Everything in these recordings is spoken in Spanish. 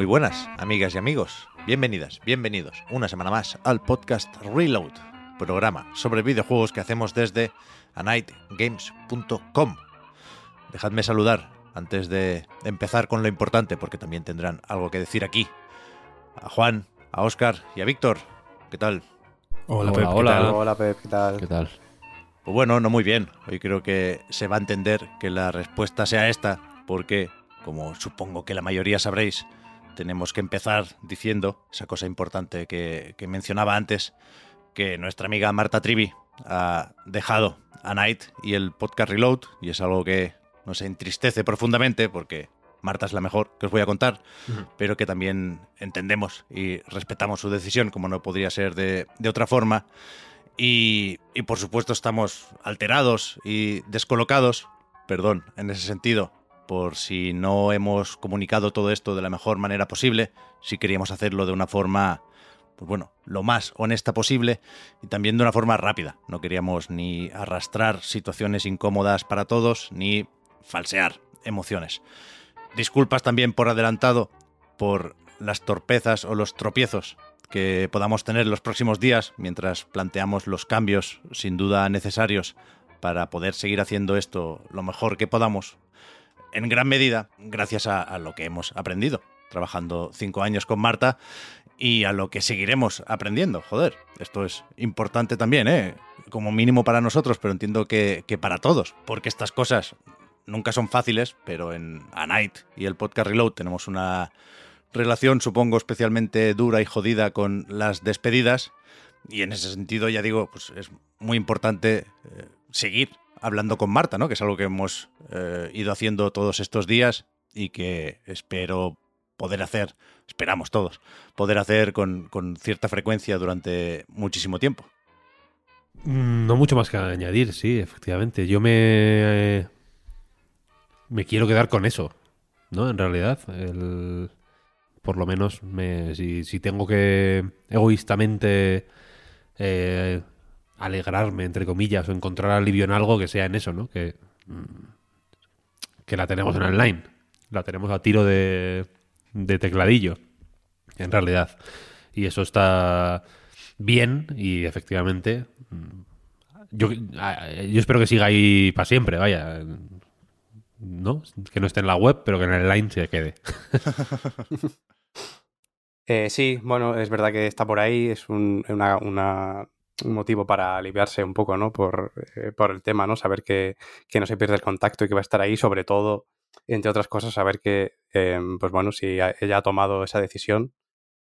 Muy buenas, amigas y amigos. Bienvenidas, bienvenidos una semana más al podcast Reload, programa sobre videojuegos que hacemos desde anightgames.com. Dejadme saludar antes de empezar con lo importante, porque también tendrán algo que decir aquí. A Juan, a Oscar y a Víctor. ¿Qué tal? Hola, Hola, Pep, ¿qué hola. tal? Hola, Pep, ¿qué tal? ¿Qué tal? Pues bueno, no muy bien. Hoy creo que se va a entender que la respuesta sea esta, porque, como supongo que la mayoría sabréis, tenemos que empezar diciendo esa cosa importante que, que mencionaba antes, que nuestra amiga Marta Trivi ha dejado a Night y el podcast Reload, y es algo que nos entristece profundamente, porque Marta es la mejor que os voy a contar, pero que también entendemos y respetamos su decisión, como no podría ser de, de otra forma. Y, y, por supuesto estamos alterados y descolocados, perdón, en ese sentido, por si no hemos comunicado todo esto de la mejor manera posible, si queríamos hacerlo de una forma, pues bueno, lo más honesta posible y también de una forma rápida. No queríamos ni arrastrar situaciones incómodas para todos, ni falsear emociones. Disculpas también por adelantado por las torpezas o los tropiezos que podamos tener los próximos días mientras planteamos los cambios sin duda necesarios para poder seguir haciendo esto lo mejor que podamos, en gran medida gracias a, lo que hemos aprendido trabajando cinco años con Marta y a lo que seguiremos aprendiendo. Joder, esto es importante también, ¿eh? como mínimo para nosotros, pero entiendo que, que para todos, porque estas cosas nunca son fáciles, pero en A Night y el podcast Reload tenemos una relación, supongo, especialmente dura y jodida con las despedidas. Y en ese sentido, ya digo, pues es muy importante eh, seguir hablando con Marta, ¿no? Que es algo que hemos eh, ido haciendo todos estos días y que espero poder hacer, esperamos todos, poder hacer con, con cierta frecuencia durante muchísimo tiempo. Mm, No mucho más que añadir, sí, efectivamente. Yo me. Me quiero quedar con eso, ¿no? En realidad. El, por lo menos, me, si, si tengo que egoístamente eh, alegrarme, entre comillas, o encontrar alivio en algo, que sea en eso, ¿no? Que, mm, que la tenemos en online. La tenemos a tiro de, de tecladillo, en realidad. Y eso está bien y efectivamente mm, yo, yo espero que siga ahí para siempre, vaya. ¿No? Que no esté en la web, pero que en el line se quede. eh, sí, bueno, es verdad que está por ahí, es un, una, una, un motivo para aliviarse un poco, ¿no? Por, eh, por el tema, ¿no? Saber que, que, no se pierde el contacto y que va a estar ahí, sobre todo, entre otras cosas, saber que, eh, pues bueno, si ella ha tomado esa decisión,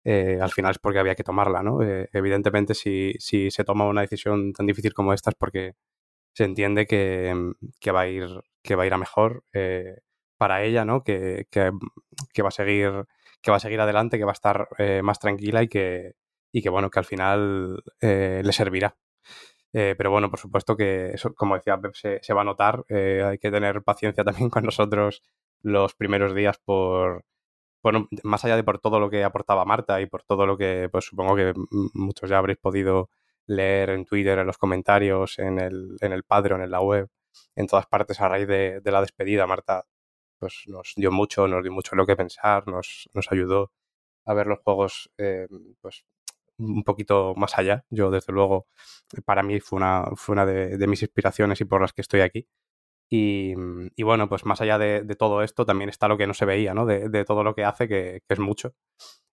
eh, al final es porque había que tomarla, ¿no? Eh, evidentemente, si, si, se toma una decisión tan difícil como esta es porque se entiende que, que va, a ir, que va a ir a mejor para ella, ¿no? Que, que, va a seguir, que va a seguir adelante, que va a estar más tranquila y que, y que, bueno, que al final eh, le servirá. pero bueno, por supuesto que eso, como decía Pep, se, va a notar. eh, hay que tener paciencia también con nosotros los primeros días por, bueno, más allá de por todo lo que aportaba Marta y por todo lo que, pues supongo que muchos ya habréis podido leer en Twitter, en los comentarios, en el, en el Padreon, en la web, en todas partes a raíz de, la despedida, Marta pues nos dio mucho, nos dio mucho lo que pensar, nos, nos ayudó a ver los juegos eh, pues un poquito más allá. Yo, desde luego, para mí fue una, fue una de, mis inspiraciones y por las que estoy aquí. Y, bueno, pues más allá de, todo esto también está lo que no se veía, ¿no? De, todo lo que hace, que, es mucho.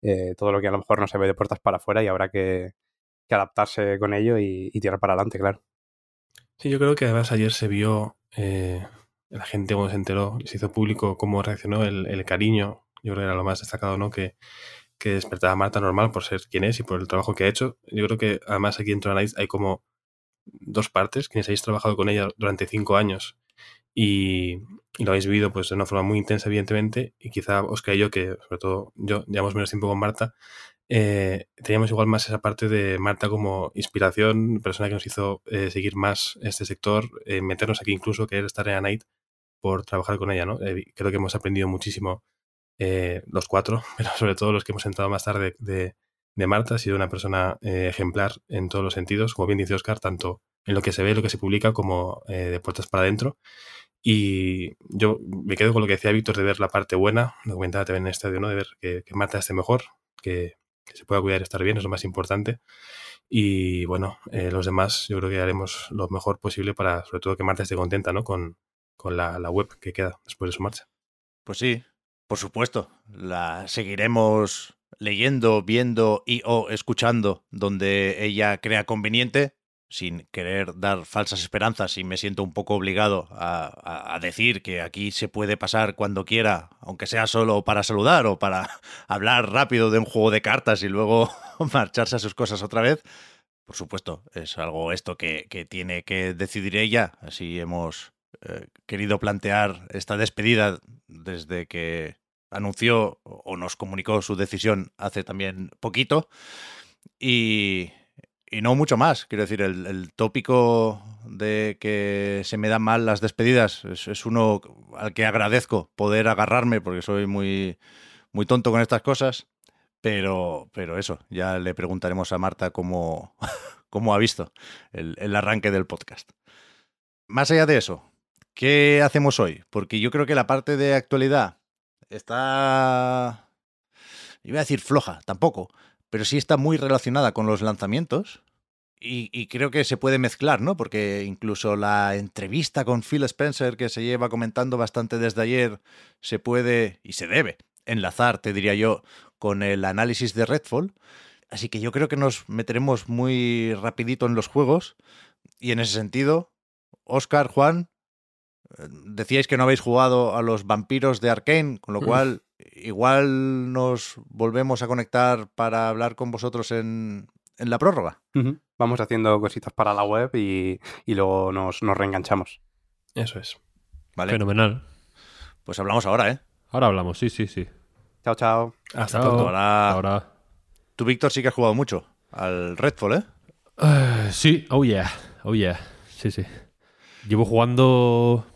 Eh, todo lo que a lo mejor no se ve de puertas para afuera y habrá que, que adaptarse con ello y, y, tirar para adelante, claro. Sí, yo creo que además ayer se vio, eh, la gente cuando se enteró, se hizo público cómo reaccionó el, el, cariño, yo creo que era lo más destacado, ¿no? Que, que despertaba a Marta normal por ser quien es y por el trabajo que ha hecho. Yo creo que además aquí dentro de Night hay como dos partes, quienes habéis trabajado con ella durante cinco años y, lo habéis vivido pues de una forma muy intensa, evidentemente, y quizá Oscar y yo, que sobre todo yo llevamos menos tiempo con Marta, eh, teníamos igual más esa parte de Marta como inspiración, persona que nos hizo eh, seguir más este sector, eh, meternos aquí incluso, querer estar en Night por trabajar con ella, ¿no? creo que hemos aprendido muchísimo los cuatro, pero sobre todo los que hemos entrado más tarde de, de Marta, ha sido una persona ejemplar en todos los sentidos, como bien dice Oscar, tanto en lo que se ve, lo que se publica, como de puertas para adentro. Y yo me quedo con lo que decía Víctor de ver la parte buena, lo comentaba también en el estadio, ¿no? De ver que, Marta esté mejor, que, se pueda cuidar estar bien, es lo más importante. Y bueno, eh, los demás yo creo que haremos lo mejor posible para, sobre todo, que Marta esté contenta, ¿no? Con, con la, la web que queda después de su marcha. Pues sí, por supuesto. La seguiremos leyendo, viendo y o escuchando donde ella crea conveniente sin querer dar falsas esperanzas y me siento un poco obligado a, decir que aquí se puede pasar cuando quiera, aunque sea solo para saludar o para hablar rápido de un juego de cartas y luego marcharse a sus cosas otra vez. Por supuesto, es algo esto que, tiene que decidir ella. Así hemos querido plantear esta despedida desde que anunció o nos comunicó su decisión hace también poquito. Y, y no mucho más. Quiero decir, el, tópico de que se me dan mal las despedidas es, uno al que agradezco poder agarrarme porque soy muy, muy tonto con estas cosas. Pero, pero eso, ya le preguntaremos a Marta cómo, cómo ha visto el, el arranque del podcast. Más allá de eso, ¿qué hacemos hoy? Porque yo creo que la parte de actualidad está... Iba a decir floja, tampoco pero sí está muy relacionada con los lanzamientos. Y, creo que se puede mezclar, ¿no? Porque incluso la entrevista con Phil Spencer, que se lleva comentando bastante desde ayer, se puede y se debe enlazar, te diría yo, con el análisis de Redfall. Así que yo creo que nos meteremos muy rapidito en los juegos. Y en ese sentido, Oscar, Juan, decíais que no habéis jugado a los vampiros de Arkane, con lo cual igual nos volvemos a conectar para hablar con vosotros en, la prórroga. Vamos haciendo cositas para la web y, luego nos, reenganchamos. Eso es. Vale. Fenomenal. Pues hablamos ahora, ¿eh? Ahora hablamos, sí, sí, sí. Chao, chao. Hasta pronto. Ahora. Tú, Víctor, sí que has jugado mucho al Redfall, ¿eh? eh sí, oh yeah, oh yeah. Sí, sí. Llevo jugando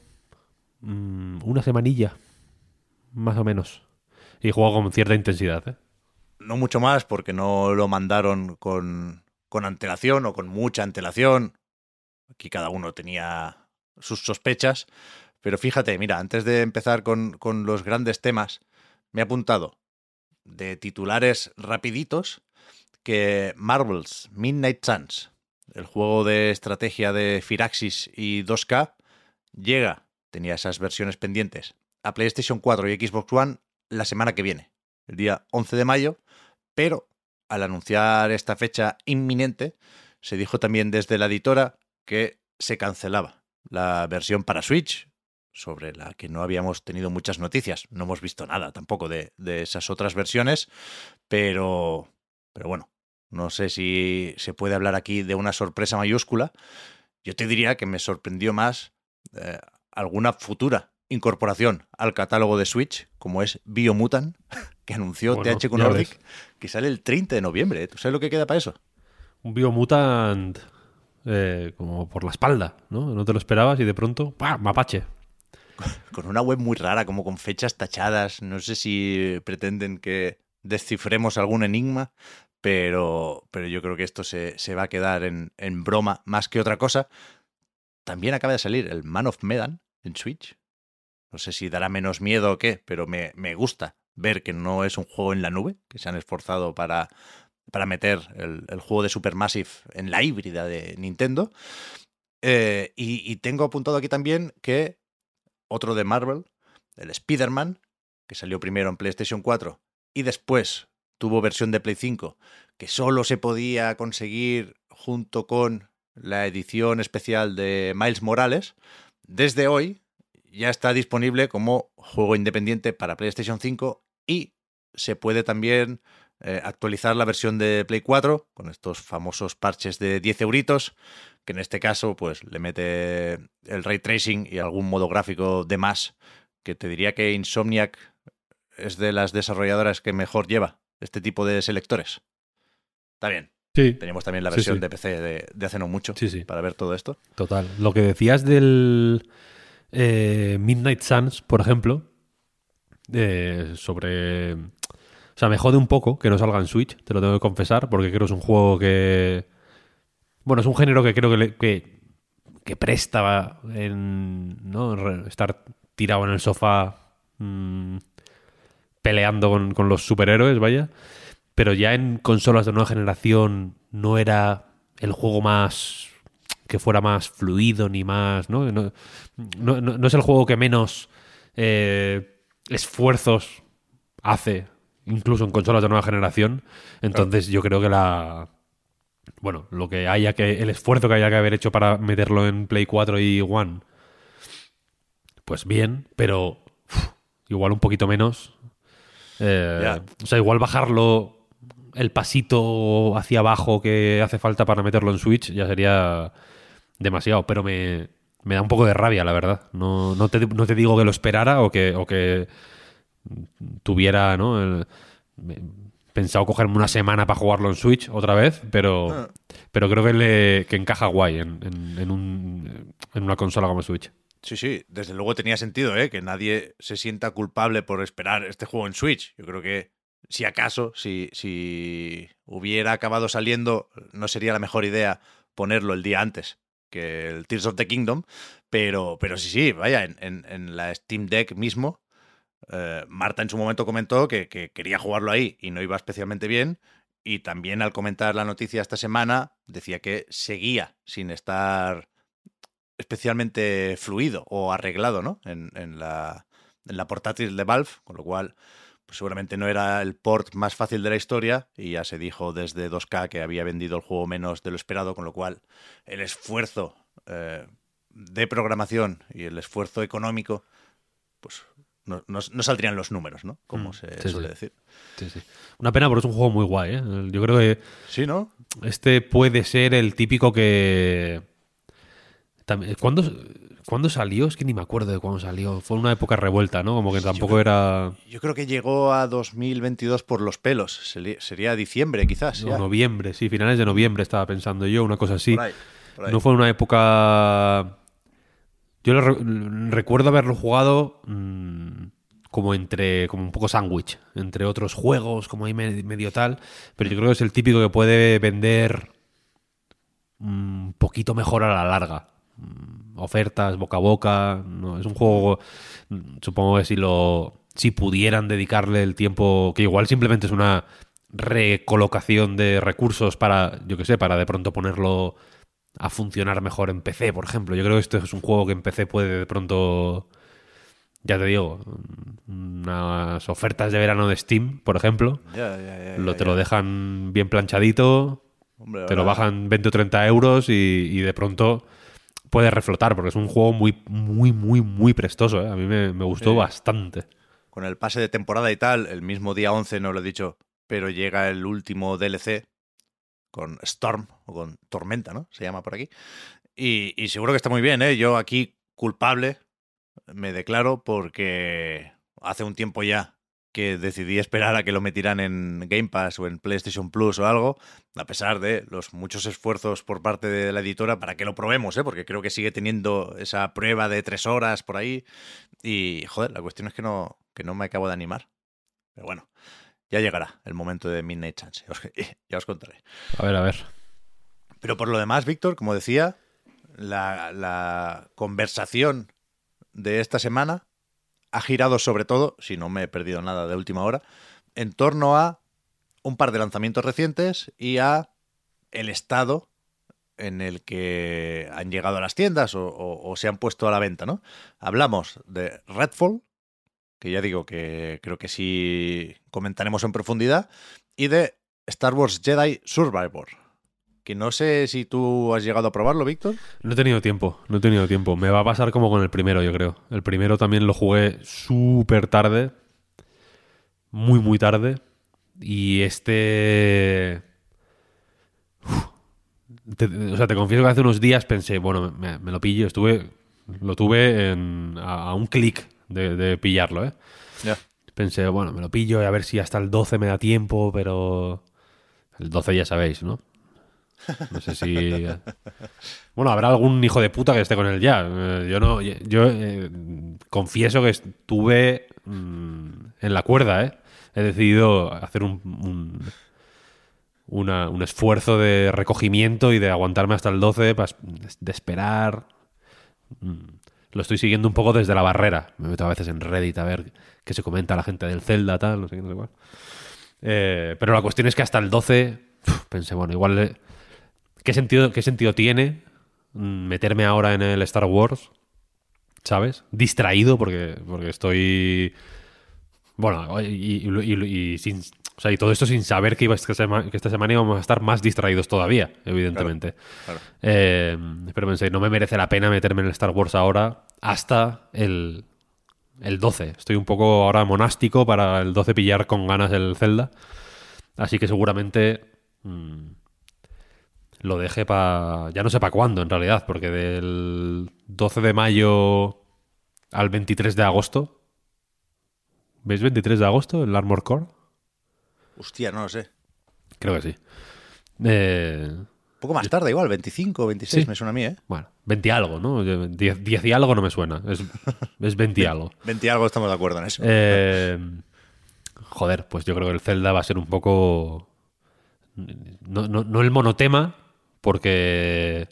mm, una semanilla, más o menos. Y juego con cierta intensidad. ¿eh? No mucho más porque no lo mandaron con, con antelación o con mucha antelación. Aquí cada uno tenía sus sospechas. Pero fíjate, mira, antes de empezar con, con los grandes temas, me he apuntado de titulares rapiditos que Marvel's Midnight Suns, el juego de estrategia de Firaxis y 2K, llega, tenía esas versiones pendientes, a PlayStation 4 y Xbox One la semana que viene, el día 11 de mayo, pero al anunciar esta fecha inminente, se dijo también desde la editora que se cancelaba la versión para Switch, sobre la que no habíamos tenido muchas noticias. No hemos visto nada tampoco de, esas otras versiones, pero, pero bueno, no sé si se puede hablar aquí de una sorpresa mayúscula. Yo te diría que me sorprendió más eh, alguna futura incorporación al catálogo de Switch, como es Biomutant, que anunció THQ Nordic, que sale el 30 de noviembre. ¿Tú sabes lo que queda para eso? Un Biomutant eh, como por la espalda, ¿no? No te lo esperabas y de pronto, ¡pah! Mapache. Con una web muy rara, como con fechas tachadas. No sé si pretenden que descifremos algún enigma, pero, pero yo creo que esto se, va a quedar en, en broma más que otra cosa. También acaba de salir el Man of Medan en Switch, no sé si dará menos miedo o qué, pero me, gusta ver que no es un juego en la nube, que se han esforzado para, para meter el, juego de Supermassive en la híbrida de Nintendo. Eh, y, tengo apuntado aquí también que otro de Marvel, el Spider-Man, que salió primero en PlayStation 4 y después tuvo versión de Play 5, que solo se podía conseguir junto con la edición especial de Miles Morales, desde hoy ya está disponible como juego independiente para PlayStation 5 y se puede también eh, actualizar la versión de Play 4 con estos famosos parches de 10 euritos, que en este caso pues le mete el ray tracing y algún modo gráfico de más, que te diría que Insomniac es de las desarrolladoras que mejor lleva este tipo de selectores. Está bien. Sí, Tenemos también la versión sí. de PC de, de hace no mucho para ver todo esto. total. Lo que decías del eh, Midnight Suns, por ejemplo, eh, sobre... O sea, me jode un poco que no salga en Switch, te lo tengo que confesar, porque creo que es un juego que... Bueno, es un género que creo que, le- que, que presta en ¿no? Estar tirado en el sofá mm, peleando con, con los superhéroes, vaya. Pero ya en consolas de nueva generación no era el juego más que fuera más fluido ni más, ¿no? No, no- es el juego que menos eh, esfuerzos hace, incluso en consolas de nueva generación. Entonces yo creo que la... Bueno, lo que haya que... El esfuerzo que haya que haber hecho para meterlo en Play 4 y One, pues bien, pero uf, igual un poquito menos. Eh. O sea, igual bajarlo el pasito hacia abajo que hace falta para meterlo en Switch ya sería demasiado, pero me, me da un poco de rabia, la verdad. No, no, te, no te digo que lo esperara o que, o que tuviera, ¿no? El- me- pensado cogerme una semana para jugarlo en Switch otra vez, pero, Ah. pero creo que, le, que encaja guay en, en- en un- en una consola como Switch. Sí, sí, desde luego tenía sentido, ¿eh? Que nadie se sienta culpable por esperar este juego en Switch. Yo creo que, si acaso, si, si hubiera acabado saliendo, no sería la mejor idea ponerlo el día antes que el Tears of the Kingdom. Pero, pero sí, sí, vaya, en, en- la Steam Deck mismo, eh, Marta en su momento comentó que, que quería jugarlo ahí y no iba especialmente bien. Y también al comentar la noticia esta semana, decía que seguía sin estar especialmente fluido o arreglado, ¿no? En, en la, en la portátil de Valve, con lo cual pues seguramente no era el port más fácil de la historia y ya se dijo desde 2K que había vendido el juego menos de lo esperado, con lo cual el esfuerzo eh, de programación y el esfuerzo económico, pues no, no- no saldrían los números, ¿no? Como Mm, se sí, suele sí. decir. Sí, sí. Una pena porque es un juego muy guay, ¿eh? Yo creo que Sí, ¿no? Este puede ser el típico que. También- ¿Cuándo, ¿Cuándo salió? Es que ni me acuerdo de cuándo salió. Fue una época revuelta, ¿no? Como que tampoco era. Yo creo que llegó a 2022 por los pelos. Sería diciembre, quizás. no, ya. noviembre, sí, finales de noviembre estaba pensando yo, una cosa así. Por ahí, por ahí. No fue una época. Yo lo re- recuerdo haberlo jugado mm, como entre. como un poco sándwich. Entre otros juegos, como ahí me- medio tal. Pero yo creo que es el típico que puede vender un poquito mejor a la larga. Ofertas, boca a boca. No, es un juego. Supongo que si lo. Si pudieran dedicarle el tiempo. Que igual simplemente es una recolocación de recursos para. Yo que sé, para de pronto ponerlo a funcionar mejor en PC, por ejemplo. Yo creo que este es un juego que en PC puede de pronto. Ya te digo, unas ofertas de verano de Steam, por ejemplo, Ya, ya, ya, lo, te lo dejan bien planchadito, Hombre, te lo bajan 20 o 30 euros y, y de pronto puedes reflotar, porque es un juego muy, muy, muy, muy prestoso. ¿eh? A mí me, me gustó Sí. bastante. con el pase de temporada y tal, el mismo día 11, no lo he dicho, pero llega el último DLC con Storm, o con Tormenta, ¿no? Se llama por aquí. Y, y seguro que está muy bien, ¿eh? Yo aquí culpable me declaro porque hace un tiempo ya que decidí esperar a que lo metieran en Game Pass o en PlayStation Plus o algo, a pesar de los muchos esfuerzos por parte de la editora para que lo probemos, ¿eh? porque creo que sigue teniendo esa prueba de tres horas por ahí. Y, joder, la cuestión es que no, que no me acabo de animar. Pero bueno, ya llegará el momento de Midnight Chance, ya os, contaré. A ver, a ver. Pero por lo demás, Víctor, como decía, la, la conversación de esta semana ha girado sobre todo, si no me he perdido nada de última hora, en torno a un par de lanzamientos recientes y a el estado en el que han llegado a las tiendas o, se han puesto a la venta, ¿no? Hablamos de Redfall, que ya digo que creo que sí comentaremos en profundidad, y de Star Wars Jedi Survivor, que no sé si tú has llegado a probarlo, Víctor. No he tenido tiempo, no he tenido tiempo. Me va a pasar como con el primero, yo creo. El primero también lo jugué súper tarde. Muy, muy tarde. Y este... Uf. Te- o sea, te confieso que hace unos días pensé, bueno, me, me lo pillo, estuve... Lo tuve en- a, a un clic de, de pillarlo, ¿eh? Ya. Pensé, bueno, me lo pillo y a ver si hasta el 12 me da tiempo, pero... El 12 ya sabéis, ¿no? No sé si... Bueno, habrá algún hijo de puta que esté con él ya. Eh, Yo no... Yo eh, confieso que estuve mm, en la cuerda, ¿eh? He decidido hacer un... un un esfuerzo de recogimiento y de aguantarme hasta el 12, pas- de esperar. Mm, Lo estoy siguiendo un poco desde la barrera. Me meto a veces en Reddit a ver qué se comenta la gente del Zelda, tal, no sé qué, no sé cuál. Eh, pero la cuestión es que hasta el 12 uf, pensé, bueno, igual... ¿Qué sentido, qué sentido tiene mm, meterme ahora en el Star Wars? ¿Sabes? Distraído porque, porque estoy... Bueno, y, y- y- y sin, o sea, y todo esto sin saber que, iba, que, sema- que esta semana íbamos a estar más distraídos todavía, evidentemente. claro. Eh, pero pensé, no me merece la pena meterme en el Star Wars ahora hasta el, el 12. Estoy un poco ahora monástico para el 12 pillar con ganas el Zelda. Así que seguramente mm, lo deje para... Ya no sé para cuándo en realidad, porque del 12 de mayo al 23 de agosto... ¿Veis 23 de agosto el Armor Core? Hostia, no lo sé. Creo que sí. Eh, Un poco más tarde, igual, 25 26 Sí. me suena a mí, ¿eh? bueno, 20 y algo, ¿no? 10, 10 y algo no me suena. Es, es 20 y algo. 20 y algo estamos de acuerdo en eso. Eh, joder, pues yo creo que el Zelda va a ser un poco. No, no- no el monotema, porque.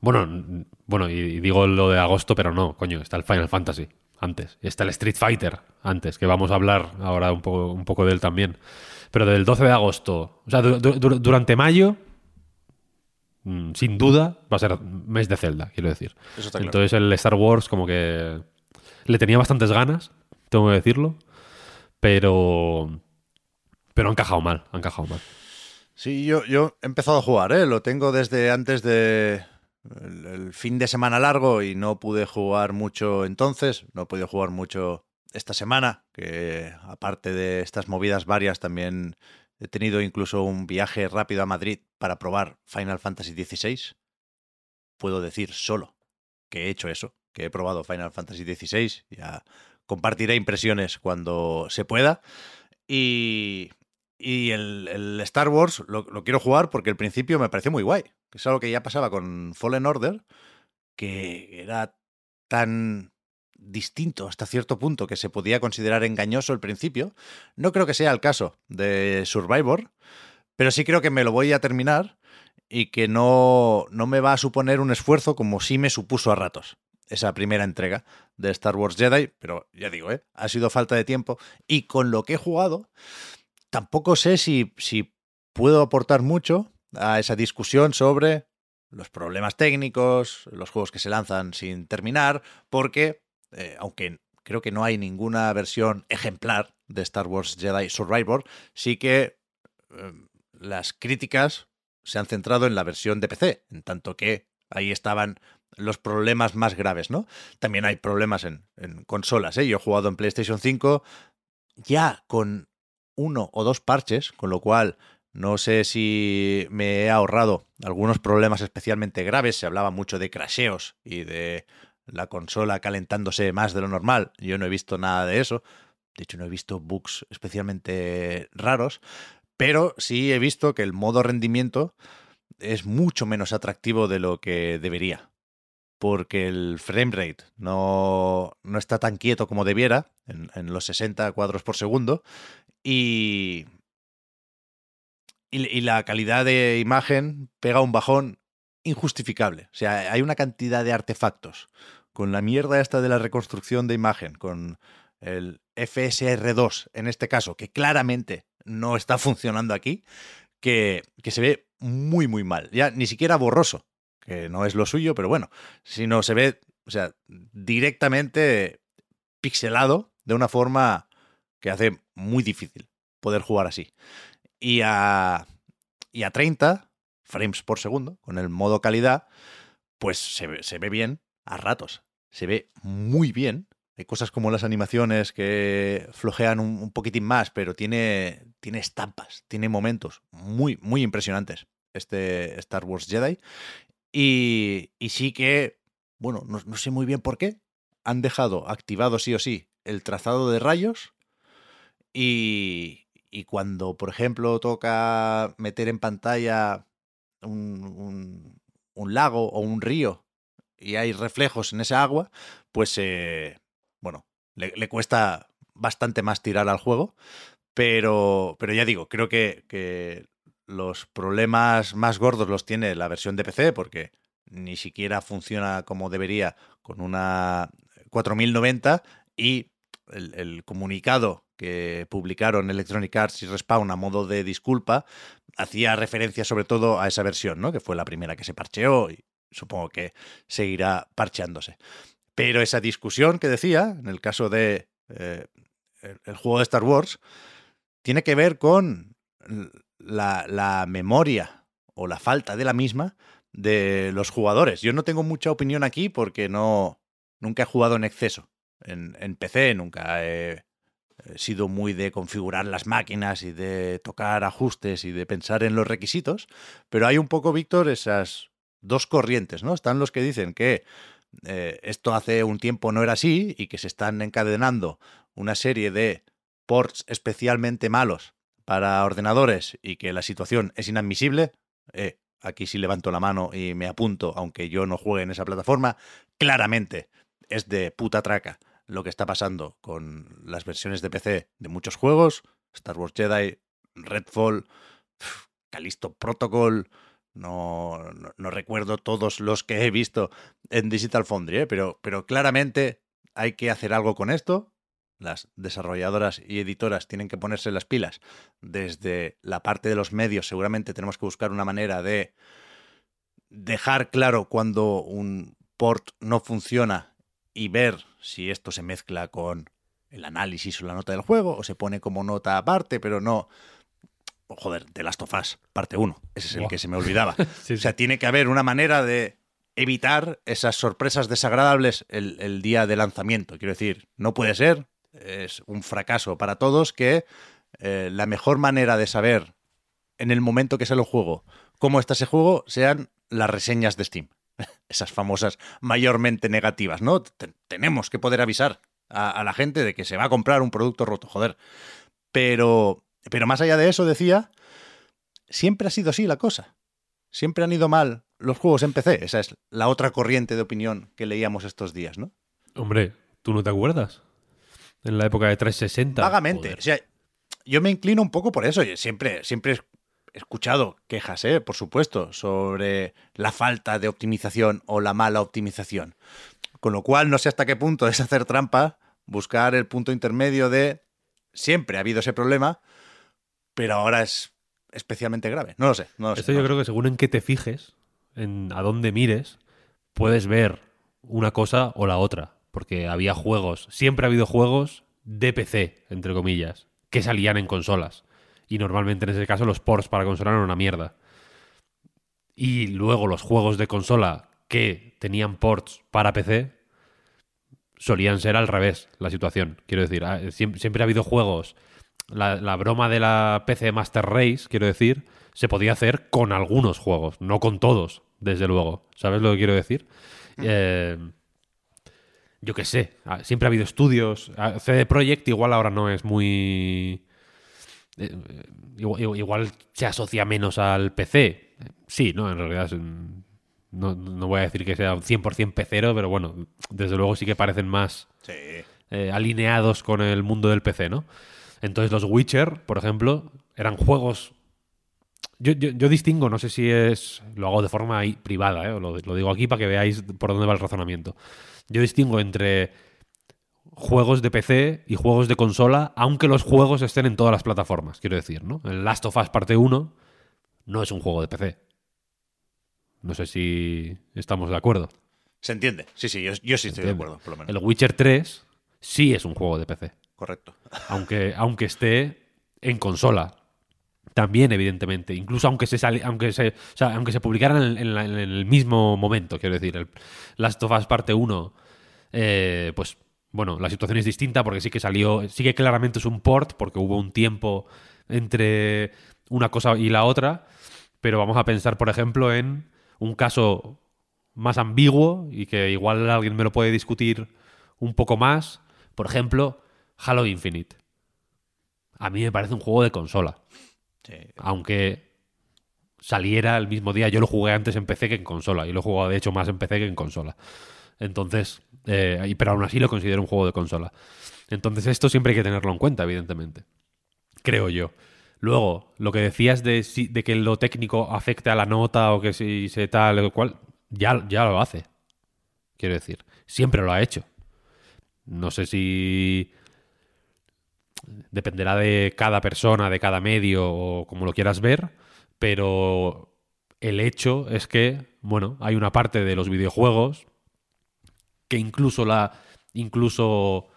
Bueno, bueno, y, digo lo de agosto, pero no, coño, está el Final Fantasy antes. Y está el Street Fighter antes, que vamos a hablar ahora un poco, un poco de él también. Pero del 12 de agosto, o sea, du- du- du- durante mayo, mm, sin duda, va a ser mes de Zelda, quiero decir. Eso está claro. Entonces el Star Wars como que le tenía bastantes ganas, tengo que decirlo, pero pero ha encajado mal, ha encajado mal. Sí, yo, yo he empezado a jugar, ¿eh? Lo tengo desde antes de el, fin de semana largo y no pude jugar mucho entonces, no he podido jugar mucho esta semana, que aparte de estas movidas varias también he tenido incluso un viaje rápido a Madrid para probar Final Fantasy XVI. Puedo decir solo que he hecho eso, que he probado Final Fantasy XVI, ya compartiré impresiones cuando se pueda. Y, y el, el Star Wars lo, lo quiero jugar porque al principio me pareció muy guay. Que es algo que ya pasaba con Fallen Order, que era tan distinto hasta cierto punto que se podía considerar engañoso al principio. No creo que sea el caso de Survivor, pero sí creo que me lo voy a terminar y que no, no me va a suponer un esfuerzo como sí me supuso a ratos esa primera entrega de Star Wars Jedi, pero ya digo, ¿eh? ha sido falta de tiempo y con lo que he jugado tampoco sé si, si puedo aportar mucho a esa discusión sobre los problemas técnicos, los juegos que se lanzan sin terminar, porque eh, aunque creo que no hay ninguna versión ejemplar de Star Wars Jedi Survivor, sí que eh, las críticas se han centrado en la versión de PC, en tanto que ahí estaban los problemas más graves, ¿no? También hay problemas en, en consolas, ¿eh? Yo he jugado en PlayStation 5 ya con uno o dos parches, con lo cual no sé si me he ahorrado algunos problemas especialmente graves. Se hablaba mucho de crasheos y de la consola calentándose más de lo normal. Yo no he visto nada de eso. De hecho, no he visto bugs especialmente raros. Pero sí he visto que el modo rendimiento es mucho menos atractivo de lo que debería. Porque el framerate no, no está tan quieto como debiera, en, en los 60 cuadros por segundo. Y, y, y la calidad de imagen pega un bajón injustificable. O sea, hay una cantidad de artefactos con la mierda esta de la reconstrucción de imagen, con el FSR2 en este caso, que claramente no está funcionando aquí, que, que se ve muy, muy mal. Ya ni siquiera borroso, que no es lo suyo, pero bueno, sino se ve, o sea, directamente pixelado de una forma que hace muy difícil poder jugar así. Y a, y a 30 frames por segundo, con el modo calidad, pues se ve, se ve bien a ratos. Se ve muy bien, Hay cosas como las animaciones que flojean un, un poquitín más, pero tiene, tiene estampas, tiene momentos muy, muy impresionantes este Star Wars Jedi. Y, y sí que, bueno, no, no sé muy bien por qué, han dejado activado sí o sí el trazado de rayos y, y cuando, por ejemplo, toca meter en pantalla un, un- lago o un río y hay reflejos en esa agua, pues, eh, bueno, le, le cuesta bastante más tirar al juego. Pero, pero ya digo, creo que, que los problemas más gordos los tiene la versión de PC porque ni siquiera funciona como debería con una 4090 y el, comunicado que publicaron Electronic Arts y Respawn a modo de disculpa hacía referencia sobre todo a esa versión, ¿no? Que fue la primera que se parcheó y supongo que seguirá parcheándose. Pero esa discusión que decía, en el caso de eh, el juego de Star Wars, tiene que ver con la, memoria o la falta de la misma de los jugadores. Yo no tengo mucha opinión aquí porque no nunca he jugado en exceso en, PC, nunca he, he sido muy de configurar las máquinas y de tocar ajustes y de pensar en los requisitos, pero hay un poco, Víctor, esas dos corrientes, ¿no? Están los que dicen que eh, esto hace un tiempo no era así y que se están encadenando una serie de ports especialmente malos para ordenadores y que la situación es inadmisible. Eh, aquí sí levanto la mano y me apunto, aunque yo no juegue en esa plataforma. Claramente es de puta traca lo que está pasando con las versiones de PC de muchos juegos. Star Wars Jedi, Redfall, pf, Callisto Protocol. No, recuerdo todos los que he visto en Digital Foundry, ¿eh? pero claramente hay que hacer algo con esto. Las desarrolladoras y editoras tienen que ponerse las pilas. Desde la parte de los medios, seguramente tenemos que buscar una manera de dejar claro cuando un port no funciona y ver si esto se mezcla con el análisis o la nota del juego o se pone como nota aparte, pero no. Joder, The Last of Us, parte 1. Ese es el que se me olvidaba. Sí, O sea, tiene que haber una manera de evitar esas sorpresas desagradables el, el día de lanzamiento. Quiero decir, no puede ser, es un fracaso para todos que eh, la mejor manera de saber en el momento que sale el juego cómo está ese juego sean las reseñas de Steam. Esas famosas mayormente negativas, ¿no? Te- tenemos que poder avisar a, a la gente de que se va a comprar un producto roto, joder. Pero, pero más allá de eso, decía, siempre ha sido así la cosa. Siempre han ido mal los juegos en PC. Esa es la otra corriente de opinión que leíamos estos días, ¿no? Hombre, ¿tú no te acuerdas? En la época de 360. Vagamente. Joder. O sea, yo me inclino un poco por eso. Yo Siempre, siempre he escuchado quejas, ¿eh? por supuesto, sobre la falta de optimización o la mala optimización. Con lo cual, no sé hasta qué punto es hacer trampa, buscar el punto intermedio de siempre ha habido ese problema, pero ahora es especialmente grave. No lo sé. No lo sé, Esto no yo creo que según en qué te fijes, en a dónde mires, puedes ver una cosa o la otra. Porque había juegos, siempre ha habido juegos de PC, entre comillas, que salían en consolas. Y normalmente en ese caso los ports para consola eran una mierda. Y luego los juegos de consola que tenían ports para PC solían ser al revés la situación. Quiero decir, ah, siem- siempre, ha habido juegos. La, la broma de la PC Master Race, quiero decir, se podía hacer con algunos juegos, no con todos, desde luego. ¿Sabes lo que quiero decir? Eh, yo qué sé, ah, siempre ha habido estudios. Ah, CD Projekt igual ahora no es muy... eh, eh, igual, igual se asocia menos al PC. Sí, no, en realidad es un- no, no voy a decir que sea un 100% pecero, pero bueno, desde luego sí que parecen más Sí. eh, alineados con el mundo del PC, ¿no? Entonces los Witcher, por ejemplo, eran juegos... Yo, yo- yo distingo, no sé si es... Lo hago de forma privada, ¿eh? lo, lo digo aquí para que veáis por dónde va el razonamiento. Yo distingo entre juegos de PC y juegos de consola, aunque los juegos estén en todas las plataformas, quiero decir, ¿no? El Last of Us parte 1 no es un juego de PC. No sé si estamos de acuerdo. Se entiende. Sí, sí, yo, yo sí estoy de acuerdo, por lo menos. El Witcher 3 sí es un juego de PC. Correcto. aunque, aunque esté en consola. También, evidentemente. Incluso aunque se sali- aunque se, aunque se publicaran en el mismo momento, quiero decir. El Last of Us parte 1, eh, pues bueno, la situación es distinta porque sí que salió, sí que claramente es un port porque hubo un tiempo entre una cosa y la otra, pero vamos a pensar, por ejemplo, en un caso más ambiguo y que igual alguien me lo puede discutir un poco más. Por ejemplo, Halo Infinite. A mí me parece un juego de consola. Aunque saliera el mismo día, yo lo jugué antes en PC que en consola. Y lo he jugado de hecho más en PC que en consola. Entonces, eh, pero aún así lo considero un juego de consola. Entonces esto siempre hay que tenerlo en cuenta, evidentemente. Creo yo. Luego, lo que decías de, de que lo técnico afecte a la nota o que si se tal o cual, ya, ya lo hace. Quiero decir, siempre lo ha hecho. No sé si dependerá de cada persona, de cada medio o como lo quieras ver, pero el hecho es que, bueno, hay una parte de los videojuegos que incluso la incluso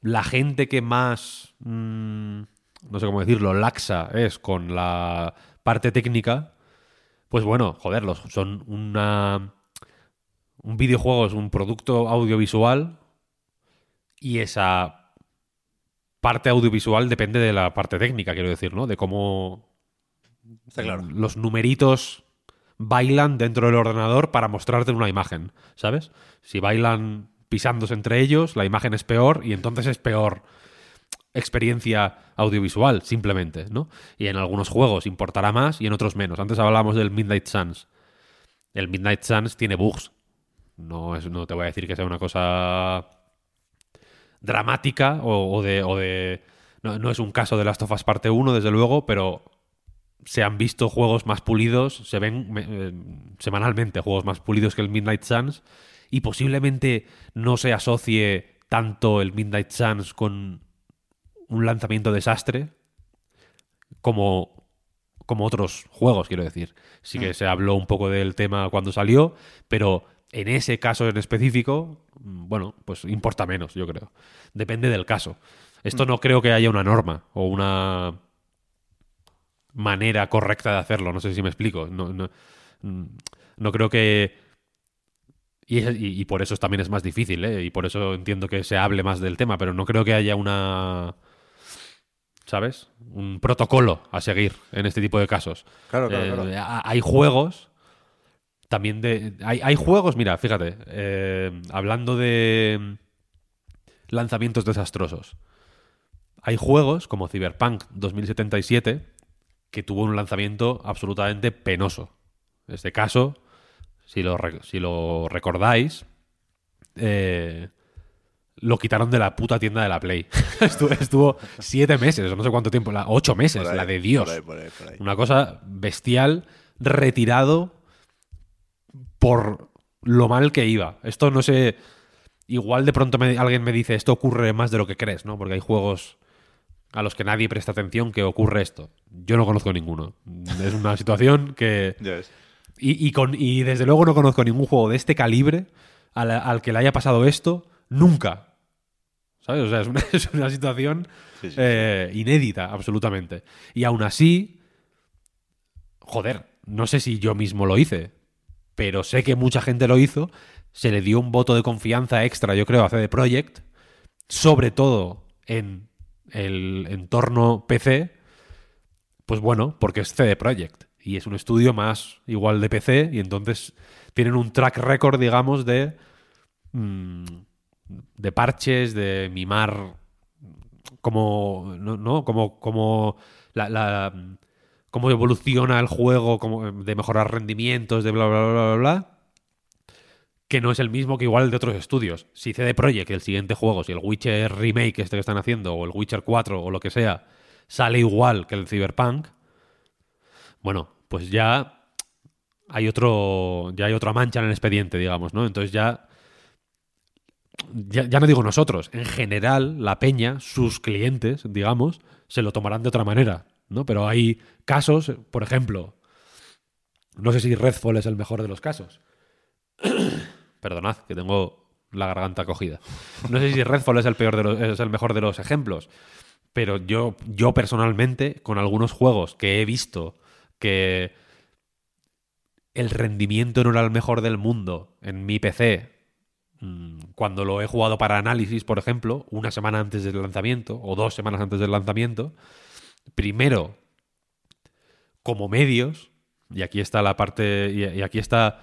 la gente que más mm, no sé cómo decirlo, laxa es con la parte técnica, pues bueno, joder, son una un videojuego es un producto audiovisual y esa parte audiovisual depende de la parte técnica, quiero decir, ¿no? De cómo los numeritos bailan dentro del ordenador para mostrarte una imagen, ¿sabes? Si bailan pisándose entre ellos, la imagen es peor y entonces es peor experiencia audiovisual, simplemente, ¿no? Y en algunos juegos importará más y en otros menos. Antes hablábamos del Midnight Suns. El Midnight Suns tiene bugs. No, es, no te voy a decir que sea una cosa dramática o, de... O de no, es un caso de Last of Us parte 1, desde luego, pero se han visto juegos más pulidos, se ven eh, semanalmente juegos más pulidos que el Midnight Suns y posiblemente no se asocie tanto el Midnight Suns con un lanzamiento desastre como, como otros juegos, quiero decir. Sí que mm. se habló un poco del tema cuando salió, pero en ese caso en específico, bueno, pues importa menos, yo creo. Depende del caso. Esto mm. no creo que haya una norma o una manera correcta de hacerlo. No sé si me explico. No, no, no creo que. Y, por eso también es más difícil, ¿eh? y por eso entiendo que se hable más del tema, pero no creo que haya una ¿sabes? Un protocolo a seguir en este tipo de casos. Claro, claro, eh, Hay juegos también de... Hay, juegos, mira, fíjate, eh, hablando de lanzamientos desastrosos. Hay juegos como Cyberpunk 2077 que tuvo un lanzamiento absolutamente penoso. En este caso, si lo, si lo recordáis, eh, lo quitaron de la puta tienda de la Play. estuvo, siete meses, no sé cuánto tiempo, la, ocho meses, la de Dios. Una cosa bestial, retirado por lo mal que iba. Esto no sé. Igual de pronto alguien me dice, esto ocurre más de lo que crees, ¿no? Porque hay juegos a los que nadie presta atención que ocurre esto. Yo no conozco ninguno. Es una situación que. Y, con, y desde luego no conozco ningún juego de este calibre al que le haya pasado esto nunca. ¿Sabes? O sea, es una, situación eh, inédita, absolutamente. Y aún así, joder, no sé si yo mismo lo hice, pero sé que mucha gente lo hizo. Se le dio un voto de confianza extra, yo creo, a CD Projekt, sobre todo en el entorno PC. Pues bueno, porque es CD Projekt y es un estudio más igual de PC y entonces tienen un track record, digamos, de mm, de parches, de mimar como, ¿no? Como, como la, cómo evoluciona el juego, como de mejorar rendimientos, de bla, bla, bla, bla, bla, que no es el mismo que igual de otros estudios. Si CD Projekt, el siguiente juego, si el Witcher Remake este que están haciendo, o el Witcher 4, o lo que sea, sale igual que el Cyberpunk, bueno, pues ya hay otro, ya hay otra mancha en el expediente, digamos, ¿no? Entonces ya ya, no digo nosotros, en general la peña, sus clientes, digamos, se lo tomarán de otra manera, ¿no? Pero hay casos, por ejemplo, no sé si Redfall es el mejor de los casos. Perdonad, que tengo la garganta cogida. No sé si Redfall es el peor de los, es el mejor de los ejemplos, pero yo, yo personalmente, con algunos juegos que he visto que el rendimiento no era el mejor del mundo en mi PC mm, cuando lo he jugado para análisis, por ejemplo, una semana antes del lanzamiento o dos semanas antes del lanzamiento, primero, como medios, y aquí está la parte, y, aquí está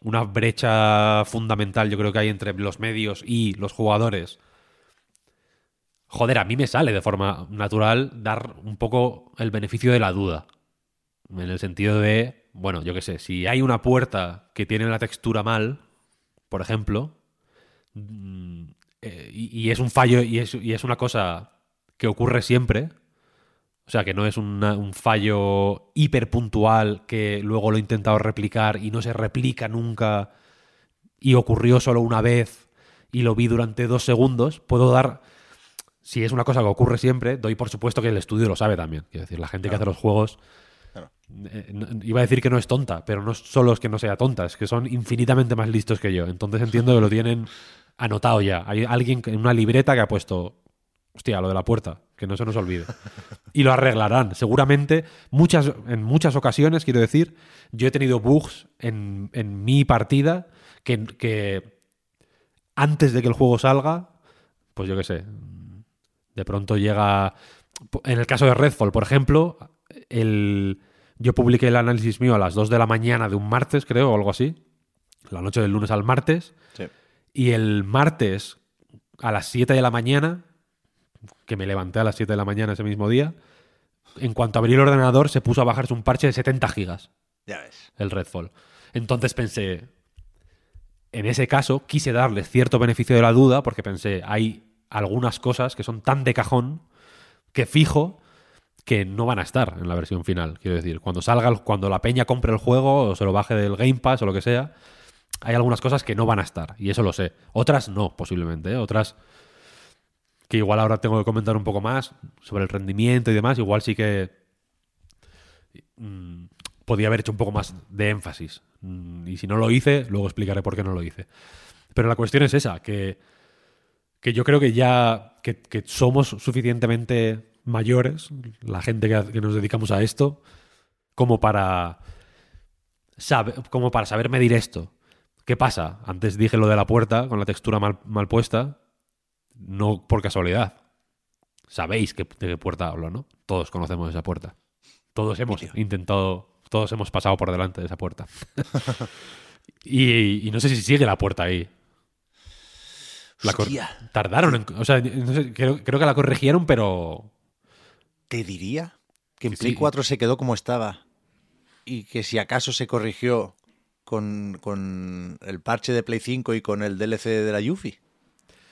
una brecha fundamental, yo creo que hay entre los medios y los jugadores. Joder, a mí me sale de forma natural dar un poco el beneficio de la duda. En el sentido de, bueno, yo qué sé, si hay una puerta que tiene la textura mal, por ejemplo, mm, eh, y, es un fallo y es una cosa que ocurre siempre, o sea, que no es una- un fallo hiper puntual que luego lo he intentado replicar y no se replica nunca y ocurrió solo una vez y lo vi durante dos segundos, puedo dar... Si es una cosa que ocurre siempre, doy por supuesto que el estudio lo sabe también. Quiero decir, la gente que hace los juegos... Claro. eh, no- iba a decir que no es tonta, pero no solo es que no sea tonta, es que son infinitamente más listos que yo. Entonces entiendo que lo tienen anotado ya. Hay alguien en una libreta que ha puesto, hostia, lo de la puerta, que no se nos olvide. Y lo arreglarán. Seguramente, muchas, en muchas ocasiones, quiero decir, yo he tenido bugs en, en mi partida que, que antes de que el juego salga, pues yo qué sé, de pronto llega... En el caso de Redfall, por ejemplo, el, yo publiqué el análisis mío a las 2 de la mañana de un martes, creo, o algo así. La noche del lunes al martes. Sí. Y el martes a las 7 de la mañana, que me levanté a las 7 de la mañana ese mismo día, en cuanto abrí el ordenador se puso a bajarse un parche de 70 gigas, Ya ves. el Redfall. Entonces pensé, en ese caso quise darles cierto beneficio de la duda porque pensé, hay algunas cosas que son tan de cajón que fijo que no van a estar en la versión final. Quiero decir, cuando salga, cuando la peña compre el juego o se lo baje del Game Pass o lo que sea, hay algunas cosas que no van a estar y eso lo sé. Otras no, posiblemente. ¿eh? Otras que igual ahora tengo que comentar un poco más sobre el rendimiento y demás. Igual sí que mm, podía haber hecho un poco más de énfasis. Mm, Y si no lo hice, luego explicaré por qué no lo hice. Pero la cuestión es esa, que, que yo creo que ya que, somos suficientemente mayores, la gente que, que nos dedicamos a esto, como para, sabe- como para saber medir esto. ¿Qué pasa? Antes dije lo de la puerta con la textura mal, mal puesta, no por casualidad. Sabéis que, de qué puerta hablo, ¿no? Todos conocemos esa puerta. Todos hemos intentado, todos hemos pasado por delante de esa puerta. y, y no sé si sigue la puerta ahí. La Hostia, tardaron en, o sea, no sé, creo, creo que la corrigieron, pero te diría que en Que Play sí. 4 se quedó como estaba y que si acaso se corrigió con, con el parche de Play 5 y con el DLC de la Yuffie.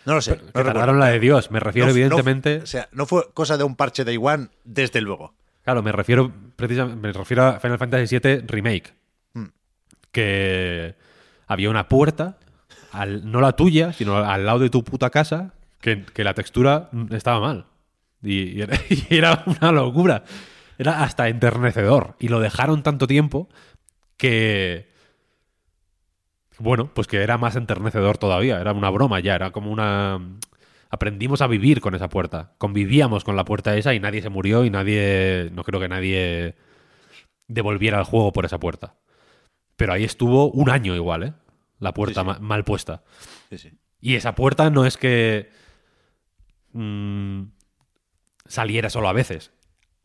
No lo sé. que no tardaron la de Dios. Me refiero, No- no- evidentemente. o sea, no fue cosa de un parche de One, desde luego. Claro, me refiero precisamente, me refiero a Final Fantasy VII Remake. Hmm. Que había una puerta, al- no la tuya, sino al lado de tu puta casa, que, que la textura estaba mal. Y, y era, y era una locura. Era hasta enternecedor. Y lo dejaron tanto tiempo que. Bueno, pues que era más enternecedor todavía. Era una broma ya. Era como una. Aprendimos a vivir con esa puerta. Convivíamos con la puerta esa y nadie se murió y nadie. No creo que nadie devolviera el juego por esa puerta. Pero ahí estuvo un año igual, ¿eh? La puerta Sí, sí. ma- mal puesta. Sí, sí. Y esa puerta no es que mm, saliera solo a veces.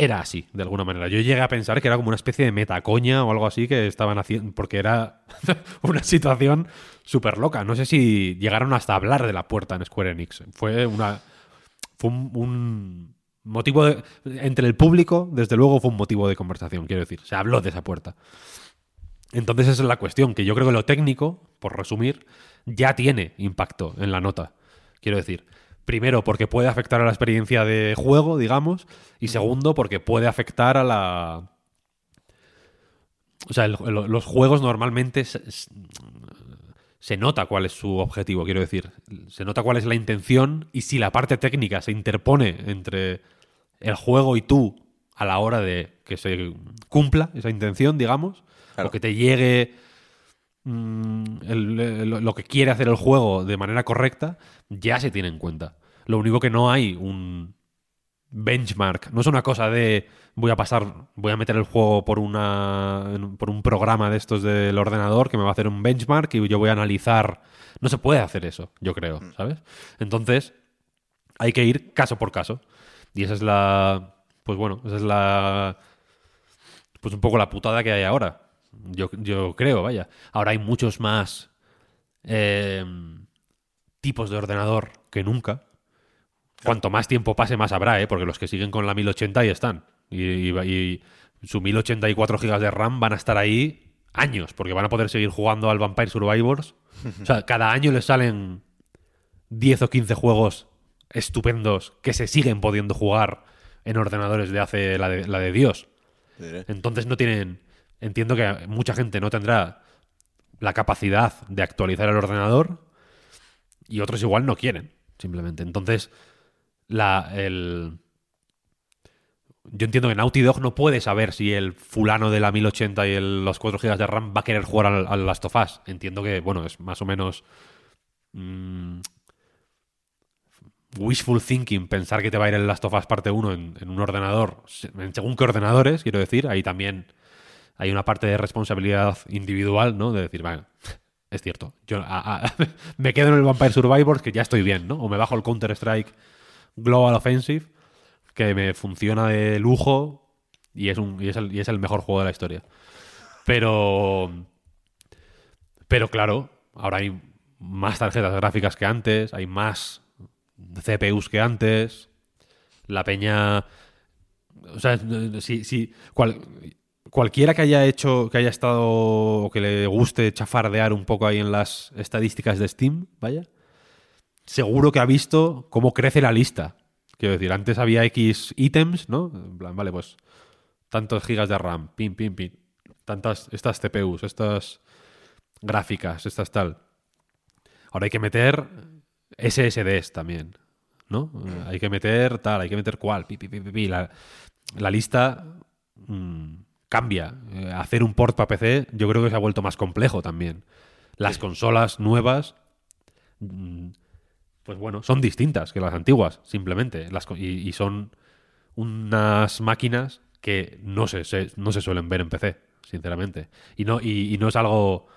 Era así, de alguna manera. Yo llegué a pensar que era como una especie de metacoña o algo así que estaban haciendo, porque era una situación súper loca. No sé si llegaron hasta hablar de la puerta en Square Enix. Fue una. Fue un, un motivo de- entre el público, desde luego fue un motivo de conversación, quiero decir. Se habló de esa puerta. Entonces esa es la cuestión, que yo creo que lo técnico, por resumir, ya tiene impacto en la nota. Quiero decir, primero porque puede afectar a la experiencia de juego, digamos, y segundo porque puede afectar a la... O sea, el- los juegos normalmente se, se nota cuál es su objetivo, quiero decir. Se nota cuál es la intención y si la parte técnica se interpone entre el juego y tú a la hora de que se cumpla esa intención, digamos, Claro. o que te llegue mm, el- el- lo que quiere hacer el juego de manera correcta, ya se tiene en cuenta. Lo único que no hay un benchmark. No es una cosa de voy a pasar, voy a meter el juego por una por un programa de estos del ordenador que me va a hacer un benchmark y yo voy a analizar. No se puede hacer eso, yo creo, ¿sabes? Entonces, hay que ir caso por caso. Y esa es la. Pues bueno, esa es la. Pues un poco la putada que hay ahora. Yo, yo creo, vaya. Ahora hay muchos más eh, tipos de ordenador que nunca. Cuanto más tiempo pase, más habrá, ¿eh? Porque los que siguen con la 1080 ahí están. Y, y, y su 1084 GB de RAM van a estar ahí años, porque van a poder seguir jugando al Vampire Survivors. O sea, cada año les salen 10 o 15 juegos estupendos que se siguen pudiendo jugar en ordenadores de hace la de, la de Dios. Entonces no tienen. Entiendo que mucha gente no tendrá la capacidad de actualizar el ordenador y otros igual no quieren, simplemente. Entonces, la, el... yo entiendo que Naughty Dog no puede saber si el fulano de la 1080 y los 4 GB de RAM va a querer jugar al, al Last of Us. Entiendo que, bueno, es más o menos mm, wishful thinking pensar que te va a ir el Last of Us parte 1 en, en un ordenador, en según qué ordenadores, quiero decir, ahí también hay una parte de responsabilidad individual, ¿no? De decir, vale, es cierto, yo me quedo en el Vampire Survivors que ya estoy bien, ¿no? O me bajo el Counter-Strike Global Offensive, que me funciona de lujo y es, un, y es, el, y es el mejor juego de la historia. Pero... Pero claro, ahora hay más tarjetas gráficas que antes, hay más CPUs que antes. La peña. O sea, si, si cual- cualquiera que haya hecho, que haya estado o que le guste chafardear un poco ahí en las estadísticas de Steam, vaya, seguro que ha visto cómo crece la lista. Quiero decir, antes había X ítems, ¿no? En plan, vale, pues tantos gigas de RAM, pin, pin, pin. Tantas, estas CPUs, estas gráficas, estas tal. Ahora hay que meter SSDs también, ¿no? Hay que meter tal, hay que meter cual, pi, pi, pi, pi. La, la lista mm, cambia. Eh, hacer un port para PC yo creo que se ha vuelto más complejo también. Las consolas nuevas, mm, pues bueno, son distintas que las antiguas, simplemente. Las, y, y son unas máquinas que no se, se- no se suelen ver en PC, sinceramente. Y no, y, y no es algo...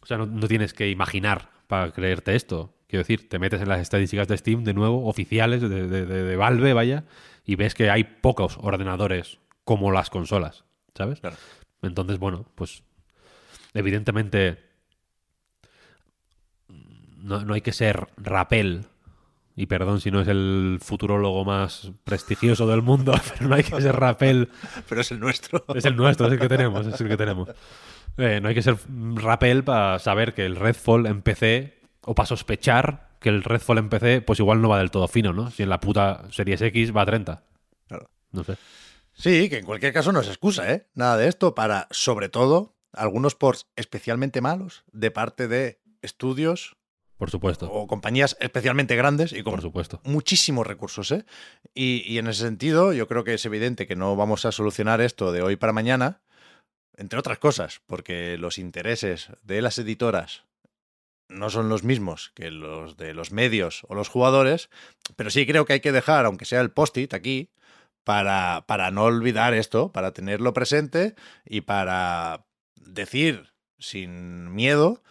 O sea, no, no tienes que imaginar para creerte esto. Quiero decir, te metes en las estadísticas de Steam de nuevo, oficiales de, de- de- de Valve, vaya, y ves que hay pocos ordenadores como las consolas, ¿sabes? Claro. Entonces, bueno, pues evidentemente no, no hay que ser rapel. Y perdón si no es el futurólogo más prestigioso del mundo, pero no hay que ser rapel Pero es el nuestro. es el nuestro, es el que tenemos, es el que tenemos. Eh, no hay que ser rapel para saber que el Redfall en PC, o para sospechar que el Redfall en PC, pues igual no va del todo fino, ¿no? Si en la puta Series X va a 30. Claro. No sé. Sí, que en cualquier caso no es excusa, ¿eh? Nada de esto para, sobre todo, algunos ports especialmente malos de parte de estudios Por supuesto. o compañías especialmente grandes y con Por supuesto. muchísimos recursos, ¿eh? Y, y en ese sentido, yo creo que es evidente que no vamos a solucionar esto de hoy para mañana, entre otras cosas, porque los intereses de las editoras no son los mismos que los de los medios o los jugadores, pero sí creo que hay que dejar, aunque sea el post-it aquí, para, para no olvidar esto, para tenerlo presente y para decir sin miedo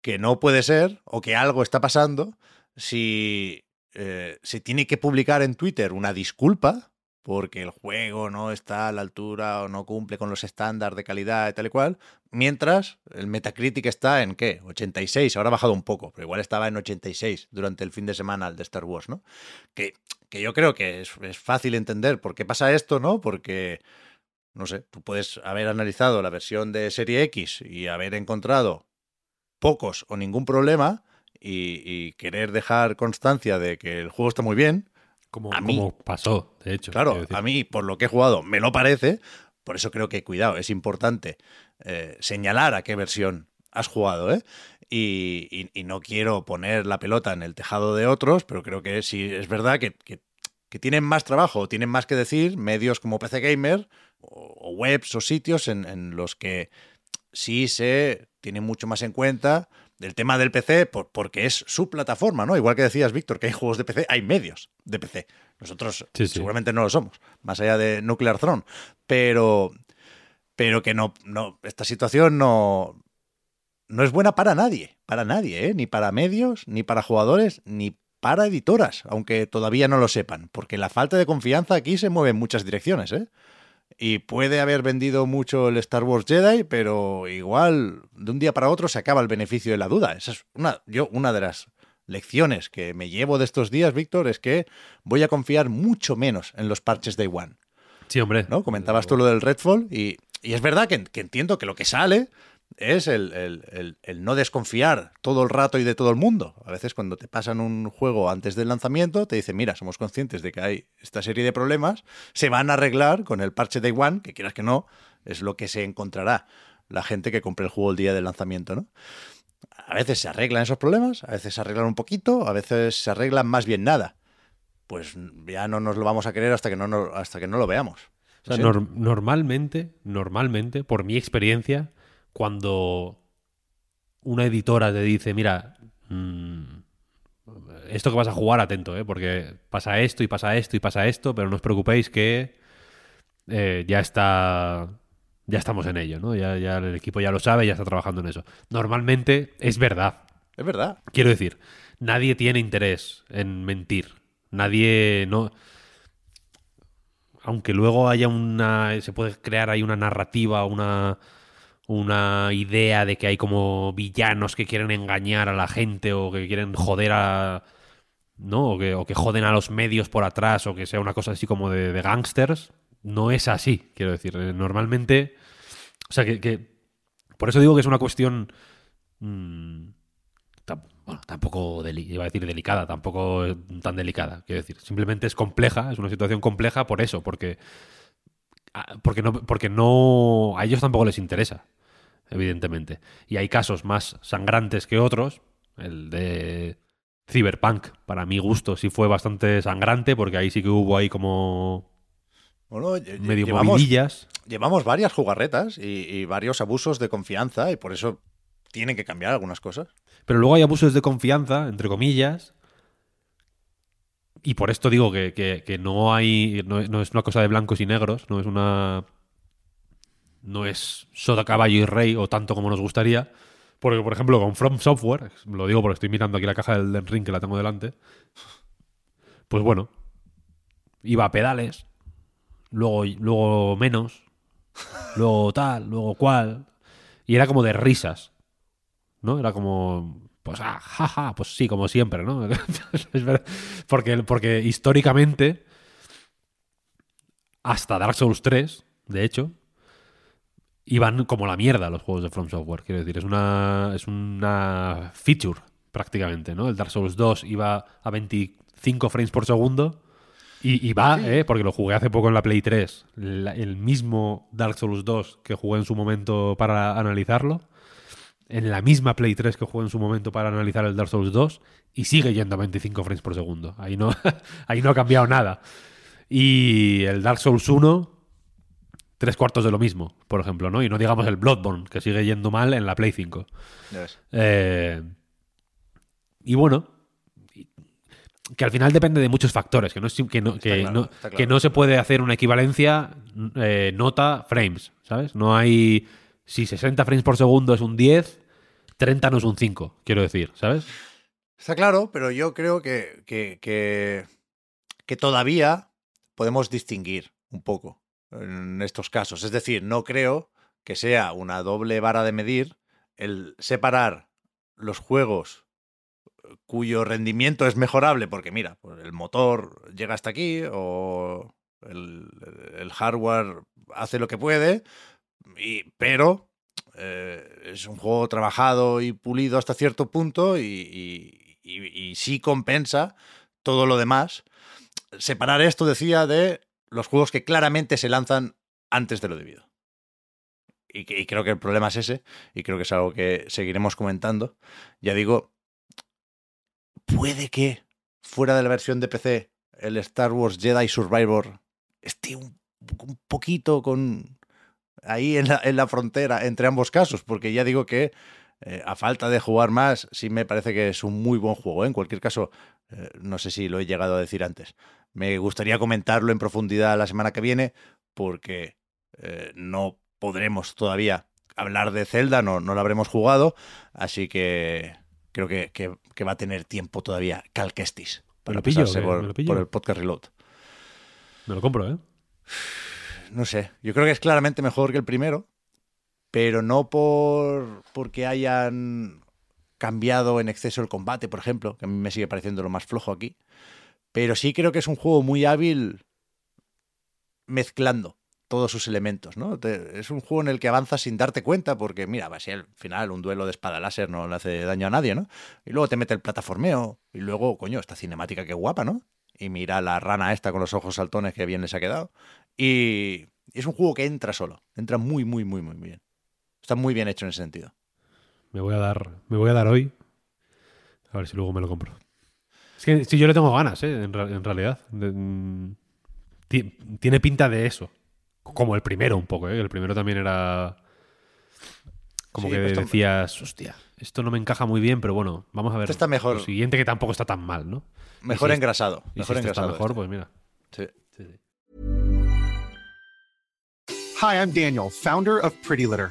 que no puede ser o que algo está pasando si eh, se tiene que publicar en Twitter una disculpa porque el juego no está a la altura o no cumple con los estándares de calidad y tal y cual, mientras el Metacritic está en qué, 86, ahora ha bajado un poco, pero igual estaba en 86 durante el fin de semana el de Star Wars, ¿no? Que, que yo creo que es, es fácil entender por qué pasa esto, ¿no? Porque, no sé, tú puedes haber analizado la versión de Serie X y haber encontrado pocos o ningún problema y, y querer dejar constancia de que el juego está muy bien, Como, A mí- como pasó, de hecho. Claro, a mí, por lo que he jugado, me lo parece. Por eso creo que, cuidado, es importante eh, señalar a qué versión has jugado, ¿eh? Y, y- y no quiero poner la pelota en el tejado de otros, pero creo que sí es verdad que, que- que tienen más trabajo, tienen más que decir medios como PC Gamer o, o webs o sitios en, en los que sí se tiene mucho más en cuenta el tema del PC por, porque es su plataforma, ¿no? Igual que decías, Víctor, que hay juegos de PC, hay medios de PC. Nosotros Sí, sí. seguramente no lo somos, más allá de Nuclear Throne. Pero, pero que no, no, esta situación no, no es buena para nadie, para nadie, ¿eh? ni para medios, ni para jugadores, ni para editoras, aunque todavía no lo sepan, porque la falta de confianza aquí se mueve en muchas direcciones, ¿eh? Y puede haber vendido mucho el Star Wars Jedi, pero igual de un día para otro se acaba el beneficio de la duda. Esa es una, yo, una de las lecciones que me llevo de estos días, Víctor, es que voy a confiar mucho menos en los parches Day One. Sí, hombre. ¿no? Comentabas tú lo del Redfall y, y es verdad que, que entiendo que lo que sale es el, el- el- el no desconfiar todo el rato y de todo el mundo. A veces cuando te pasan un juego antes del lanzamiento, te dicen, mira, somos conscientes de que hay esta serie de problemas, se van a arreglar con el parche Day One, que quieras que no, es lo que se encontrará la gente que compre el juego el día del lanzamiento, ¿no? A veces se arreglan esos problemas, a veces se arreglan un poquito, a veces se arreglan más bien nada. Pues ya no nos lo vamos a querer hasta que no, no- hasta que no lo veamos. O sea, Sí. nor- normalmente, normalmente, por mi experiencia, cuando una editora te dice, mira, mm, esto que vas a jugar, atento, ¿eh? porque pasa esto y pasa esto y pasa esto, pero no os preocupéis que eh, ya está. Ya estamos en ello, ¿no? Ya, ya el equipo ya lo sabe, ya está trabajando en eso. Normalmente es verdad. Es verdad. Quiero decir, nadie tiene interés en mentir. Nadie no. Aunque luego haya una. Se puede crear ahí una narrativa, una. Una idea de que hay como villanos que quieren engañar a la gente o que quieren joder a. ¿No? O que, o que joden a los medios por atrás o que sea una cosa así como de, de gángsters. No es así, quiero decir. Eh, Normalmente. O sea, que. que- por eso digo que es una cuestión. mm, bueno, tampoco iba a decir delicada, tampoco eh, tan delicada, quiero decir, simplemente es compleja, es una situación compleja por eso, porque ah, porque no porque no a ellos tampoco les interesa, evidentemente. Y hay casos más sangrantes que otros, el de Cyberpunk, para mi gusto sí fue bastante sangrante porque ahí sí que hubo ahí como Bueno, medio llevamos, movidillas. llevamos varias jugarretas y, y varios abusos de confianza y por eso tienen que cambiar algunas cosas. Pero luego hay abusos de confianza, entre comillas. Y por esto digo que, que- que no hay. No, no es una cosa de blancos y negros, no es una. No es soda, caballo y rey, o tanto como nos gustaría. Porque, por ejemplo, con From Software, lo digo porque estoy mirando aquí la caja del Den Ring que la tengo delante. Pues bueno, iba a pedales, luego, luego menos, luego tal, luego cual. Y era como de risas. ¿no? Era como, pues, ah, jaja, pues sí, como siempre, ¿no? Porque, porque históricamente, hasta Dark Souls 3, de hecho, iban como la mierda los juegos de From Software. Quiero decir, es una, es una feature prácticamente, ¿no? El Dark Souls 2 iba a 25 frames por segundo. Y, y va, ¿eh? porque lo jugué hace poco en la Play 3. La- el mismo Dark Souls 2 que jugué en su momento para analizarlo en la misma Play 3 que jugué en su momento para analizar el Dark Souls 2 y sigue yendo a 25 frames por segundo. Ahí no, ahí no ha cambiado nada. Y el Dark Souls 1, tres cuartos de lo mismo, por ejemplo, ¿no? Y no digamos el Bloodborne, que sigue yendo mal en la Play 5. Eh, y bueno, que al final depende de muchos factores, que no, que no, que claro, no- está claro. que no se puede hacer una equivalencia eh, nota-frames, ¿sabes? No hay... Si 60 frames por segundo es un 10, 30 no es un 5, quiero decir, ¿sabes? Está claro, pero yo creo que, que, que, que todavía podemos distinguir un poco en estos casos. Es decir, no creo que sea una doble vara de medir el separar los juegos cuyo rendimiento es mejorable, porque mira, pues el motor llega hasta aquí o el, hardware hace lo que puede, pero eh, es un juego trabajado y pulido hasta cierto punto y sí compensa todo lo demás. Separar esto, decía, de los juegos que claramente se lanzan antes de lo debido. Y, creo que el problema es ese, y creo que es algo que seguiremos comentando. Ya digo, puede que fuera de la versión de PC el Star Wars Jedi Survivor esté un, un poquito con, ahí en la, en la frontera entre ambos casos, porque ya digo que eh, a falta de jugar más, sí me parece que es un muy buen juego. ¿eh? En cualquier caso, eh, no sé si lo he llegado a decir antes. Me gustaría comentarlo en profundidad la semana que viene, porque no podremos todavía hablar de Zelda, no, no lo habremos jugado, así que creo que, que, va a tener tiempo todavía Calquestis para pasarse por, por el podcast Reload. Me lo compro, ¿eh? No sé, yo creo que es claramente mejor que el primero, pero no por porque hayan cambiado en exceso el combate, por ejemplo, que a mí me sigue pareciendo lo más flojo aquí, pero sí creo que es un juego muy hábil mezclando todos sus elementos, ¿no? es un juego en el que avanzas sin darte cuenta, porque mira, va a ser al final un duelo de espada láser no le hace daño a nadie, ¿no? Y luego te mete el plataformeo, y luego, coño, esta cinemática que guapa, ¿no? Y mira la rana esta con los ojos saltones que bien les ha quedado. Y es un juego que entra solo, entra muy, muy, muy, muy bien. Está muy bien hecho en ese sentido. Me voy a dar, me voy a dar hoy. A ver si luego me lo compro. Es que si yo le tengo ganas, ¿eh? en, realidad. Mm, tiene pinta de eso. Como el primero un poco, ¿eh? El primero también era... Como que pues decías, hostia, esto no me encaja muy bien, pero bueno, vamos a ver. está mejor. Lo siguiente que tampoco está tan mal, ¿no? Mejor engrasado. Mejor engrasado. Está mejor, pues mira. Sí. sí, sí. Hi, I'm Daniel, founder of Pretty Litter.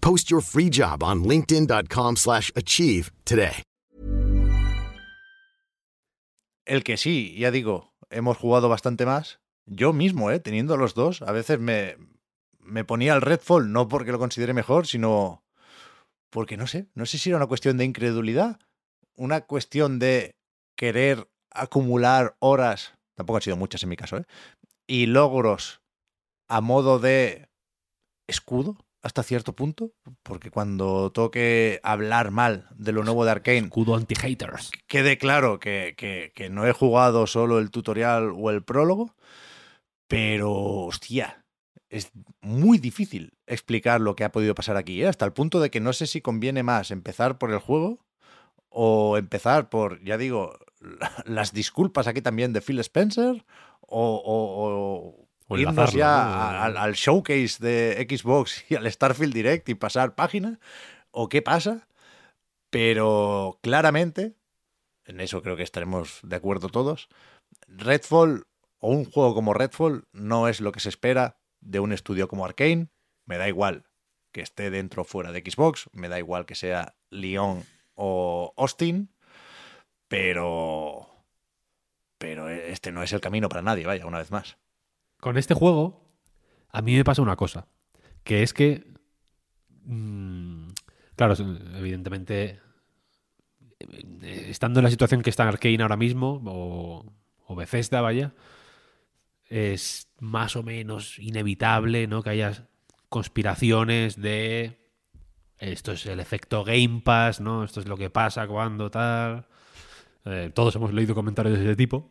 Post your free job on linkedin.com slash achieve today. El que sí, ya digo, hemos jugado bastante más. Yo mismo, eh, teniendo los dos, a veces me, me ponía el Redfall, no porque lo considere mejor, sino porque no sé, no sé si era una cuestión de incredulidad, una cuestión de querer acumular horas, tampoco han sido muchas en mi caso, ¿eh? y logros a modo de escudo, hasta cierto punto, porque cuando toque hablar mal de lo nuevo de Arkane, escudo anti-haters, quede claro que, que, no he jugado solo el tutorial o el prólogo, pero hostia, es muy difícil explicar lo que ha podido pasar aquí, ¿eh? hasta el punto de que no sé si conviene más empezar por el juego o empezar por, ya digo, las disculpas aquí también de Phil Spencer o, o irnos ya al, showcase de Xbox y al Starfield Direct y pasar página, o qué pasa, pero claramente, en eso creo que estaremos de acuerdo todos, Redfall o un juego como Redfall no es lo que se espera de un estudio como Arkane, me da igual que esté dentro o fuera de Xbox, me da igual que sea Lyon o Austin, pero pero este no es el camino para nadie, vaya, una vez más con este juego, a mí me pasa una cosa, que es que, mm, claro, evidentemente, eh, estando en la situación que está Arkane ahora mismo, o, o Bethesda, vaya, es más o menos inevitable, ¿no? Que haya conspiraciones de esto es el efecto Game Pass, ¿no? Esto es lo que pasa cuando tal. Eh, todos hemos leído comentarios de ese tipo.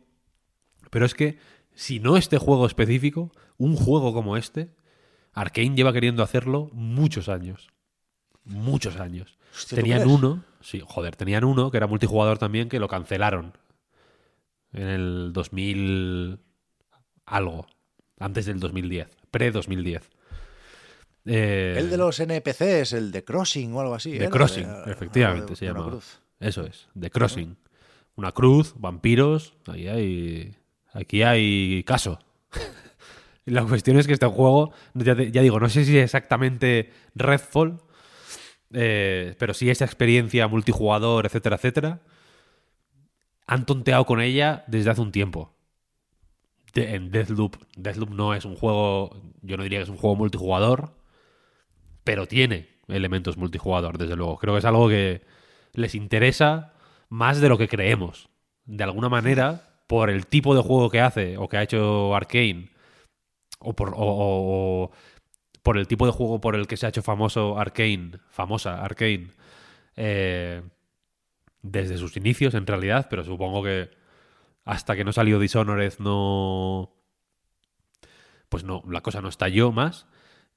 Pero es que si no este juego específico, un juego como este, Arkane lleva queriendo hacerlo muchos años. Muchos años. tenían uno, sí, joder, tenían uno que era multijugador también que lo cancelaron en el 2000 algo, antes del 2010, pre-2010. Eh, el de los NPCs, el de Crossing o algo así. De Crossing, efectivamente, se llama. Eso es, de Crossing. Una cruz, vampiros, ahí hay Aquí hay caso. la cuestión es que este juego, ya, digo, no sé si es exactamente Redfall, eh, pero sí esa experiencia multijugador, etcétera, etcétera. han tonteado con ella desde hace un tiempo. De- en Deathloop. Deathloop no es un juego, yo no diría que es un juego multijugador, pero tiene elementos multijugador, desde luego. Creo que es algo que les interesa más de lo que creemos. De alguna manera, por el tipo de juego que hace o que ha hecho Arkane, o por, o- por el tipo de juego por el que se ha hecho famoso Arkane, famosa Arkane, eh, desde sus inicios en realidad, pero supongo que hasta que no salió Dishonored no... Pues no, la cosa no estalló más.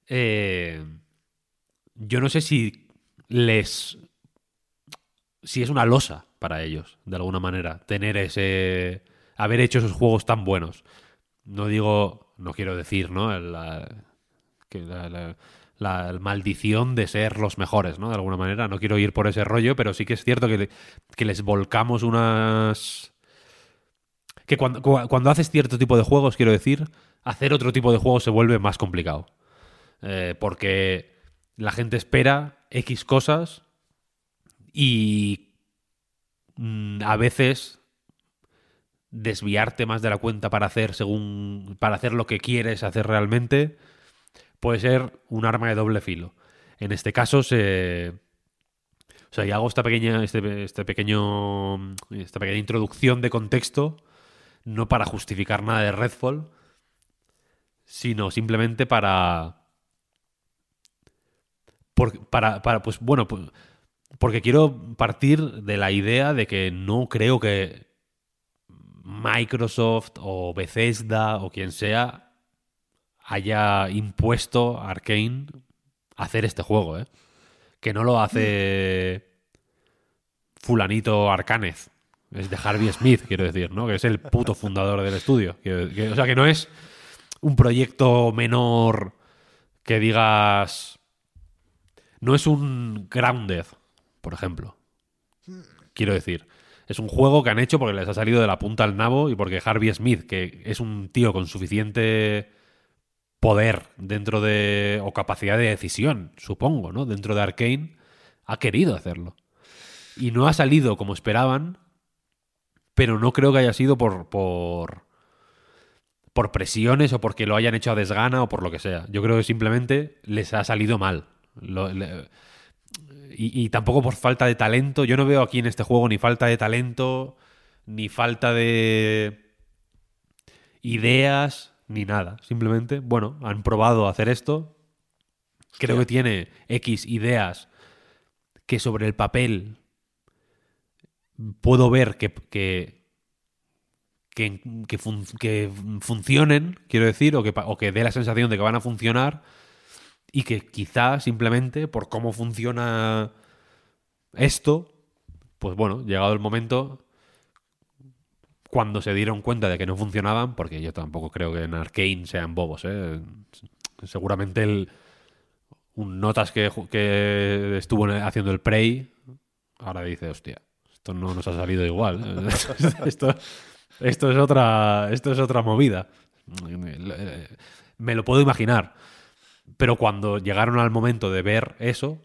Eh, yo no sé si les... Si es una losa para ellos, de alguna manera, tener ese... Haber hecho esos juegos tan buenos. No digo, no quiero decir, ¿no? La, la, maldición de ser los mejores, ¿no? De alguna manera. No quiero ir por ese rollo, pero sí que es cierto que, que les volcamos unas... Que cuando, cu- cuando haces cierto tipo de juegos, quiero decir, hacer otro tipo de juegos se vuelve más complicado. Eh, porque la gente espera X cosas y mm, a veces desviarte más de la cuenta para hacer según para hacer lo que quieres hacer realmente puede ser un arma de doble filo. En este caso se o sea, y hago esta pequeña este, este pequeño esta pequeña introducción de contexto no para justificar nada de Redfall, sino simplemente para por- para, para, pues bueno, pues, porque quiero partir de la idea de que no creo que Microsoft o Bethesda o quien sea haya impuesto a Arkane hacer este juego, ¿eh? Que no lo hace fulanito Arcanez. Es de Harvey Smith, quiero decir, ¿no? Que es el puto fundador del estudio. Que- o sea, que no es un proyecto menor que digas... No es un Grounded, por ejemplo. Quiero decir, es un juego que han hecho porque les ha salido de la punta al nabo y porque Harvey Smith, que es un tío con suficiente poder dentro de. o capacidad de decisión, supongo, ¿no? Dentro de Arkane, ha querido hacerlo. Y no ha salido como esperaban, pero no creo que haya sido por. por por presiones o porque lo hayan hecho a desgana o por lo que sea. Yo creo que simplemente les ha salido mal. Lo- y, y tampoco por falta de talento. Yo no veo aquí en este juego ni falta de talento, ni falta de ideas, ni nada. Simplemente, bueno, han probado a hacer esto. Creo que tiene X ideas que sobre el papel puedo ver que, que, que, que fun- que funcionen, quiero decir, o que, o que dé la sensación de que van a funcionar y que quizá simplemente por cómo funciona esto, pues bueno, llegado el momento, cuando se dieron cuenta de que no funcionaban, porque yo tampoco creo que en Arkane sean bobos, ¿eh? seguramente el, un notas que, que estuvo en- haciendo el Prey, ahora dice, hostia, esto no nos ha salido igual. ¿eh? esto, esto es otra, esto es otra movida. Me lo puedo imaginar. Pero cuando llegaron al momento de ver eso,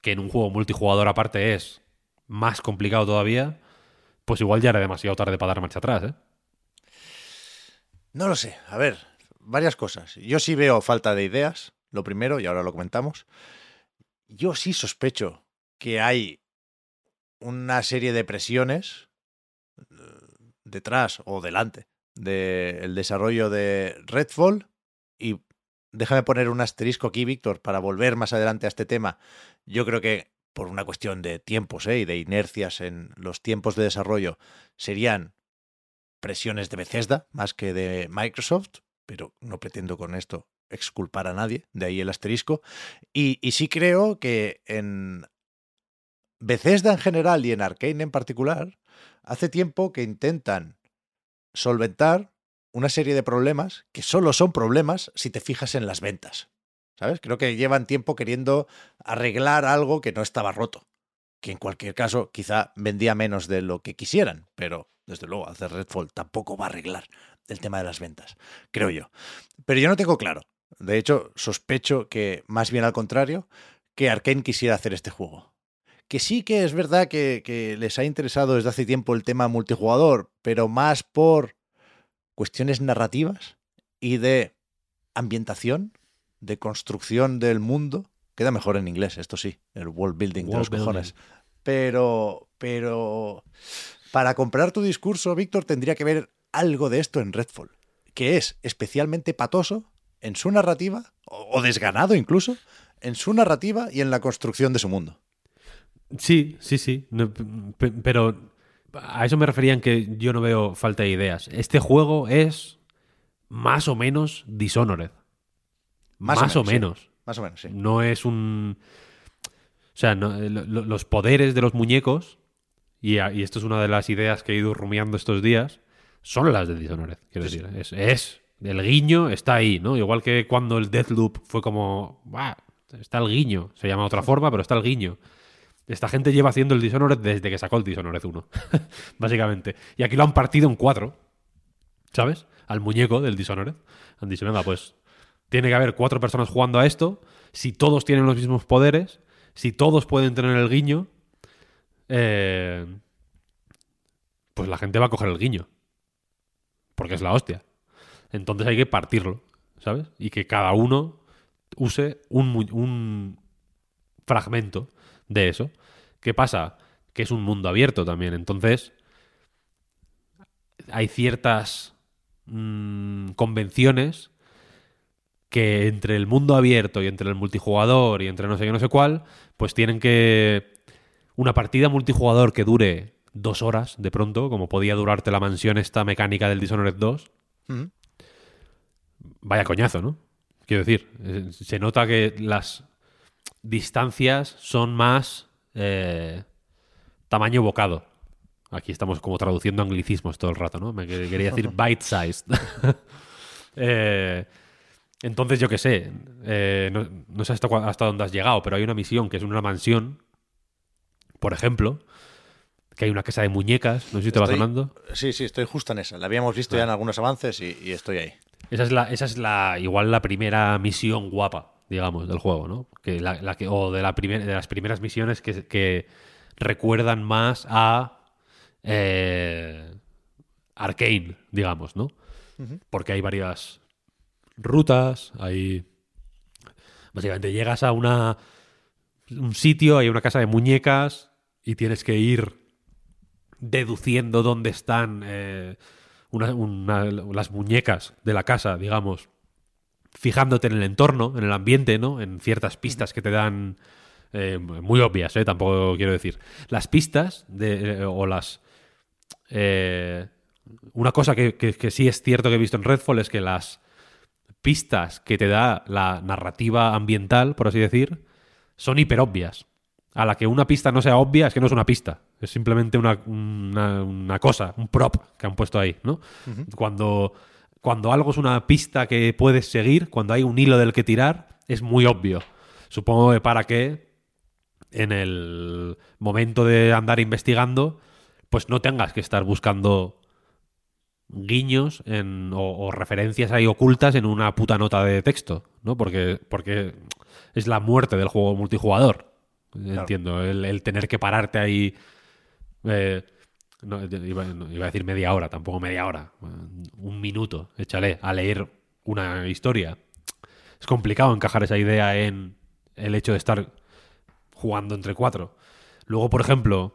que en un juego multijugador aparte es más complicado todavía, pues igual ya era demasiado tarde para dar marcha atrás, ¿eh? No lo sé. A ver, varias cosas. Yo sí veo falta de ideas, lo primero, y ahora lo comentamos. Yo sí sospecho que hay una serie de presiones eh, detrás o delante del desarrollo de Redfall. Y déjame poner un asterisco aquí, Víctor, para volver más adelante a este tema. Yo creo que por una cuestión de tiempos ¿eh? y de inercias en los tiempos de desarrollo serían presiones de Bethesda más que de Microsoft, pero no pretendo con esto exculpar a nadie, de ahí el asterisco. Y, y sí creo que en Bethesda en general y en Arkane en particular, hace tiempo que intentan solventar una serie de problemas que solo son problemas si te fijas en las ventas. ¿Sabes? Creo que llevan tiempo queriendo arreglar algo que no estaba roto. Que en cualquier caso quizá vendía menos de lo que quisieran, pero desde luego hacer Redfall tampoco va a arreglar el tema de las ventas, creo yo. Pero yo no tengo claro. De hecho, sospecho que más bien al contrario, que Arkane quisiera hacer este juego. que sí que es verdad que, que les ha interesado desde hace tiempo el tema multijugador, pero más por cuestiones narrativas y de ambientación, de construcción del mundo. Queda mejor en inglés, esto sí, el world building de los cojones. building. Pero, pero para comprar tu discurso, Víctor, tendría que ver algo de esto en Redfall, que es especialmente patoso en su narrativa, o, desganado incluso, en su narrativa y en la construcción de su mundo. Sí, sí, sí. No, pero a eso me refería en que yo no veo falta de ideas. Este juego es más o menos Dishonored. Más, o sí. menos. Más o menos, sí. No es un. O sea, no- lo- lo- los poderes de los muñecos, y, a- y esto es una de las ideas que he ido rumiando estos días, son las de Dishonored. Quiero decir, es, es. El guiño está ahí, ¿no? Igual que cuando el Deathloop fue como. "Buah, está el guiño. Se llama de otra forma, pero está el guiño. Esta gente lleva haciendo el Dishonored desde que sacó el Dishonored 1, básicamente. Y aquí lo han partido en cuatro, ¿sabes? Al muñeco del Dishonored. Han dicho, venga, pues tiene que haber cuatro personas jugando a esto. Si todos tienen los mismos poderes, si todos pueden tener el guiño, eh, pues la gente va a coger el guiño. Porque es la hostia. Entonces hay que partirlo, ¿sabes? Y que cada uno use un, un fragmento de eso. ¿Qué pasa? Que es un mundo abierto también. Entonces, hay ciertas mm, convenciones que entre el mundo abierto y entre el multijugador y entre no sé qué, no sé cuál, pues tienen que... Una partida multijugador que dure dos horas, de pronto, como podía durarte la mansión esta mecánica del Dishonored 2, Ujú. vaya coñazo, ¿no? Quiero decir, eh, se nota que las distancias son más eh, tamaño bocado. Aquí estamos como traduciendo anglicismos todo el rato, ¿no? Me que- quería decir bite-sized. Eh, entonces, yo qué sé, eh, no, no sé hasta, dónde has llegado, pero hay una misión que es una mansión, por ejemplo, que hay una casa de muñecas, no sé si te va Estoy- sonando. Sí, sí, estoy justo en esa. La habíamos visto ya en algunos avances y, y estoy ahí. Esa es la, esa es la, igual la primera misión guapa, digamos, del juego, ¿no? Que la, la que, o de, la primer- de las primeras misiones que, que recuerdan más a eh, Arcane, digamos, ¿no? Porque hay varias rutas, hay... Básicamente llegas a una, un sitio, hay una casa de muñecas y tienes que ir deduciendo dónde están eh, una- una- las muñecas de la casa, digamos, fijándote en el entorno, en el ambiente, ¿no? En ciertas pistas que te dan eh, muy obvias, ¿eh? Tampoco quiero decir. Las pistas de, eh, o las... eh, una cosa que, que- que sí es cierto que he visto en Redfall es que las pistas que te da la narrativa ambiental, por así decir, son hiperobvias. A la que una pista no sea obvia es que no es una pista. Es simplemente una, una- una cosa, un prop que han puesto ahí, ¿no? Cuando, cuando algo es una pista que puedes seguir, cuando hay un hilo del que tirar, es muy obvio. Supongo que para que en el momento de andar investigando, pues no tengas que estar buscando guiños en- o, o referencias ahí ocultas en una puta nota de texto, ¿no? Porque, porque es la muerte del juego multijugador. Entiendo, el, el tener que pararte ahí. eh, no, iba, iba a decir media hora, tampoco media hora. Un minuto, échale, a leer una historia. Es complicado encajar esa idea en el hecho de estar jugando entre cuatro. Luego, por ejemplo,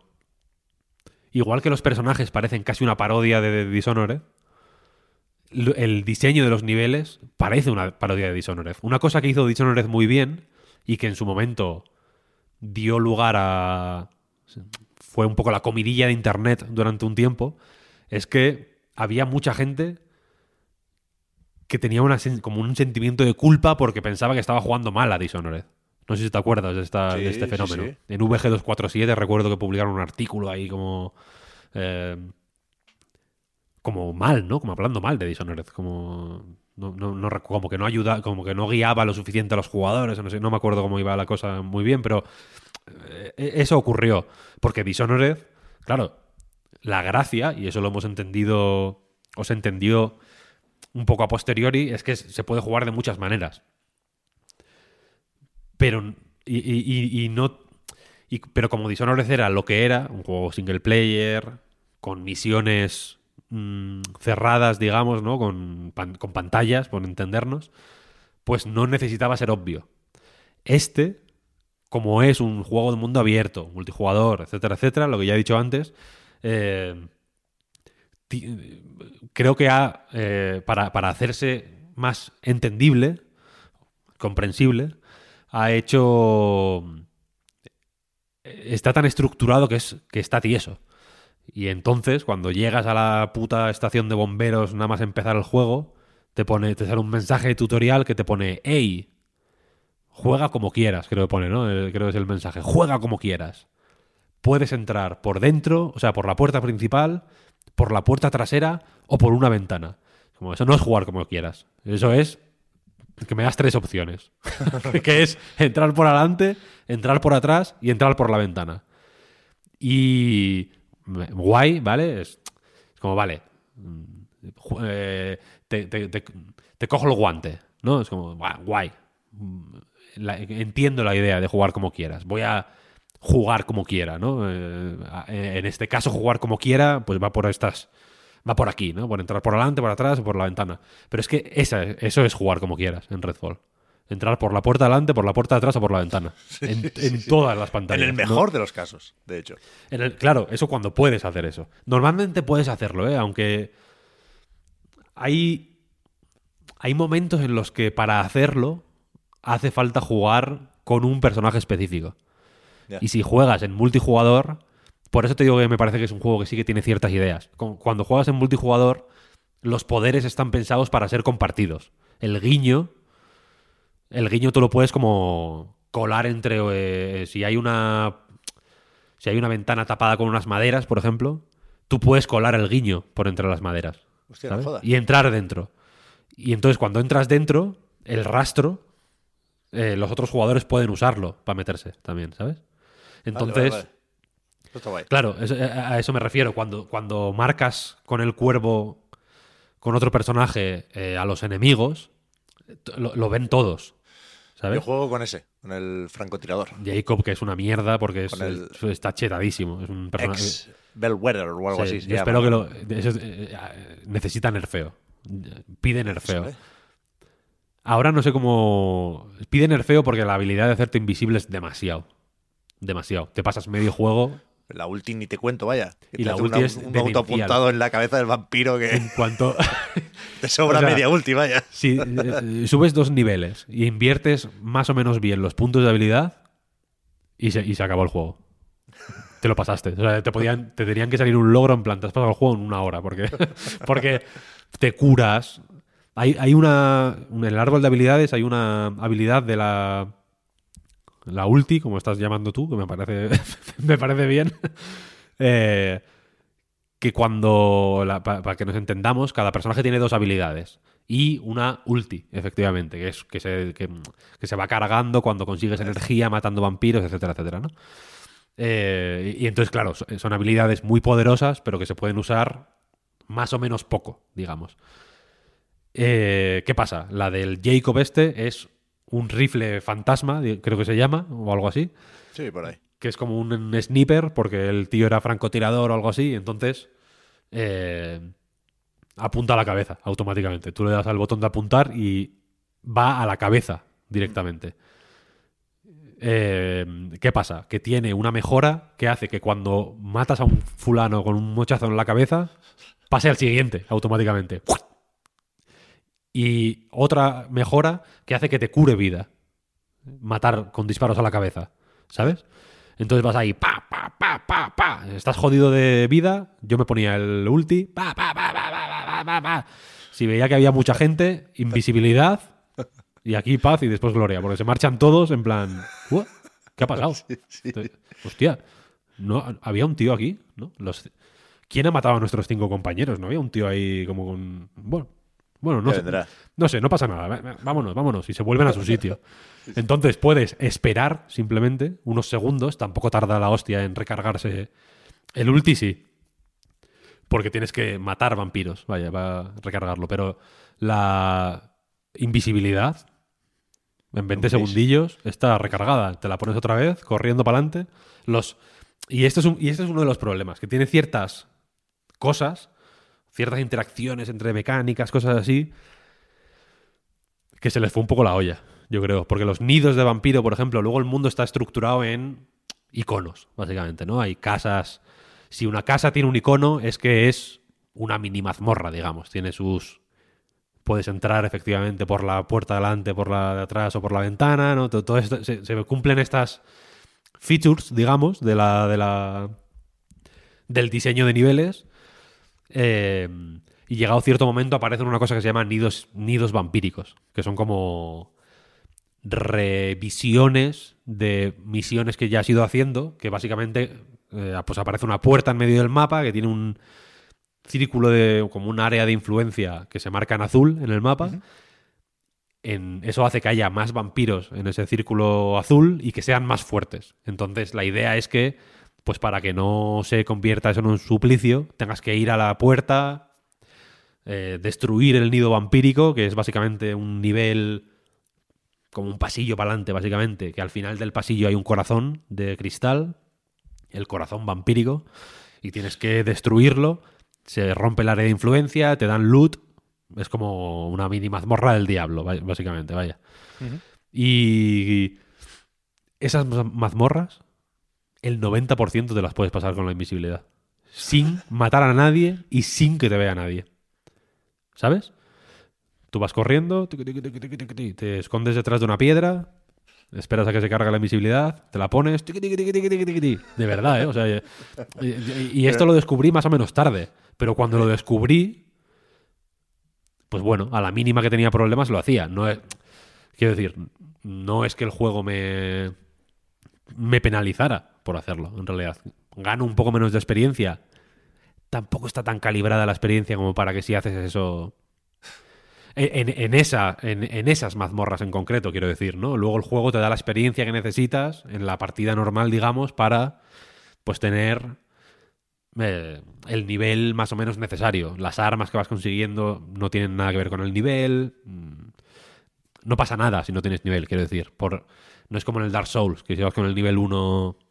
igual que los personajes parecen casi una parodia de, Dishonored, el diseño de los niveles parece una parodia de Dishonored. Una cosa que hizo Dishonored muy bien y que en su momento dio lugar a... fue un poco la comidilla de Internet durante un tiempo, es que había mucha gente que tenía una, como un sentimiento de culpa porque pensaba que estaba jugando mal a Dishonored. No sé si te acuerdas de, esta, Sí, de este sí, fenómeno. sí. En VG247 recuerdo que publicaron un artículo ahí como... eh, como mal, ¿no? Como hablando mal de Dishonored. Como, no, no, como que no ayuda, como que no guiaba lo suficiente a los jugadores. No, sé, no me acuerdo cómo iba la cosa muy bien, pero eh, eso ocurrió. Porque Dishonored, claro, la gracia, y eso lo hemos entendido, o se entendió un poco a posteriori, es que se puede jugar de muchas maneras. Pero, y, y- no, pero como Dishonored era lo que era, un juego single player, con misiones mm, cerradas, digamos, ¿no? Con, con pantallas, por entendernos, pues no necesitaba ser obvio. Este, como es un juego de mundo abierto, multijugador, etcétera, etcétera, lo que ya he dicho antes, eh, creo que ha, eh, para, para hacerse más entendible, comprensible, ha hecho... Está tan estructurado que, es, que está tieso. Y entonces, cuando llegas a la puta estación de bomberos, nada más empezar el juego, te pone, te sale un mensaje tutorial que te pone, hey, juega como quieras, creo que pone, ¿no? El- creo que es el mensaje, juega como quieras. Puedes entrar por dentro, o sea, por la puerta principal, por la puerta trasera o por una ventana. Como eso no es jugar como quieras. Eso es que me das tres opciones. que es entrar por adelante, entrar por atrás y entrar por la ventana. Y guay, ¿vale? Es, es como, vale, mm, eh, te, te- cojo el guante, ¿no? Es como, "Buah, guay. Mm, entiendo la idea de jugar como quieras. Voy a jugar como quiera, ¿no? Eh, a- en este caso, jugar como quiera, pues va por estas. Va por aquí, ¿no? Por entrar por adelante, por atrás o por la ventana. Pero es que esa, eso es jugar como quieras en Redfall. Entrar por la puerta adelante, por la puerta de atrás o por la ventana. en en todas las En pantallas. el ¿no? mejor de los casos, de hecho. En el- claro, eso cuando puedes hacer eso. Normalmente puedes hacerlo, ¿eh? aunque hay, hay momentos en los que para hacerlo hace falta jugar con un personaje específico. Y si juegas en multijugador, por eso te digo que me parece que es un juego que sí que tiene ciertas ideas. Cu- Cuando juegas en multijugador, los poderes están pensados para ser compartidos. El guiño, el guiño tú lo puedes como colar entre eh, si hay una si hay una ventana tapada con unas maderas, por ejemplo, tú puedes colar el guiño por entre las maderas. Hostia, no ¿sabes? jodas. Y entrar dentro. Y entonces cuando entras dentro, el rastro, eh, los otros jugadores pueden usarlo para meterse también, ¿sabes? Entonces, vale, vale. Claro, eso- a eso me refiero. Cuando, cuando marcas con el cuervo, con otro personaje, eh, a los enemigos, lo ven todos, ¿sabes? Yo juego con ese, con el francotirador. Jacob, que es una mierda porque es, Con el- es- está chetadísimo. Es un personaje. Ex Bellwether o algo Sí, así. yo espero que lo. eso es- eh, eh, necesita nerfeo. Pide nerfeo. ¿Sabe? Ahora no sé cómo. Pide nerfeo porque la habilidad de hacerte invisible es demasiado. Demasiado. Te pasas medio juego. La ulti ni te cuento, vaya. Y la ulti una- es un auto apuntado en la cabeza del vampiro que En cuanto. te sobra O sea, media ulti, vaya. si eh, subes dos niveles y inviertes más o menos bien los puntos de habilidad y se, y se acabó el juego. Te lo pasaste. O sea, te, podían, te tenían que salir un logro en plan, te has pasado el juego en una hora porque, porque te curas. Hay, hay una. En el árbol de habilidades hay una habilidad de la. La ulti, como estás llamando tú, que me parece, me parece bien. Eh, que cuando, para que nos entendamos, cada personaje tiene dos habilidades. Y una ulti, efectivamente, que es que se, que, se va cargando cuando consigues energía, matando vampiros, etcétera, etcétera, ¿no? Eh, y entonces, claro, so- son habilidades muy poderosas, pero que se pueden usar más o menos poco, digamos. Eh, ¿Qué pasa? La del Jacob este es un rifle fantasma, creo que se llama, o algo así Sí, por ahí. que es como un sniper, porque el tío era francotirador o algo así, y entonces eh, apunta a la cabeza automáticamente. Tú le das al botón de apuntar y va a la cabeza directamente. Eh, ¿Qué pasa? Que tiene una mejora que hace que cuando matas a un fulano con un mochazo en la cabeza, pase al siguiente automáticamente y otra mejora que hace que te cure vida. Matar con disparos a la cabeza, ¿sabes? Entonces vas ahí, pa, pa, pa, pa, pa. Estás jodido de vida. Yo me ponía el ulti, pa, pa, pa, pa, pa, pa, pa, pa Si veía que había mucha gente, invisibilidad. Y aquí paz y después gloria. Porque se marchan todos en plan, ¿qué ha pasado? Hostia, ¿no? había un tío aquí, ¿no? Los, ¿Quién ha matado a nuestros cinco compañeros? ¿No había un tío ahí como con. Bueno, bueno no sé. No sé, no pasa nada. Vámonos, vámonos. Y se vuelven a su sitio. Entonces puedes esperar simplemente unos segundos. Tampoco tarda la hostia en recargarse el ulti, sí. Porque tienes que matar vampiros. Vaya, va a recargarlo. Pero la invisibilidad En 20 ¿Lo veis? segundillos está recargada. Te la pones otra vez, corriendo para adelante. Los... Y, esto es un- y este es uno de los problemas, que tiene ciertas cosas, ciertas interacciones entre mecánicas, cosas así, que se les fue un poco la olla, yo creo. Porque los nidos de vampiro, por ejemplo, luego el mundo está estructurado en iconos, básicamente, ¿no? Hay casas. Si una casa tiene un icono, es que es una mini mazmorra, digamos. Tiene sus. Puedes entrar efectivamente por la puerta de delante, por la de atrás o por la ventana, ¿no? Todo, todo esto, se, se cumplen estas features, digamos, de la, de la del diseño de niveles. Eh, y llegado cierto momento aparecen una cosa que se llama nidos, nidos vampíricos, que son como revisiones de misiones que ya has ido haciendo, que básicamente eh, pues aparece una puerta en medio del mapa que tiene un círculo de como un área de influencia que se marca en azul en el mapa. En, eso hace que haya más vampiros en ese círculo azul y que sean más fuertes. Entonces la idea es que, pues para que no se convierta eso en un suplicio, tengas que ir a la puerta, eh, destruir el nido vampírico, que es básicamente un nivel como un pasillo para adelante, básicamente, que al final del pasillo hay un corazón de cristal, el corazón vampírico, y tienes que destruirlo, se rompe el área de influencia, te dan loot, es como una mini mazmorra del diablo, básicamente, vaya. Y esas ma- mazmorras, el 90% te las puedes pasar con la invisibilidad. Sin matar a nadie y sin que te vea nadie. ¿Sabes? Tú vas corriendo, te escondes detrás de una piedra, esperas a que se cargue la invisibilidad, te la pones. tiqui, tiqui, tiqui. De verdad, ¿eh? O sea, y, y- y esto lo descubrí más o menos tarde. Pero cuando lo descubrí, pues bueno, a la mínima que tenía problemas lo hacía. No es, quiero decir, no es que el juego me, me penalizara por hacerlo, en realidad. Gano un poco menos de experiencia. Tampoco está tan calibrada la experiencia como para que si haces eso en, esa, en, esas mazmorras en concreto, quiero decir, ¿no? Luego el juego te da la experiencia que necesitas en la partida normal, digamos, para pues tener eh, el nivel más o menos necesario. Las armas que vas consiguiendo no tienen nada que ver con el nivel. mm, No pasa nada si no tienes nivel, quiero decir. Por, no es como en el Dark Souls, que si vas con el nivel 1, mm,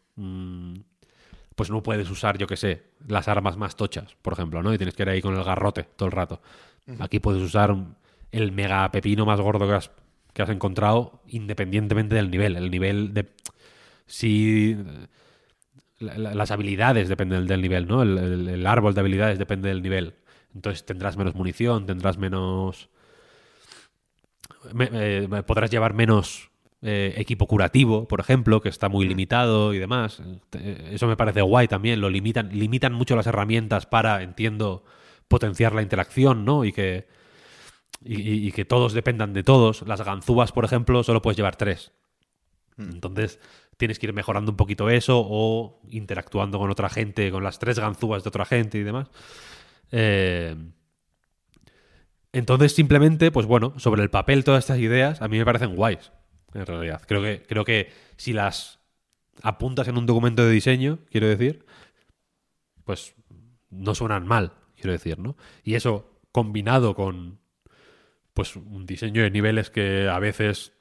pues no puedes usar, yo que sé, las armas más tochas, por ejemplo, ¿no? Y tienes que ir ahí con el garrote todo el rato. Aquí puedes usar el mega pepino más gordo que has, que has encontrado independientemente del nivel. El nivel de... Si... la- la- las habilidades dependen del nivel, ¿no? El, el- el árbol de habilidades depende del nivel. Entonces tendrás menos munición, tendrás menos... me- eh, podrás llevar menos eh, equipo curativo, por ejemplo, que está muy limitado y demás. Eso me parece guay también. Lo limitan, limitan mucho las herramientas para, entiendo, potenciar la interacción, ¿no? Y que, y, y- y que todos dependan de todos. Las ganzúas, por ejemplo, solo puedes llevar tres. Entonces tienes que ir mejorando un poquito eso o interactuando con otra gente, con las tres ganzúas de otra gente y demás. Eh, entonces, simplemente, pues bueno, sobre el papel todas estas ideas a mí me parecen guays, en realidad. Creo que, creo que si las apuntas en un documento de diseño, quiero decir, pues no suenan mal, quiero decir, ¿no? Y eso combinado con pues un diseño de niveles que a veces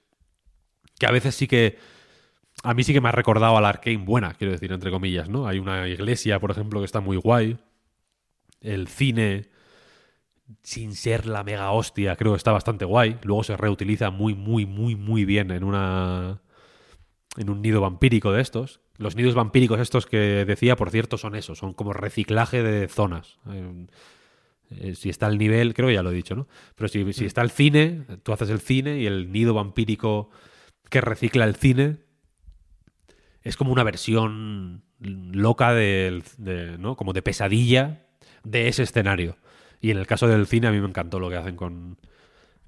que a veces sí que a mí sí que me ha recordado a la Arcane buena, quiero decir, entre comillas, ¿no? Hay una iglesia, por ejemplo, que está muy guay. El cine, sin ser la mega hostia, creo que está bastante guay. Luego se reutiliza muy, muy, muy, muy bien en una. en un nido vampírico de estos. Los nidos vampíricos estos que decía, por cierto, son eso, son como reciclaje de zonas. Eh, eh, si está el nivel, creo que ya lo he dicho, ¿no? Pero si, si está el cine, tú haces el cine y el nido vampírico que recicla el cine es como una versión loca del, de, ¿no? Como de pesadilla de ese escenario. Y en el caso del cine a mí me encantó lo que hacen con,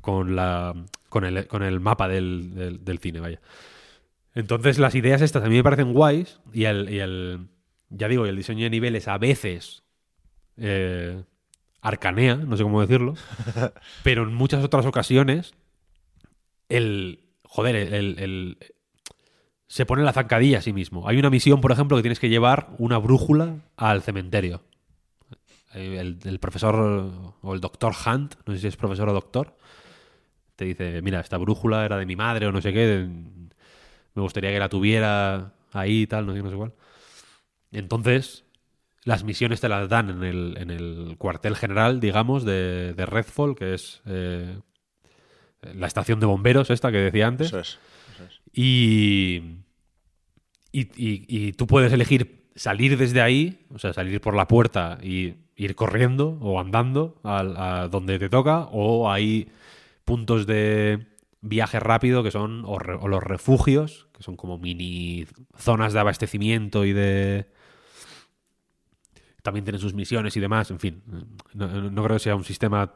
con, la, con, el, con el mapa del, del, del cine, vaya. Entonces las ideas estas a mí me parecen guays y el, y el ya digo, el diseño de niveles a veces eh, arcanea, no sé cómo decirlo, pero en muchas otras ocasiones el, joder, el, el- el- se pone la zancadilla a sí mismo. Hay una misión, por ejemplo, que tienes que llevar una brújula al cementerio. El, el profesor o el doctor Hunt, no sé si es profesor o doctor, te dice, mira, esta brújula era de mi madre o no sé qué, me gustaría que la tuviera ahí y tal, no sé, no sé cuál. Entonces, las misiones te las dan en el, en el cuartel general, digamos, de, de Redfall, que es eh, la estación de bomberos esta que decía antes. Eso es. eso es. Y, y, y- y tú puedes elegir salir desde ahí, o sea, salir por la puerta y ir corriendo o andando al- a, donde te toca, o hay puntos de viaje rápido que son o, re- o los refugios, que son como mini zonas de abastecimiento y de... También tienen sus misiones y demás, en fin. No creo que sea un sistema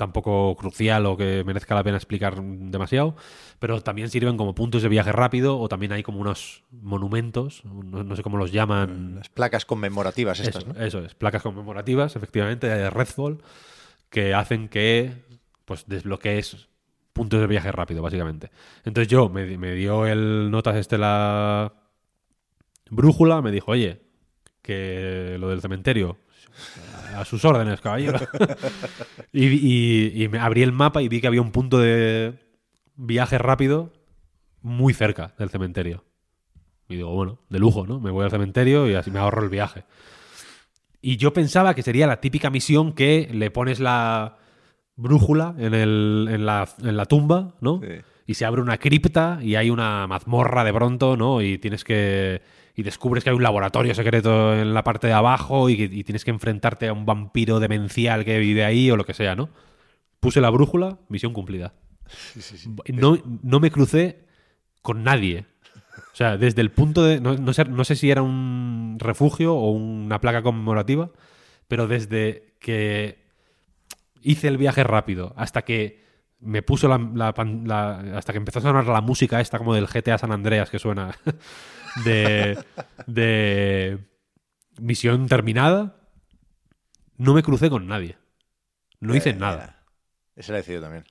tampoco crucial o que merezca la pena explicar demasiado, pero también sirven como puntos de viaje rápido o también hay como unos monumentos, no, no sé cómo los llaman. Las placas conmemorativas estas, Eso, ¿no? eso es, placas conmemorativas, efectivamente, de Redfall, que hacen que pues desbloquees puntos de viaje rápido, básicamente. Entonces yo, me, me dio el notas este la brújula, me dijo, oye, que lo del cementerio, a sus órdenes, caballero. y, y- y me abrí el mapa y vi que había un punto de viaje rápido muy cerca del cementerio. Y digo, bueno, de lujo, ¿no? Me voy al cementerio y así me ahorro el viaje. Y yo pensaba que sería la típica misión que le pones la brújula en, el- en la, en la tumba, ¿no? Sí. Y se abre una cripta y hay una mazmorra de pronto, ¿no? Y tienes que. Y descubres que hay un laboratorio secreto en la parte de abajo y, tienes que enfrentarte a un vampiro demencial que vive ahí o lo que sea, ¿no? Puse la brújula, misión cumplida. No, no me crucé con nadie. O sea, desde el punto de. No, no sé, no sé si era un refugio o una placa conmemorativa, pero desde que hice el viaje rápido hasta que me puso la, la la- hasta que empezó a sonar la música esta como del GTA San Andreas que suena de, de misión terminada, no me crucé con nadie. No hice Eh, nada. Ese la he decidido también.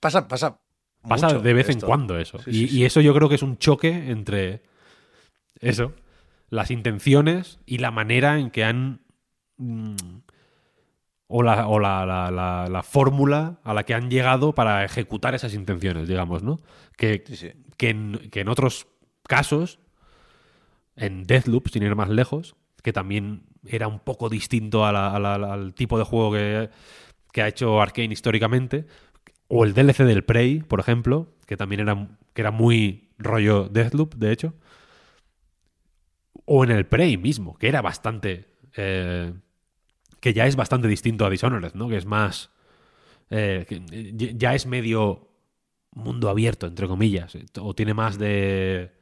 Pasa, pasa. Pasa mucho de vez en cuando eso. Sí, y, sí, y eso yo creo que es un choque entre eso, las intenciones y la manera en que han... mm, o la, o la, la- la- la fórmula a la que han llegado para ejecutar esas intenciones, digamos, ¿no? Que, sí. que, en, que en otros casos, en Deathloop, sin ir más lejos, que también era un poco distinto al tipo de juego que, que ha hecho Arkane históricamente, o el DLC del Prey, por ejemplo, que también era, que era muy rollo Deathloop, de hecho, o en el Prey mismo, que era bastante... eh, que ya es bastante distinto a Dishonored, ¿no? Que es más... eh, ya- ya es medio mundo abierto, entre comillas, o tiene más de...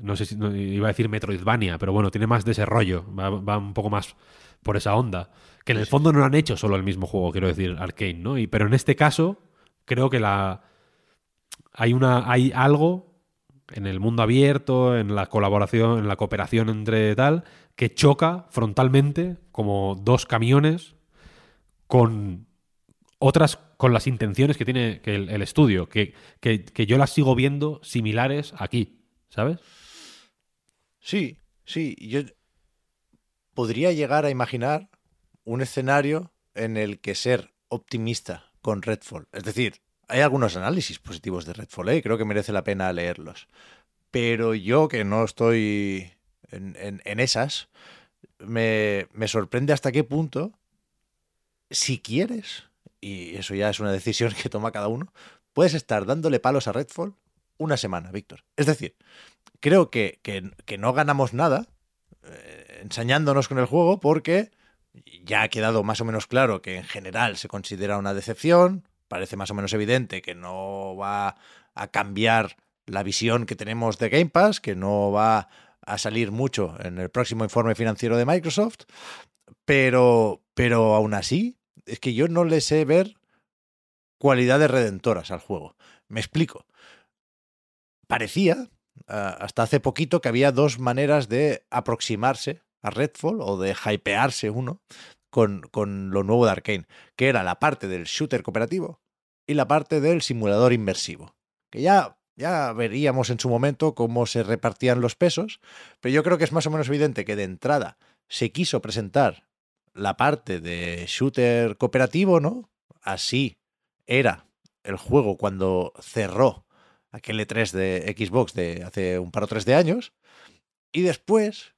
No sé si no, iba a decir Metroidvania, pero bueno, tiene más de ese rollo, va, va un poco más por esa onda. Que en el fondo no han hecho solo el mismo juego, quiero decir, Arkane, ¿no? Y, pero en este caso, creo que la hay una hay algo en el mundo abierto, en la colaboración, en la cooperación entre tal, que choca frontalmente como dos camiones con otras con las intenciones que tiene que el, el estudio, que, que- que yo las sigo viendo similares aquí, ¿sabes? Sí, sí. Yo podría llegar a imaginar un escenario en el que ser optimista con Redfall. Es decir, hay algunos análisis positivos de Redfall, ¿eh? creo que merece la pena leerlos. Pero yo, que no estoy en, en- en esas, me, me sorprende hasta qué punto, si quieres, y eso ya es una decisión que toma cada uno, puedes estar dándole palos a Redfall una semana, Víctor. Es decir, creo que, que- no ganamos nada eh, ensañándonos con el juego porque ya ha quedado más o menos claro que en general se considera una decepción, parece más o menos evidente que no va a cambiar la visión que tenemos de Game Pass, que no va a salir mucho en el próximo informe financiero de Microsoft, pero, pero aún así, es que yo no le sé ver cualidades redentoras al juego. Me explico. Parecía, ah, hasta hace poquito, que había dos maneras de aproximarse a Redfall o de hypearse uno con, con lo nuevo de Arkane, que era la parte del shooter cooperativo y la parte del simulador inmersivo. Que ya, ya veríamos en su momento cómo se repartían los pesos, pero yo creo que es más o menos evidente que de entrada se quiso presentar la parte de shooter cooperativo, ¿no? Así era el juego cuando cerró aquel E3 de Xbox de hace un par o tres de años. Y después,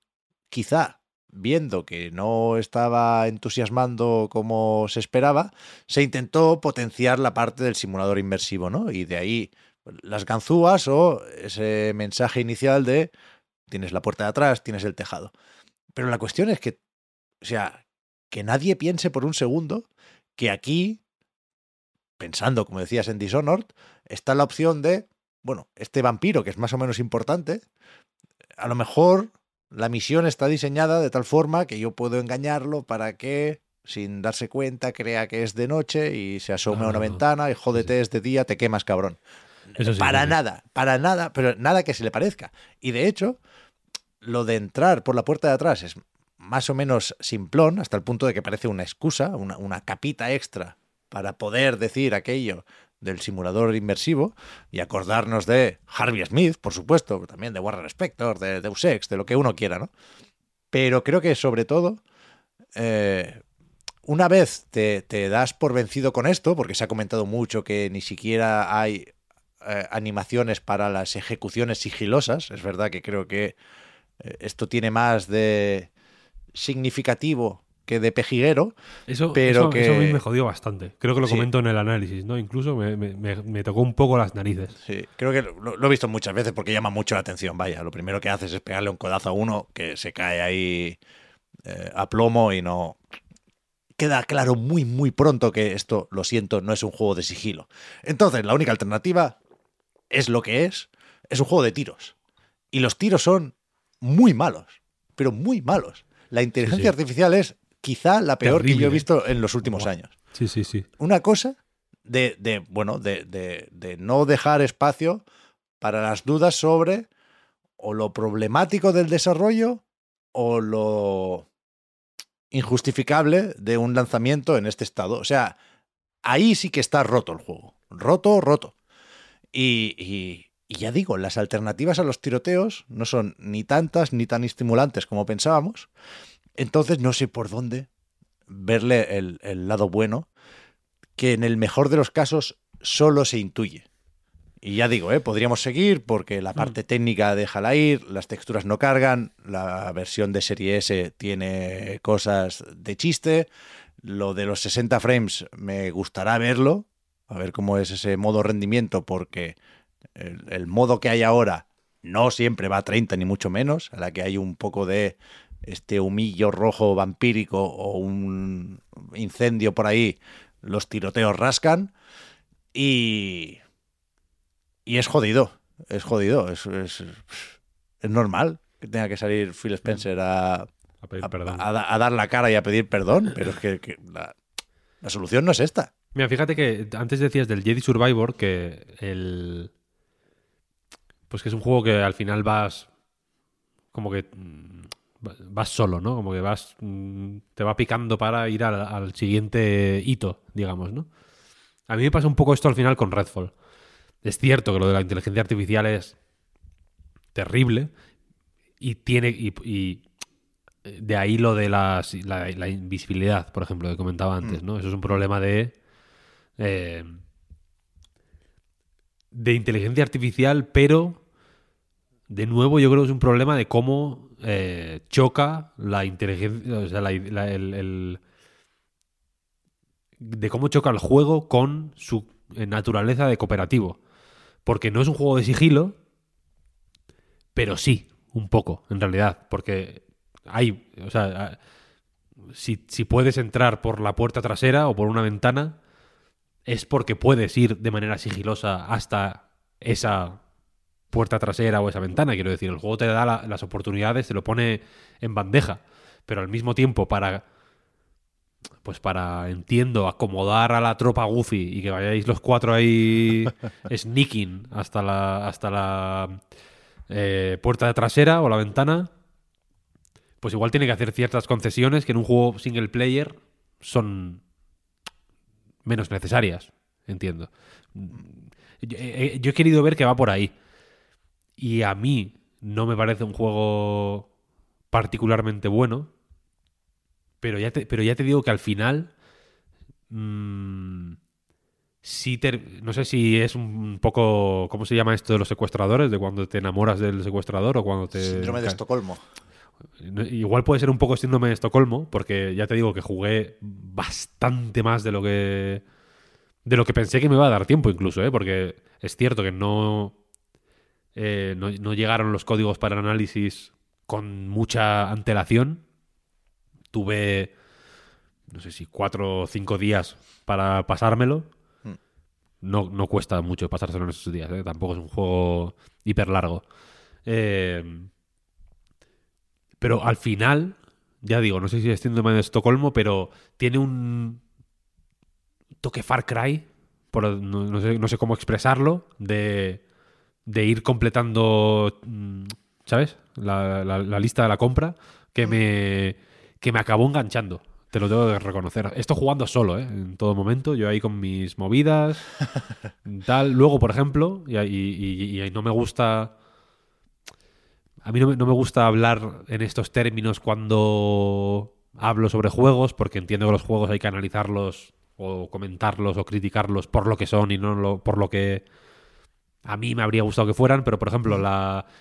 quizá viendo que no estaba entusiasmando como se esperaba, se intentó potenciar la parte del simulador inmersivo, ¿no? Y de ahí las ganzúas o ese mensaje inicial de tienes la puerta de atrás, tienes el tejado. Pero la cuestión es que, o sea, que nadie piense por un segundo que aquí, pensando, como decías, en Dishonored, está la opción de, bueno, este vampiro que es más o menos importante, a lo mejor la misión está diseñada de tal forma que yo puedo engañarlo para que, sin darse cuenta, crea que es de noche y se asome a una Ah, ventana y jódete, es de día, te quemas, cabrón. Eso sí, para sí. nada, para nada, pero nada que se le parezca. Y de hecho, lo de entrar por la puerta de atrás es más o menos simplón, hasta el punto de que parece una excusa, una, una capita extra para poder decir aquello del simulador inmersivo y acordarnos de Harvey Smith, por supuesto, también de Warren Spector, de Deus Ex, de lo que uno quiera, ¿no? Pero creo que sobre todo, eh, una vez te, te das por vencido con esto, porque se ha comentado mucho que ni siquiera hay eh, animaciones para las ejecuciones sigilosas, es verdad que creo que eh, esto tiene más de significativo que de pejiguero, Eso, pero eso, que- eso a mí me jodió bastante. Creo que lo Sí. comento en el análisis, ¿no? Incluso me, me- tocó un poco las narices. Sí, creo que lo, lo he visto muchas veces porque llama mucho la atención. Vaya, lo primero que haces es pegarle un codazo a uno que se cae ahí eh, a plomo y no. Queda claro muy, muy pronto que esto, lo siento, no es un juego de sigilo. Entonces, la única alternativa es lo que es: es un juego de tiros. Y los tiros son muy malos, pero muy malos. La inteligencia sí. artificial es quizá la peor que yo he visto en los últimos años Sí, sí, sí. una cosa de, de, bueno, de, de- de no dejar espacio para las dudas sobre o lo problemático del desarrollo o lo injustificable de un lanzamiento en este estado. O sea, ahí sí que está roto el juego. Roto, roto. Y, y- y ya digo, las alternativas a los tiroteos no son ni tantas ni tan estimulantes como pensábamos. Entonces no sé por dónde verle el, el lado bueno, que en el mejor de los casos solo se intuye. Y ya digo, ¿eh? podríamos seguir porque la parte técnica déjala ir, las texturas no cargan, la versión de serie S tiene cosas de chiste, lo de los 60 frames me gustará verlo, a ver cómo es ese modo rendimiento, porque el, el modo que hay ahora no siempre va a 30 ni mucho menos, a la que hay un poco de este humillo rojo vampírico o un incendio por ahí, los tiroteos rascan y, y es jodido, es jodido, es, es, es normal que tenga que salir Phil Spencer a, A pedir a- perdón. a da- a dar la cara y a pedir perdón, pero es que, que la, la solución no es esta. Mira, fíjate que antes decías del Jedi Survivor que el. Pues que es un juego que al final vas. Como que. Mm, Vas solo, ¿no? Como que vas. mm, Te va picando para ir al, al siguiente hito, digamos, ¿no? A mí me pasa un poco esto al final con Redfall. Es cierto que lo de la inteligencia artificial es terrible y tiene. Y, y de ahí lo de las- la, la invisibilidad, por ejemplo, que comentaba antes, ¿no? Eso es un problema de. eh, de inteligencia artificial, pero de nuevo yo creo que es un problema de cómo eh, choca la inteligencia, o sea, el, el- de cómo choca el juego con su eh, naturaleza de cooperativo. Porque no es un juego de sigilo, pero sí, un poco, en realidad, porque hay, o sea, si, si puedes entrar por la puerta trasera o por una ventana, es porque puedes ir de manera sigilosa hasta esa puerta trasera o esa ventana. Quiero decir, el juego te da la- las oportunidades, te lo pone en bandeja, pero al mismo tiempo para, pues para, entiendo, acomodar a la tropa Goofy y que vayáis los cuatro ahí sneaking hasta la, hasta la eh, puerta trasera o la ventana, pues igual tiene que hacer ciertas concesiones que en un juego single player son menos necesarias, entiendo. Yo, eh, yo he querido ver que va por ahí. Y a mí no me parece un juego particularmente bueno. Pero ya te, pero ya te digo que al final. mm, sí no sé si es un poco, ¿cómo se llama esto de los secuestradores? De cuando te enamoras del secuestrador o cuando te... Síndrome de Estocolmo. Igual puede ser un poco síndrome de Estocolmo, porque ya te digo que jugué bastante más de lo que de lo que pensé que me iba a dar tiempo incluso, ¿eh? porque es cierto que no, eh, no no llegaron los códigos para análisis con mucha antelación. Tuve no sé si cuatro o cinco días para pasármelo. Hmm. No, no cuesta mucho pasárselo en esos días, ¿eh? tampoco es un juego hiper largo. Eh, pero al final, ya digo, no sé si es síndrome de Estocolmo, pero tiene un toque Far Cry, por, no, no sé, no sé cómo expresarlo, de, de ir completando, mm, ¿sabes? La, la- la lista de la compra, que me, que me acabó enganchando. Te lo tengo que reconocer. Esto jugando solo, ¿eh? En todo momento. Yo ahí con mis movidas. tal. Luego, por ejemplo, y, y- y- y no me gusta. A mí no me, no me gusta hablar en estos términos cuando hablo sobre juegos, porque entiendo que los juegos hay que analizarlos o comentarlos o criticarlos por lo que son y no lo- por lo que a mí me habría gustado que fueran. Pero, por ejemplo,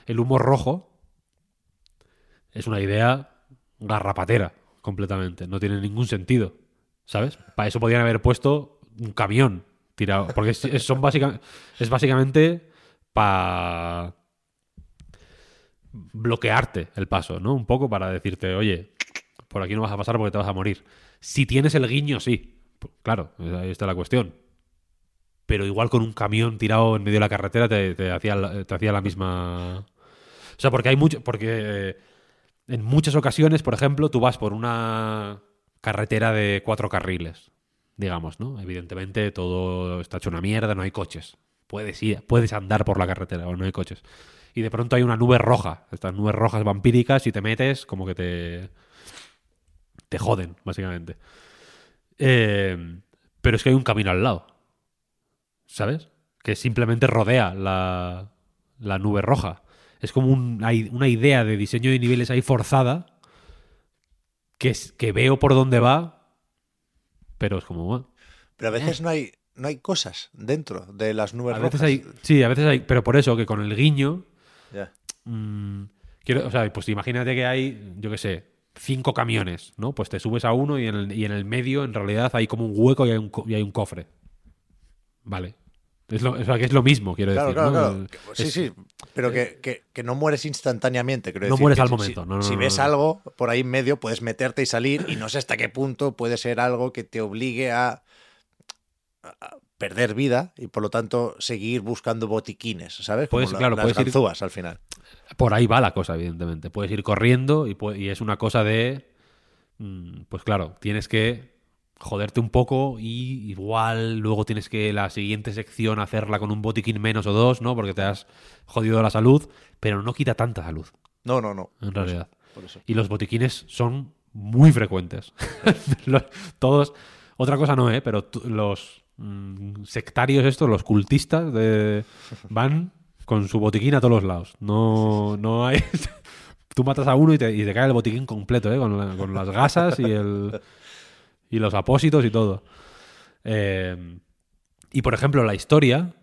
el humor rojo es una idea garrapatera completamente. No tiene ningún sentido. ¿Sabes? Para eso podrían haber puesto un camión tirado. Porque es, son básicamente, es básicamente para bloquearte el paso, ¿no? Un poco para decirte, oye, por aquí no vas a pasar porque te vas a morir. Si tienes el guiño, sí. Claro, ahí está la cuestión. Pero igual con un camión tirado en medio de la carretera te, hacía, te hacía la misma... O sea, porque hay mucho... Porque eh, en muchas ocasiones, por ejemplo, tú vas por una carretera de cuatro carriles, digamos, ¿no? Evidentemente todo está hecho una mierda, no hay coches. Puedes ir, puedes andar por la carretera o no hay coches. Y de pronto hay una nube roja, estas nubes rojas vampíricas y te metes como que te te joden, básicamente. Eh, pero es que hay un camino al lado, ¿sabes? Que simplemente rodea la, la nube roja. Es como un- hay una idea de diseño de niveles ahí forzada que, es, que veo por dónde va, pero es como, bueno, Pero a veces no hay, no hay cosas dentro de las nubes a veces rojas. hay, sí, a veces hay, pero por eso que con el guiño, Ya. mm, quiero, o sea, pues imagínate que hay, yo qué sé, cinco camiones, ¿no? Pues te subes a uno y en el, y en el medio, en realidad, hay como un hueco y hay un, y hay un cofre. Vale. Es lo, o sea, que es lo mismo, quiero Claro, decir. claro, ¿no? claro. Sí, es- sí, pero que, que- que no mueres instantáneamente. quiero No decir, mueres al si- momento, Si, no, no, si no, ves algo por ahí en medio, puedes meterte y salir y no sé hasta qué punto puede ser algo que te obligue a, a perder vida y por lo tanto seguir buscando botiquines, ¿sabes? Como Puedes- la- claro, las puedes ir- ganzúas al final. Por ahí va la cosa, evidentemente. Puedes ir corriendo y, y es una cosa de. mm, Pues claro, tienes que joderte un poco y igual luego tienes que la siguiente sección hacerla con un botiquín menos o dos, ¿no? Porque te has jodido la salud, pero no quita tanta salud, No, no, no. en realidad. Por eso. Y los botiquines son muy frecuentes. Los- todos. Otra cosa no, ¿eh? Pero los mm, sectarios estos, los cultistas, de, van con su botiquín a todos los lados. No, no hay. Tú matas a uno y te, y te cae el botiquín completo, ¿eh? Con, la- con las gasas y el. Y los apósitos y todo. Eh, y por ejemplo, la historia.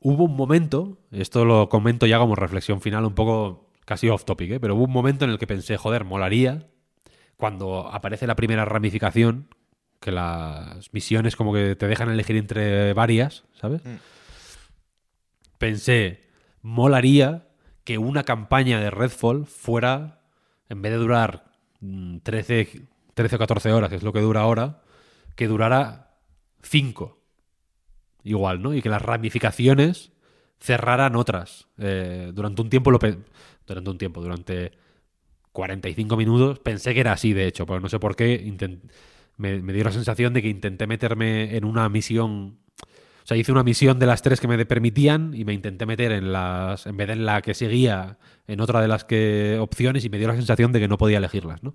Hubo un momento, esto lo comento ya como reflexión final, un poco casi off topic, ¿eh? pero hubo un momento en el que pensé, joder, molaría cuando aparece la primera ramificación, que las misiones como que te dejan elegir entre varias, ¿sabes? Mm. Pensé, molaría que una campaña de Redfall fuera, en vez de durar mm, 13, 13 o 14 horas, que es lo que dura ahora, que durara 5. Igual, ¿no? Y que las ramificaciones cerraran otras. Eh, durante un tiempo lo durante un tiempo, durante 45 minutos, pensé que era así, de hecho, pero no sé por qué me, me dio la sensación de que intenté meterme en una misión. O sea, hice una misión de las tres que me permitían y me intenté meter en las. En vez de en la que seguía, en otra de las que opciones y me dio la sensación de que no podía elegirlas, ¿no?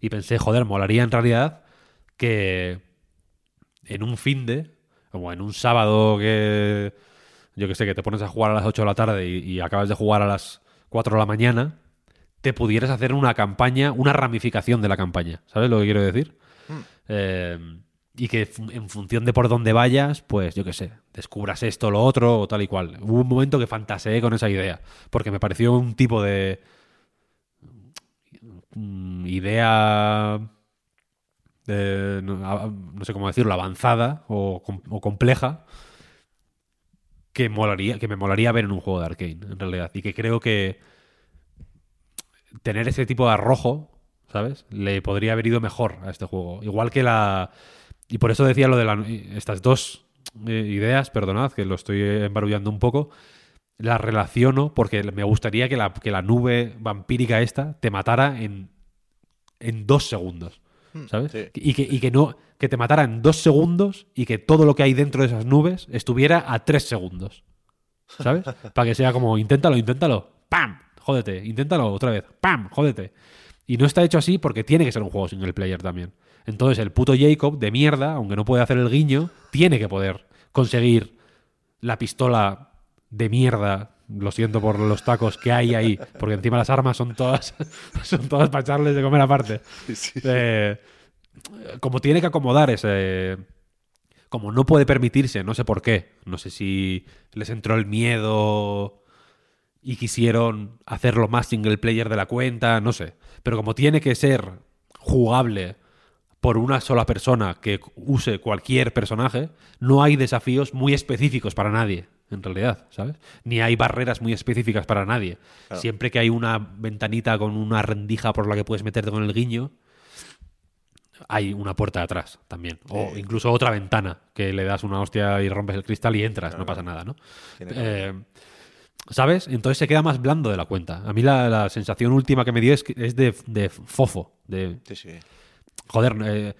Y pensé, joder, molaría en realidad que en un fin de, como en un sábado que. Yo que sé, que te pones a jugar a las 8 de la tarde y, y acabas de jugar a las 4 de la mañana, te pudieras hacer una campaña, una ramificación de la campaña. ¿Sabes lo que quiero decir? Eh, y que en función de por dónde vayas, pues yo qué sé, descubras esto, lo otro o tal y cual. Hubo un momento que fantaseé con esa idea, porque me pareció un tipo de mm, idea de, no, sé cómo decirlo, avanzada o, o compleja que molaría, que me molaría ver en un juego de Arkane, en realidad. Y que creo que tener ese tipo de arrojo, ¿sabes? Le podría haber ido mejor a este juego. Igual que la. Y por eso decía lo de la- estas dos eh, ideas, perdonad, que lo estoy embarullando un poco. Las relaciono porque me gustaría que la, que la nube vampírica esta te matara en, en dos segundos. ¿Sabes? sí. Y, que, y que no. Que te matara en dos segundos y que todo lo que hay dentro de esas nubes estuviera a tres segundos. ¿Sabes? Para que sea como, inténtalo, inténtalo. ¡Pam! Jódete. Inténtalo otra vez. ¡Pam! Jódete. Y no está hecho así porque tiene que ser un juego single player también. Entonces el puto Jacob de mierda, aunque no puede hacer el guiño, tiene que poder conseguir la pistola de mierda. Lo siento por los tacos que hay ahí, porque encima las armas son todas son todas para echarles de comer aparte. Eh, como tiene que acomodar ese como no puede permitirse, no sé por qué, no sé si les entró el miedo y quisieron hacerlo más single player de la cuenta, no sé. Pero como tiene que ser jugable por una sola persona que use cualquier personaje, no hay desafíos muy específicos para nadie, en realidad, ¿sabes? Ni hay barreras muy específicas para nadie. Siempre que hay una ventanita con una rendija por la que puedes meterte con el guiño, hay una puerta atrás también. O incluso otra ventana que le das una hostia y rompes el cristal y entras, no pasa nada, ¿no? Eh, ¿Sabes? Entonces se queda más blando de la cuenta. A mí la, la sensación última que me dio es, que- es de, de fofo. De, Sí, sí. Joder, eh,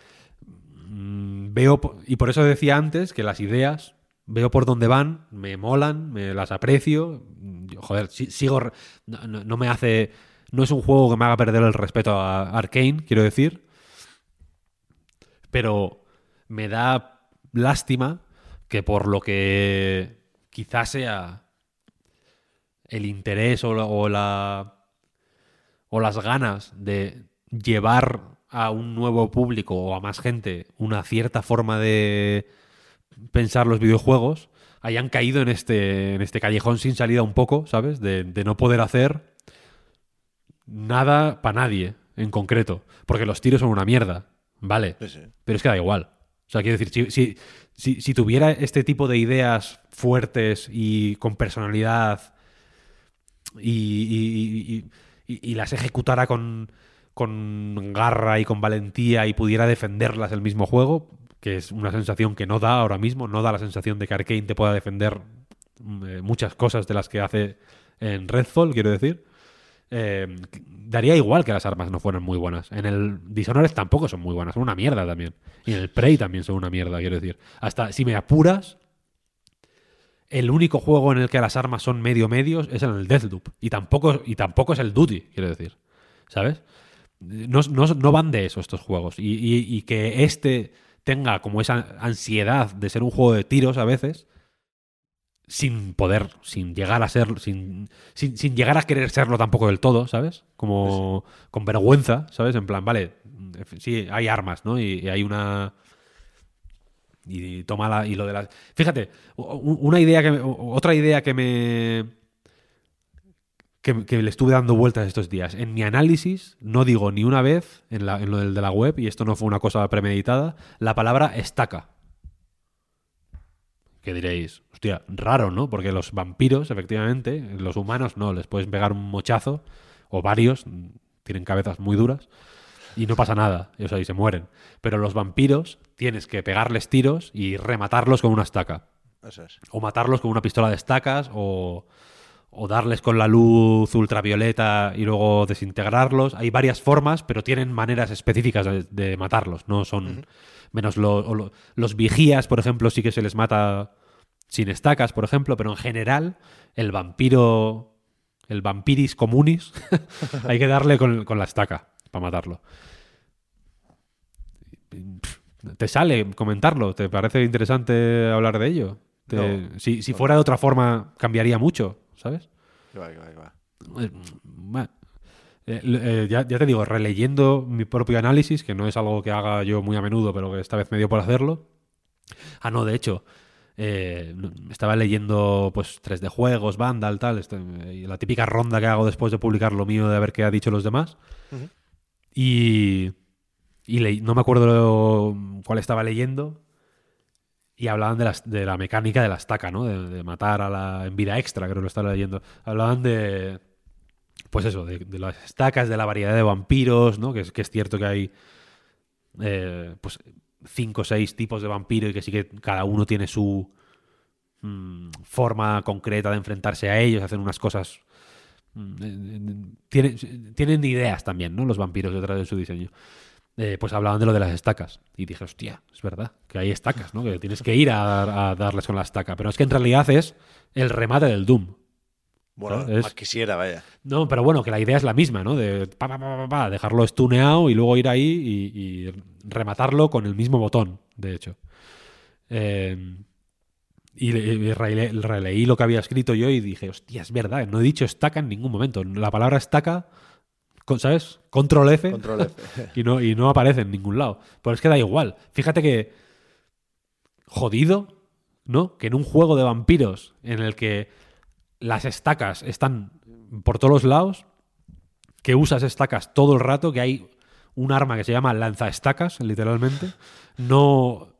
mm, veo, y por eso decía antes que las ideas, veo por dónde van, me molan, me las aprecio. Joder, si- sigo, no, me hace, no es un juego que me haga perder el respeto a Arkane, quiero decir, pero me da lástima que por lo que quizás sea el interés o la o las ganas de llevar a un nuevo público o a más gente una cierta forma de pensar los videojuegos hayan caído en este, en este callejón sin salida un poco, ¿sabes? De, de no poder hacer nada para nadie en concreto. Porque los tiros son una mierda, ¿vale? Sí, sí. Pero es que da igual. O sea, quiero decir, si, si, si, si tuviera este tipo de ideas fuertes y con personalidad y, y- y- y- y las ejecutara con, con garra y con valentía y pudiera defenderlas el mismo juego, que es una sensación que no da ahora mismo, no da la sensación de que Arkane te pueda defender mm, eh, muchas cosas de las que hace en Redfall, quiero decir. Eh, daría igual que las armas no fueran muy buenas. En el Dishonored tampoco son muy buenas, son una mierda también. Y en el Prey también son una mierda, quiero decir. Hasta si me apuras, el único juego en el que las armas son medio medios es en el Deathloop. Y tampoco, y tampoco es el Duty, quiero decir. ¿Sabes? No, no- no van de eso estos juegos. Y, y- y que este tenga como esa ansiedad de ser un juego de tiros a veces, sin poder, sin llegar a ser, sin, sin, sin llegar a querer serlo tampoco del todo, ¿sabes? Como con vergüenza, ¿sabes? En plan, vale, sí, hay armas, ¿no? Y, y hay una... Y toma la, y lo de las... Fíjate, una idea que... me- Otra idea que me... Que, que le estuve dando vueltas estos días. En mi análisis, no digo ni una vez, en, la- en lo del de la web, y esto no fue una cosa premeditada, la palabra estaca. Que diréis, hostia, raro, ¿no? Porque los vampiros, efectivamente, los humanos no, les puedes pegar un mochazo, o varios, tienen cabezas muy duras, y no pasa nada, o sea, y se mueren. Pero los vampiros tienes que pegarles tiros y rematarlos con una estaca. Eso es. O matarlos con una pistola de estacas, o, o darles con la luz ultravioleta y luego desintegrarlos. Hay varias formas, pero tienen maneras específicas de, de matarlos. No son. Menos lo- los vigías, por ejemplo, sí que se les mata sin estacas, por ejemplo, pero en general, el vampiro. El vampiris comunis, hay que darle con, con la estaca para matarlo. ¿Te sale comentarlo? ¿Te parece interesante hablar de ello? Te- No. si si fuera de otra forma, cambiaría mucho, ¿sabes? Que va, que va, que va. Eh, bueno, Eh, eh, ya, ya te digo, releyendo mi propio análisis, que no es algo que haga yo muy a menudo, pero que esta vez me dio por hacerlo. Ah, no, de hecho, eh, estaba leyendo pues 3D juegos, Vandal, tal, este, y la típica ronda que hago después de publicar lo mío, de ver qué ha dicho los demás. Y, no me acuerdo cuál estaba leyendo. Y hablaban de, las, de la mecánica de la estaca, ¿no? De, de matar a la en vida extra, creo que lo estaba leyendo. Hablaban de. Pues eso, de, de las estacas, de la variedad de vampiros, ¿no? Que es, que es cierto que hay. eh, pues cinco o seis tipos de vampiro y que sí que cada uno tiene su mm, forma concreta de enfrentarse a ellos, hacen unas cosas. mm, eh, eh, tienen, tienen ideas también, ¿no? Los vampiros detrás de su diseño. Eh, pues hablaban de lo de las estacas. Y dije, hostia, es verdad, que hay estacas, ¿no? Que tienes que ir a, a darles con la estaca. Pero es que en realidad es el remate del Doom. Bueno, es- más quisiera, vaya. No, pero bueno, que la idea es la misma, ¿no? De pa, pa, pa, pa, pa, dejarlo stuneado y luego ir ahí y, y rematarlo con el mismo botón, de hecho. Eh, y, y rele- releí lo que había escrito yo y dije, hostia, es verdad, no he dicho estaca en ningún momento. La palabra estaca, ¿sabes? Control F Control F. y no, y no aparece en ningún lado. Pero es que da igual. Fíjate que. Jodido, ¿no? Que en un juego de vampiros en el que las estacas están por todos los lados, que usas estacas todo el rato, que hay un arma que se llama lanzaestacas, literalmente, no.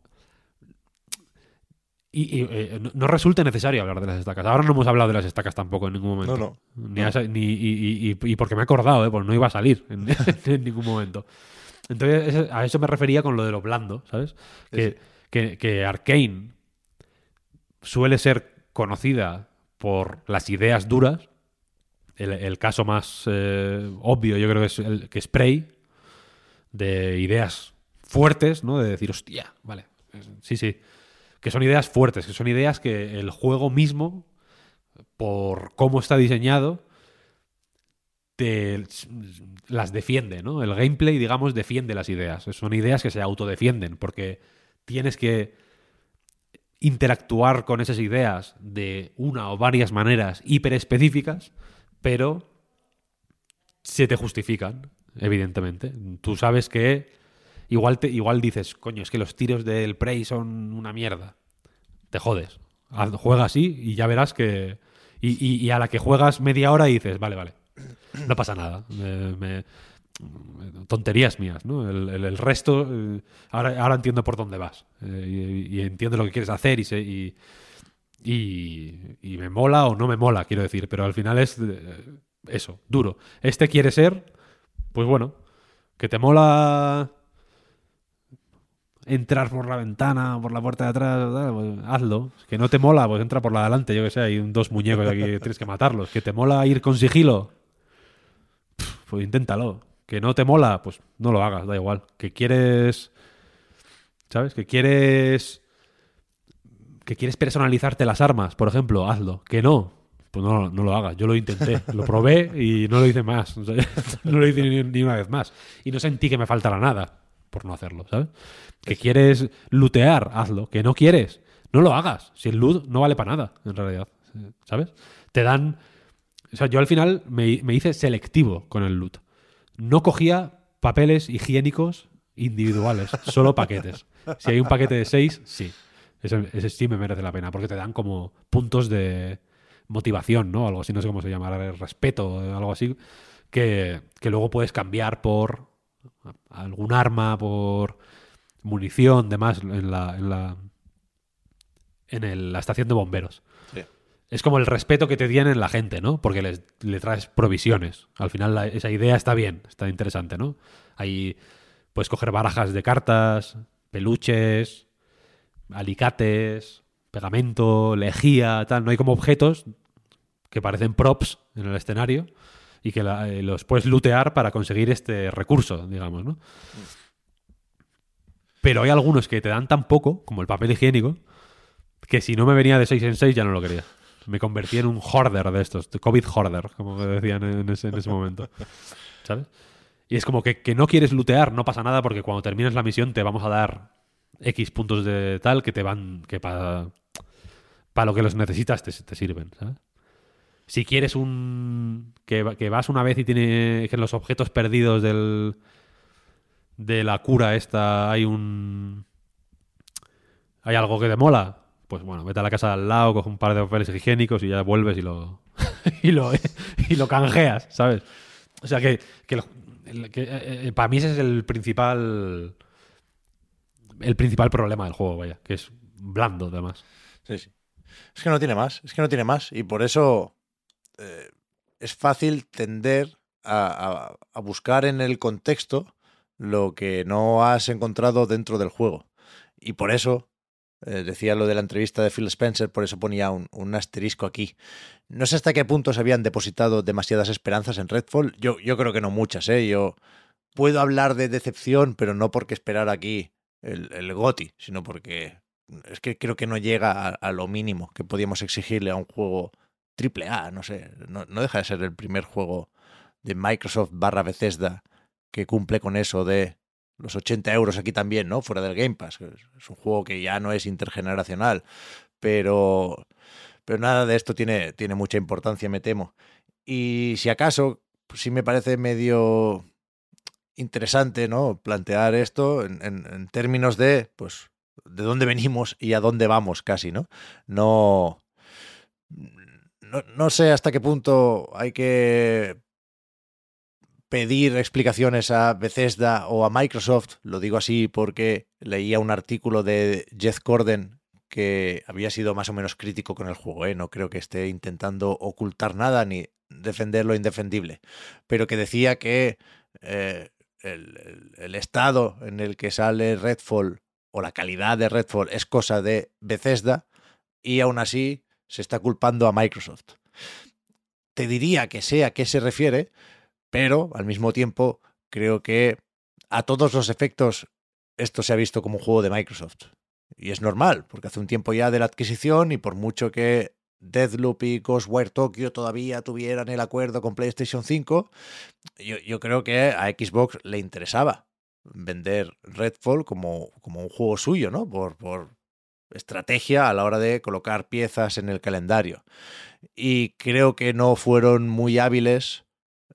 Y, y, eh, no, no resulta necesario hablar de las estacas. Ahora no hemos hablado de las estacas tampoco en ningún momento. No, Ni, a sa- ni- y, y- y- porque me he acordado, ¿eh? porque no iba a salir en, en ningún momento. Entonces, a eso me refería con lo de lo blando, ¿sabes? Que, que, que Arkane suele ser conocida por las ideas duras. El, el caso más eh, obvio, yo creo que es el que Spray, de ideas fuertes, ¿no? De decir, hostia, vale, sí, sí. Que son ideas fuertes, que son ideas que el juego mismo, por cómo está diseñado, te las defiende, ¿no? El gameplay, digamos, defiende las ideas. Son ideas que se autodefienden, porque tienes que interactuar con esas ideas de una o varias maneras hiper específicas, pero se te justifican, evidentemente. Tú sabes que igual, te, igual dices, coño, es que los tiros del Prey son una mierda. Te jodes. Juega así y ya verás que... Y, a la que juegas media hora dices, vale, vale, no pasa nada. Tonterías mías, ¿no? El, el- resto, eh, ahora, ahora entiendo por dónde vas eh, y, entiendo lo que quieres hacer y, se- y, y, y me mola o no me mola, quiero decir, pero al final es eh, eso, duro. Este quiere ser, pues bueno, que te mola entrar por la ventana, por la puerta de atrás, tal, pues hazlo. Que no te mola, pues entra por la de adelante, yo que sé, hay dos muñecos aquí, tienes que matarlos. Que te mola ir con sigilo, pues inténtalo. Que no te mola, pues no lo hagas, da igual. Que quieres, ¿sabes? Que quieres, que quieres personalizarte las armas, por ejemplo, hazlo. Que no, pues no, no lo hagas. Yo lo intenté, lo probé y no lo hice más. No lo hice ni, ni una vez más. Y no sentí que me faltara nada por no hacerlo, ¿sabes? Que quieres lootear, hazlo. Que no quieres, no lo hagas. Si el loot no vale para nada, en realidad, ¿sabes? Te dan... O sea, yo al final me, me hice selectivo con el loot. No cogía papeles higiénicos individuales, solo paquetes. Si hay un paquete de seis, sí. Ese, ese sí me merece la pena, porque te dan como puntos de motivación, ¿no? Algo así, no sé cómo se llama, de respeto, algo así, que, que luego puedes cambiar por algún arma, por munición, demás, en la, en la, en el- la estación de bomberos. Sí. Es como el respeto que te tienen la gente, ¿no? Porque les, le traes provisiones. Al final la- esa idea está bien, está interesante, ¿no? Ahí puedes coger barajas de cartas, peluches, alicates, pegamento, lejía, tal. No hay como objetos que parecen props en el escenario y que eh, los puedes lootear para conseguir este recurso, digamos, ¿no? Pero hay algunos que te dan tan poco, como el papel higiénico, que si no me venía de 6 en 6 ya no lo quería. Me convertí en un hoarder de estos, COVID hoarder, como decían en ese, en ese momento. ¿Sabes? Y es como que, que no quieres lootear, no pasa nada porque cuando termines la misión te vamos a dar X puntos de tal que te van, que para para lo que los necesitas te, te sirven, ¿sabes? Si quieres un. Que, que vas una vez y tiene. que los objetos perdidos del. de la cura esta hay un. hay algo que te mola. Pues bueno, vete a la casa al lado, coge un par de papeles higiénicos y ya vuelves y lo. y lo, y lo canjeas, ¿sabes? O sea que, que, que, eh, eh, para mí ese es el principal. El principal problema del juego, vaya, que es blando, además. Sí, sí. Es que no tiene más, es que no tiene más. Y por eso eh, es fácil tender a, a- buscar en el contexto lo que no has encontrado dentro del juego. Y por eso, eh, decía lo de la entrevista de Phil Spencer, por eso ponía un, un asterisco aquí. No sé hasta qué punto se habían depositado demasiadas esperanzas en Redfall. Yo, yo creo que no muchas, ¿eh? Yo puedo hablar de decepción, pero no porque esperar aquí el, el GOTI, sino porque es que creo que no llega a lo mínimo que podíamos exigirle a un juego triple A, no sé, no, deja de ser el primer juego de Microsoft barra Bethesda que cumple con eso de los 80 euros aquí también, ¿no? Fuera del Game Pass. Es un juego que ya no es intergeneracional, pero, pero nada de esto tiene, tiene mucha importancia, me temo. Y si acaso, pues sí me parece medio interesante, ¿no? Plantear esto en- en términos de, pues, de dónde venimos y a dónde vamos casi, ¿no? No, no, no sé hasta qué punto hay que pedir explicaciones a Bethesda o a Microsoft, lo digo así porque leía un artículo de Jeff Corden que había sido más o menos crítico con el juego, ¿eh? no creo que esté intentando ocultar nada ni defender lo indefendible, pero que decía que eh, el, el- estado en el que sale Redfall o la calidad de Redfall es cosa de Bethesda y aún así se está culpando a Microsoft. Te diría que sé a qué se refiere, pero al mismo tiempo creo que a todos los efectos esto se ha visto como un juego de Microsoft. Y es normal, porque hace un tiempo ya de la adquisición y por mucho que Deathloop y Ghostwire Tokyo todavía tuvieran el acuerdo con PlayStation 5, yo, yo creo que a Xbox le interesaba vender Redfall como, como un juego suyo, ¿no? Por, por estrategia a la hora de colocar piezas en el calendario. Y creo que no fueron muy hábiles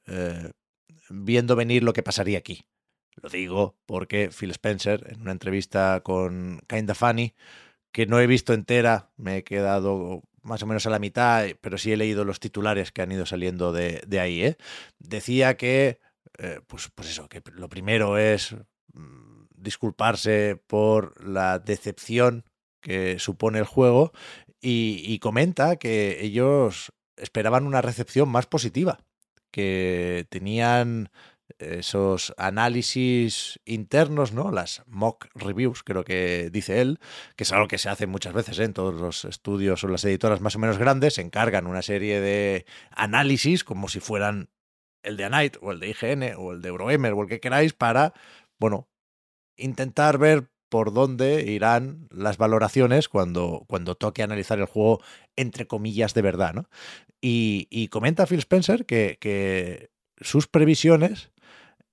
eh, viendo venir lo que pasaría aquí. Lo digo porque Phil Spencer, en una entrevista con Kinda Funny, que no he visto entera, me he quedado más o menos a la mitad, pero sí he leído los titulares que han ido saliendo de, ahí. ¿eh? Decía que, eh, pues, pues eso, que lo primero es mm, disculparse por la decepción que supone el juego y, comenta que ellos esperaban una recepción más positiva, que tenían esos análisis internos, ¿no? Las mock reviews, creo que dice él, que es algo que se hace muchas veces ¿eh? en todos los estudios o las editoras más o menos grandes, se encargan una serie de análisis como si fueran el de Anite o el de IGN o el de Eurogamer o el que queráis para, bueno, intentar ver por dónde irán las valoraciones cuando, cuando toque analizar el juego entre comillas de verdad, ¿no? Y, y comenta Phil Spencer que, que sus previsiones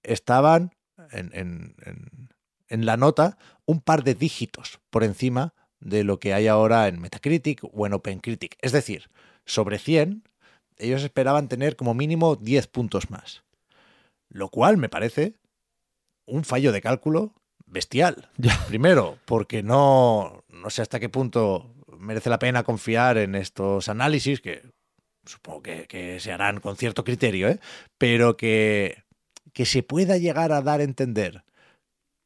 estaban en, en- en- en la nota un par de dígitos por encima de lo que hay ahora en Metacritic o en OpenCritic. Es decir, sobre 100, ellos esperaban tener como mínimo 10 puntos más. Lo cual me parece un fallo de cálculo bestial. Ya. Primero, porque no, no sé hasta qué punto merece la pena confiar en estos análisis, que supongo que, que se harán con cierto criterio, ¿eh? pero que, que se pueda llegar a dar a entender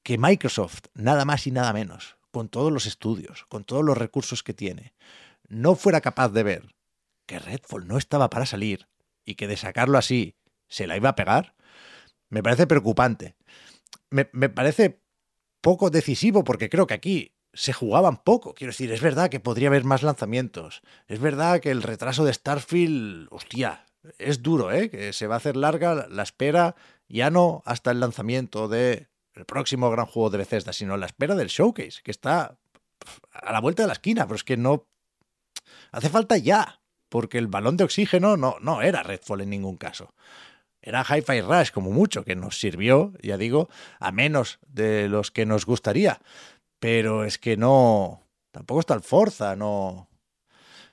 que Microsoft, nada más y nada menos, con todos los estudios, con todos los recursos que tiene, no fuera capaz de ver que Redfall no estaba para salir y que de sacarlo así se la iba a pegar, me parece preocupante. Me, me parece poco decisivo porque creo que aquí se jugaban poco. Quiero decir, es verdad que podría haber más lanzamientos. Es verdad que el retraso de Starfield, hostia, es duro, ¿eh? Que se va a hacer larga la espera, ya no hasta el lanzamiento de el próximo gran juego de Bethesda, sino la espera del showcase, que está a la vuelta de la esquina, pero es que no hace falta ya, porque el balón de oxígeno no, no era Redfall en ningún caso. Era Hi-Fi Rush como mucho, que nos sirvió, ya digo, a menos de los que nos gustaría. Pero es que no. Tampoco está el Forza, no.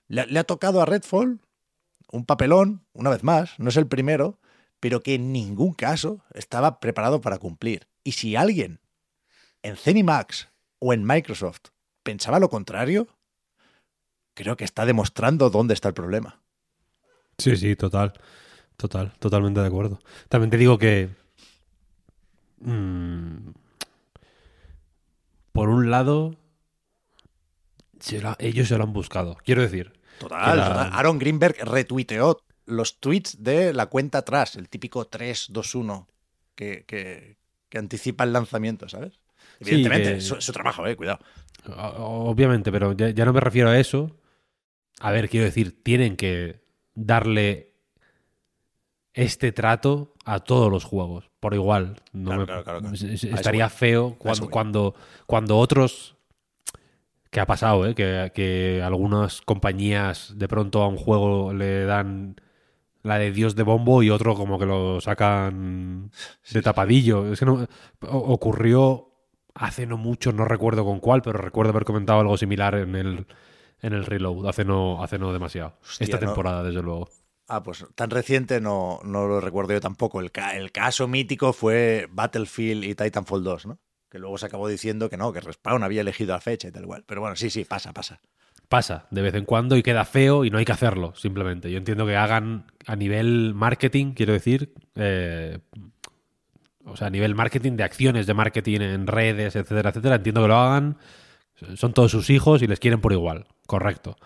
Le, le ha tocado a Redfall un papelón, una vez más, no es el primero, pero que en ningún caso estaba preparado para cumplir. Y si alguien en Zenimax o en Microsoft pensaba lo contrario, creo que está demostrando dónde está el problema. Sí, sí, total. Total, totalmente de acuerdo. También te digo que. mm, por un lado. se la- ellos se lo han buscado. Quiero decir. Total, la- total. Aaron Greenberg retuiteó los tweets de la cuenta atrás, el típico 3-2-1 que, que, que anticipa el lanzamiento, ¿sabes? Sí, Evidentemente, que- es, su- trabajo, eh, cuidado. Obviamente, pero ya, ya no me refiero a eso. A ver, quiero decir, tienen que darle este trato a todos los juegos, por igual. No Claro, me- claro, claro, Estaría feo cuando, cuando, cuando otros... Que ha pasado, ¿eh? Que, que algunas compañías de pronto a un juego le dan la de Dios de bombo y otro como que lo sacan de tapadillo. Es que no, ocurrió hace no mucho, no recuerdo con cuál, pero recuerdo haber comentado algo similar en el, en el Reload, hace no, hace no demasiado. Hostia, Esta no. temporada, desde luego. Ah, pues tan reciente no, no lo recuerdo yo tampoco. El, el caso mítico fue Battlefield y Titanfall 2, ¿no? Que luego se acabó diciendo que no, que Respawn había elegido la fecha y tal igual. Pero bueno, sí, sí, pasa, pasa. Pasa de vez en cuando y queda feo y no hay que hacerlo, simplemente. Yo entiendo que hagan a nivel marketing, quiero decir, eh, o sea, a nivel marketing de acciones de marketing en redes, etcétera, etcétera, entiendo que lo hagan. Son todos sus hijos y les quieren por igual, correcto.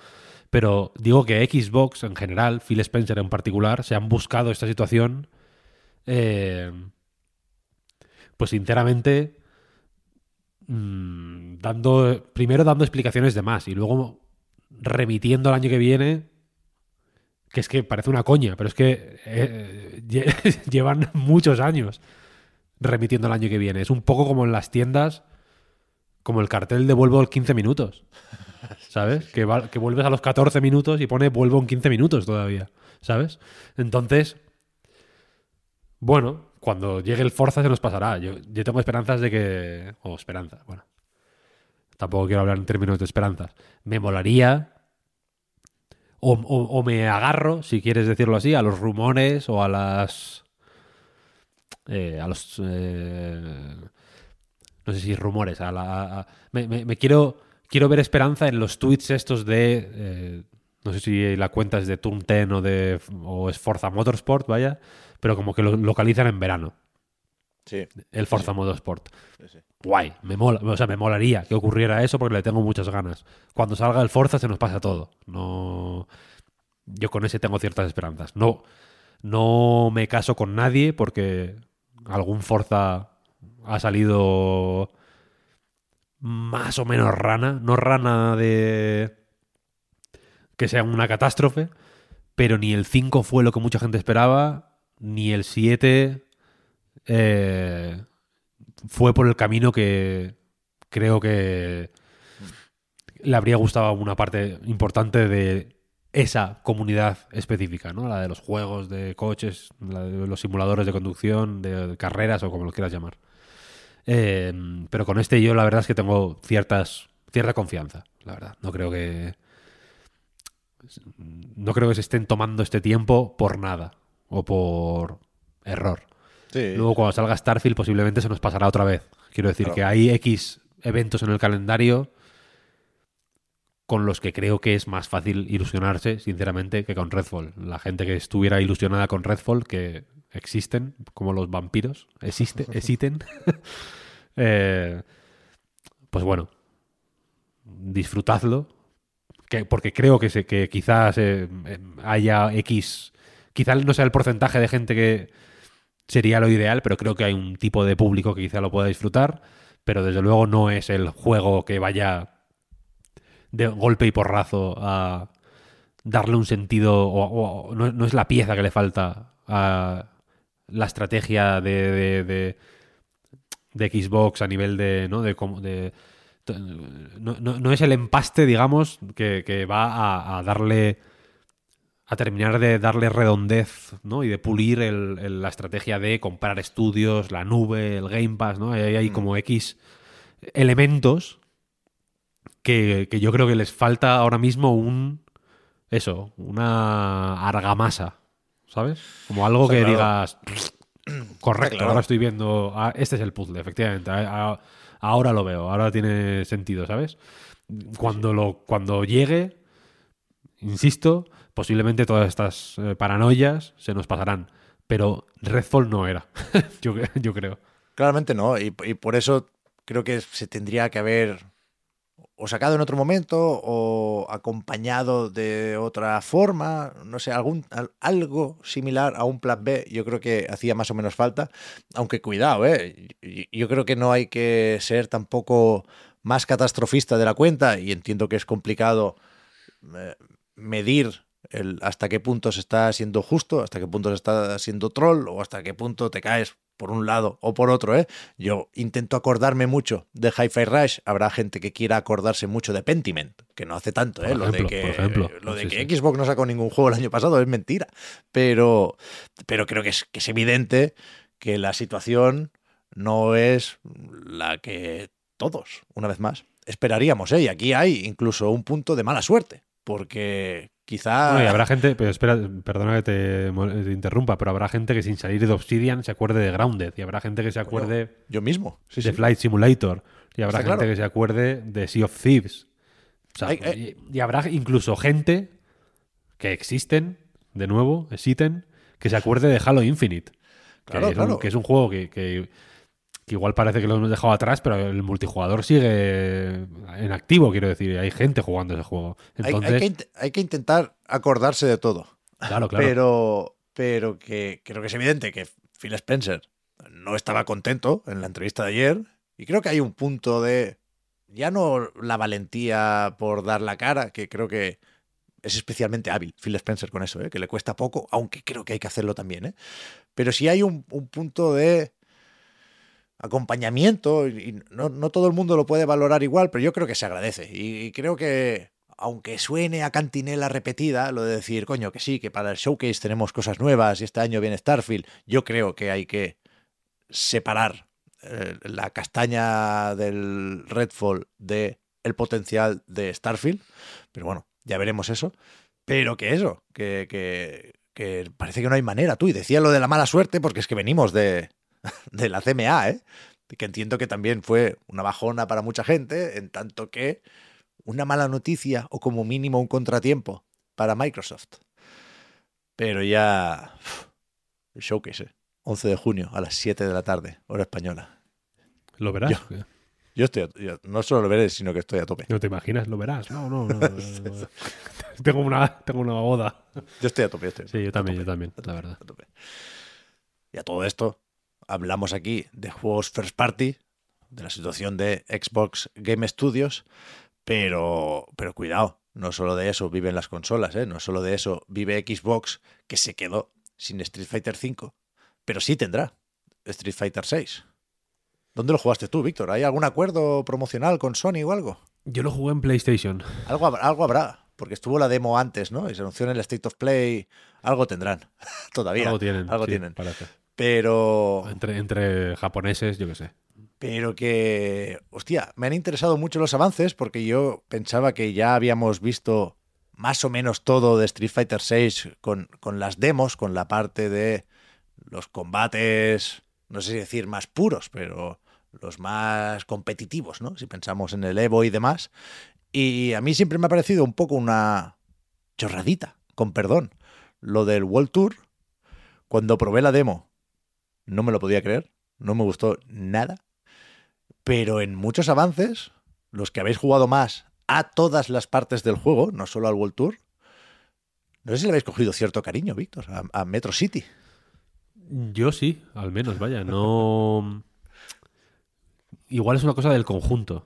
Pero digo que Xbox en general, Phil Spencer en particular, se han buscado esta situación, eh, pues sinceramente, mm, dando primero dando explicaciones de más y luego remitiendo el año que viene que es que parece una coña pero es que eh, lle- llevan muchos años remitiendo el año que viene. Es un poco como en las tiendas como el cartel de vuelvo en 15 minutos ¿sabes? Que, vuelves a los 14 minutos y pone vuelvo en 15 minutos todavía ¿sabes? entonces bueno, cuando llegue el Forza se nos pasará. Yo, tengo esperanzas de que. O esperanza, bueno. Tampoco quiero hablar en términos de esperanzas. Me molaría. O me agarro, si quieres decirlo así, a los rumores o a las. eh, a los. eh, no sé si rumores. A la, a- me, me- me quiero. Quiero ver esperanza en los tweets estos de. eh, no sé si la cuenta es de Turn 10 o de. o es Forza Motorsport, vaya. Pero como que lo localizan en verano. Sí. El Forza Motorsport. sí. Guay, me mola, o sea, me molaría que ocurriera eso porque le tengo muchas ganas. Cuando salga el Forza se nos pasa todo. No, yo con ese tengo ciertas esperanzas. No, no me caso con nadie porque algún Forza ha salido más o menos rana, no rana de que sea una catástrofe, pero ni el 5 fue lo que mucha gente esperaba, ni el 7 eh, fue por el camino que creo que le habría gustado una parte importante de esa comunidad específica, ¿no? La de los juegos de coches, la de los simuladores de conducción, de carreras o como lo quieras llamar. Eh, pero con este yo la verdad es que tengo ciertas cierta confianza, la verdad. No creo que no creo que se estén tomando este tiempo por nada o por error. Sí. Luego cuando salga Starfield posiblemente se nos pasará otra vez. Quiero decir Claro. que hay X eventos en el calendario con los que creo que es más fácil ilusionarse, sinceramente, que con Redfall. La gente que estuviera ilusionada con Redfall, que existen, como los vampiros, existe, existen. Eh, pues bueno, disfrutadlo, que, porque creo que, se, que quizás eh, eh, haya X, quizás no sea el porcentaje de gente que sería lo ideal, pero creo que hay un tipo de público que quizá lo pueda disfrutar, pero desde luego no es el juego que vaya de golpe y porrazo a darle un sentido, o, o- no, no es la pieza que le falta a la estrategia de, de, de- de Xbox a nivel de, ¿no? de, de no, no- no es el empaste, digamos, que, que va a, a darle a terminar de darle redondez ¿no? y de pulir el- el- la estrategia de comprar estudios, la nube, el Game Pass, ¿no? Hay, hay como X elementos que, que yo creo que les falta ahora mismo un eso, una argamasa, ¿sabes? Como algo que claro. digas, correcto, claro. ahora estoy viendo, ah, este es el puzzle, efectivamente, ahora lo veo, ahora tiene sentido, ¿sabes? Cuando, lo, cuando llegue, insisto, posiblemente todas estas eh, paranoias se nos pasarán, pero Redfall no era, yo, yo creo. Claramente no, y, y por eso creo que se tendría que haber o sacado en otro momento o acompañado de otra forma, no sé, algún, al- algo similar a un plan B, yo creo que hacía más o menos falta, aunque cuidado, ¿eh? Yo creo que no hay que ser tampoco más catastrofista de la cuenta y entiendo que es complicado eh, medir hasta qué punto se está siendo justo, hasta qué punto se está siendo troll o hasta qué punto te caes por un lado o por otro, ¿eh? Yo intento acordarme mucho de Hi-Fi Rush, habrá gente que quiera acordarse mucho de Pentiment, que no hace tanto, ¿eh? Por lo ejemplo, de que, por ejemplo. Lo de Sí, que sí. Xbox no sacó ningún juego el año pasado es mentira, pero, pero creo que es, que es evidente que la situación no es la que todos, una vez más, esperaríamos, ¿eh? Y aquí hay incluso un punto de mala suerte, porque quizá... Bueno, y habrá gente, pero espera, perdona que te, interrumpa, pero habrá gente que sin salir de Obsidian se acuerde de Grounded, y habrá gente que se acuerde Yo mismo. Sí, de sí. Flight Simulator, y habrá Está gente claro. que se acuerde de Sea of Thieves. O sea, hay- y, y habrá incluso gente que existen, de nuevo, existen, que se acuerde de Halo Infinite. Que, Claro, es, un, claro. que es un juego que, que- que igual parece que lo hemos dejado atrás, pero el multijugador sigue en activo, quiero decir. Hay gente jugando ese juego. Hay- Entonces, hay, que, int- hay que intentar acordarse de todo. claro, claro. Pero, pero que creo que es evidente que Phil Spencer no estaba contento en la entrevista de ayer. Y creo que hay un punto de. Ya no la valentía por dar la cara, que creo que es especialmente hábil Phil Spencer con eso, ¿eh? que le cuesta poco, aunque creo que hay que hacerlo también. ¿eh? Pero sí hay un, un punto de acompañamiento, y no, no todo el mundo lo puede valorar igual, pero yo creo que se agradece. Y, y creo que, aunque suene a cantinela repetida, lo de decir, coño, que sí, que para el showcase tenemos cosas nuevas y este año viene Starfield, yo creo que hay que separar eh, la castaña del Redfall de el potencial de Starfield. Pero bueno, ya veremos eso. Pero que eso, que, que, que parece que no hay manera. Tú, y decía lo de la mala suerte, porque es que venimos de, de la CMA, ¿eh? que entiendo que también fue una bajona para mucha gente, en tanto que una mala noticia o como mínimo un contratiempo para Microsoft. Pero ya el showcase, ¿eh? 11 de junio a las 7 de la tarde, hora española. ¿Lo verás? Yo estoy, yo no solo lo veré, sino que estoy a tope. No te imaginas, lo verás. No, no, no. no, no. tengo, una, tengo una boda. Yo estoy a tope, yo estoy Sí, yo también, tope, yo también, la verdad. a tope. Y a todo esto, hablamos aquí de juegos first party, de la situación de Xbox Game Studios, pero, pero cuidado, no solo de eso viven las consolas, ¿eh? no solo de eso vive Xbox, que se quedó sin Street Fighter V, pero sí tendrá Street Fighter VI. ¿Dónde lo jugaste tú, Víctor? ¿Hay algún acuerdo promocional con Sony o algo? Yo lo jugué en PlayStation. Algo, habrá- algo habrá, porque estuvo la demo antes, ¿no? Y se anunció en el State of Play. Algo tendrán, todavía. Algo tienen. Algo sí, tienen. Pero, Entre, entre japoneses, yo qué sé. pero que, hostia, me han interesado mucho los avances porque yo pensaba que ya habíamos visto más o menos todo de Street Fighter VI con, con las demos, con la parte de los combates, no sé si decir más puros, pero los más competitivos, ¿no? Si pensamos en el Evo y demás. Y a mí siempre me ha parecido un poco una chorradita, con perdón, lo del World Tour. Cuando probé la demo, no me lo podía creer, no me gustó nada. Pero en muchos avances, los que habéis jugado más a todas las partes del juego, no solo al World Tour, no sé si le habéis cogido cierto cariño, Víctor, a, a Metro City. Yo sí, al menos, vaya. No. Igual es una cosa del conjunto.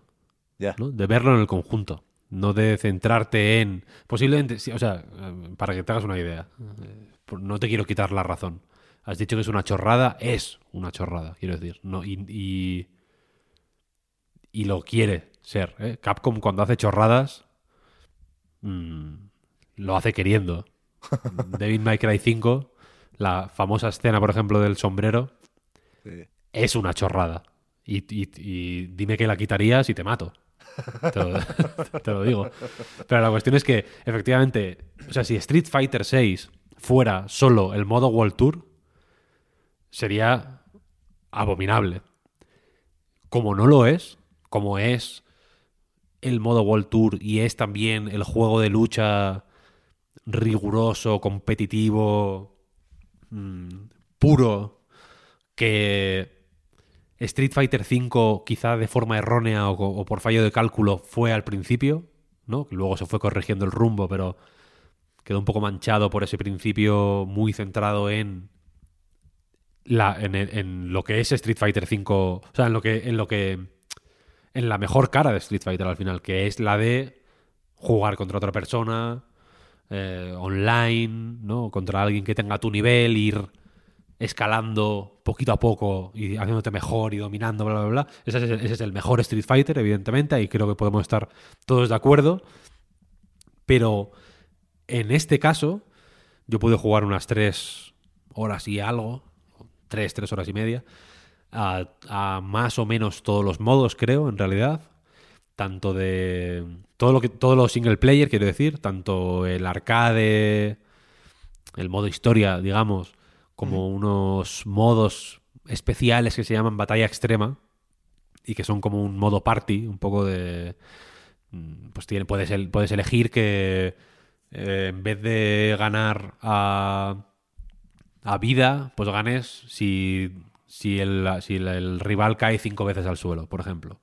Ya. ¿no? De verlo en el conjunto. No de centrarte en. Posiblemente. sí, o sea, eh, para que te hagas una idea. eh, No te quiero quitar la razón. Has dicho que es una chorrada. Es una chorrada, quiero decir. No, y, y, y lo quiere ser. ¿eh? Capcom, cuando hace chorradas. mm, lo hace queriendo. Devil May Cry 5, la famosa escena, por ejemplo, del sombrero, es una chorrada. Y, y- y dime que la quitarías y te mato. Te lo, te lo digo. Pero la cuestión es que, efectivamente, o sea, si Street Fighter VI fuera solo el modo World Tour, sería abominable. Como no lo es, como es el modo World Tour y es también el juego de lucha riguroso, competitivo, mm, puro, que Street Fighter V, quizá de forma errónea o, por fallo de cálculo, fue al principio, ¿no? Luego se fue corrigiendo el rumbo, pero quedó un poco manchado por ese principio muy centrado en la, en, lo que es Street Fighter V, o sea, en lo que, en lo que, en la mejor cara de Street Fighter al final, que es la de jugar contra otra persona, eh, online, ¿no? Contra alguien que tenga tu nivel, ir escalando poquito a poco y haciéndote mejor y dominando, bla, bla, bla. Ese es, el, mejor Street Fighter, evidentemente, y creo que podemos estar todos de acuerdo. Pero en este caso, yo pude jugar unas tres horas y algo, tres, tres horas y media, a, a más o menos todos los modos, creo, en realidad. Tanto de. Todo lo que. Todo lo single player, quiero decir. Tanto el arcade. El modo historia, digamos. Como unos modos especiales que se llaman batalla extrema. Y que son como un modo party. Un poco de. mm, Pues tiene, puedes, el- puedes elegir que. eh, en vez de ganar a a vida, pues ganes si, si, el, si el, rival cae cinco veces al suelo, por ejemplo.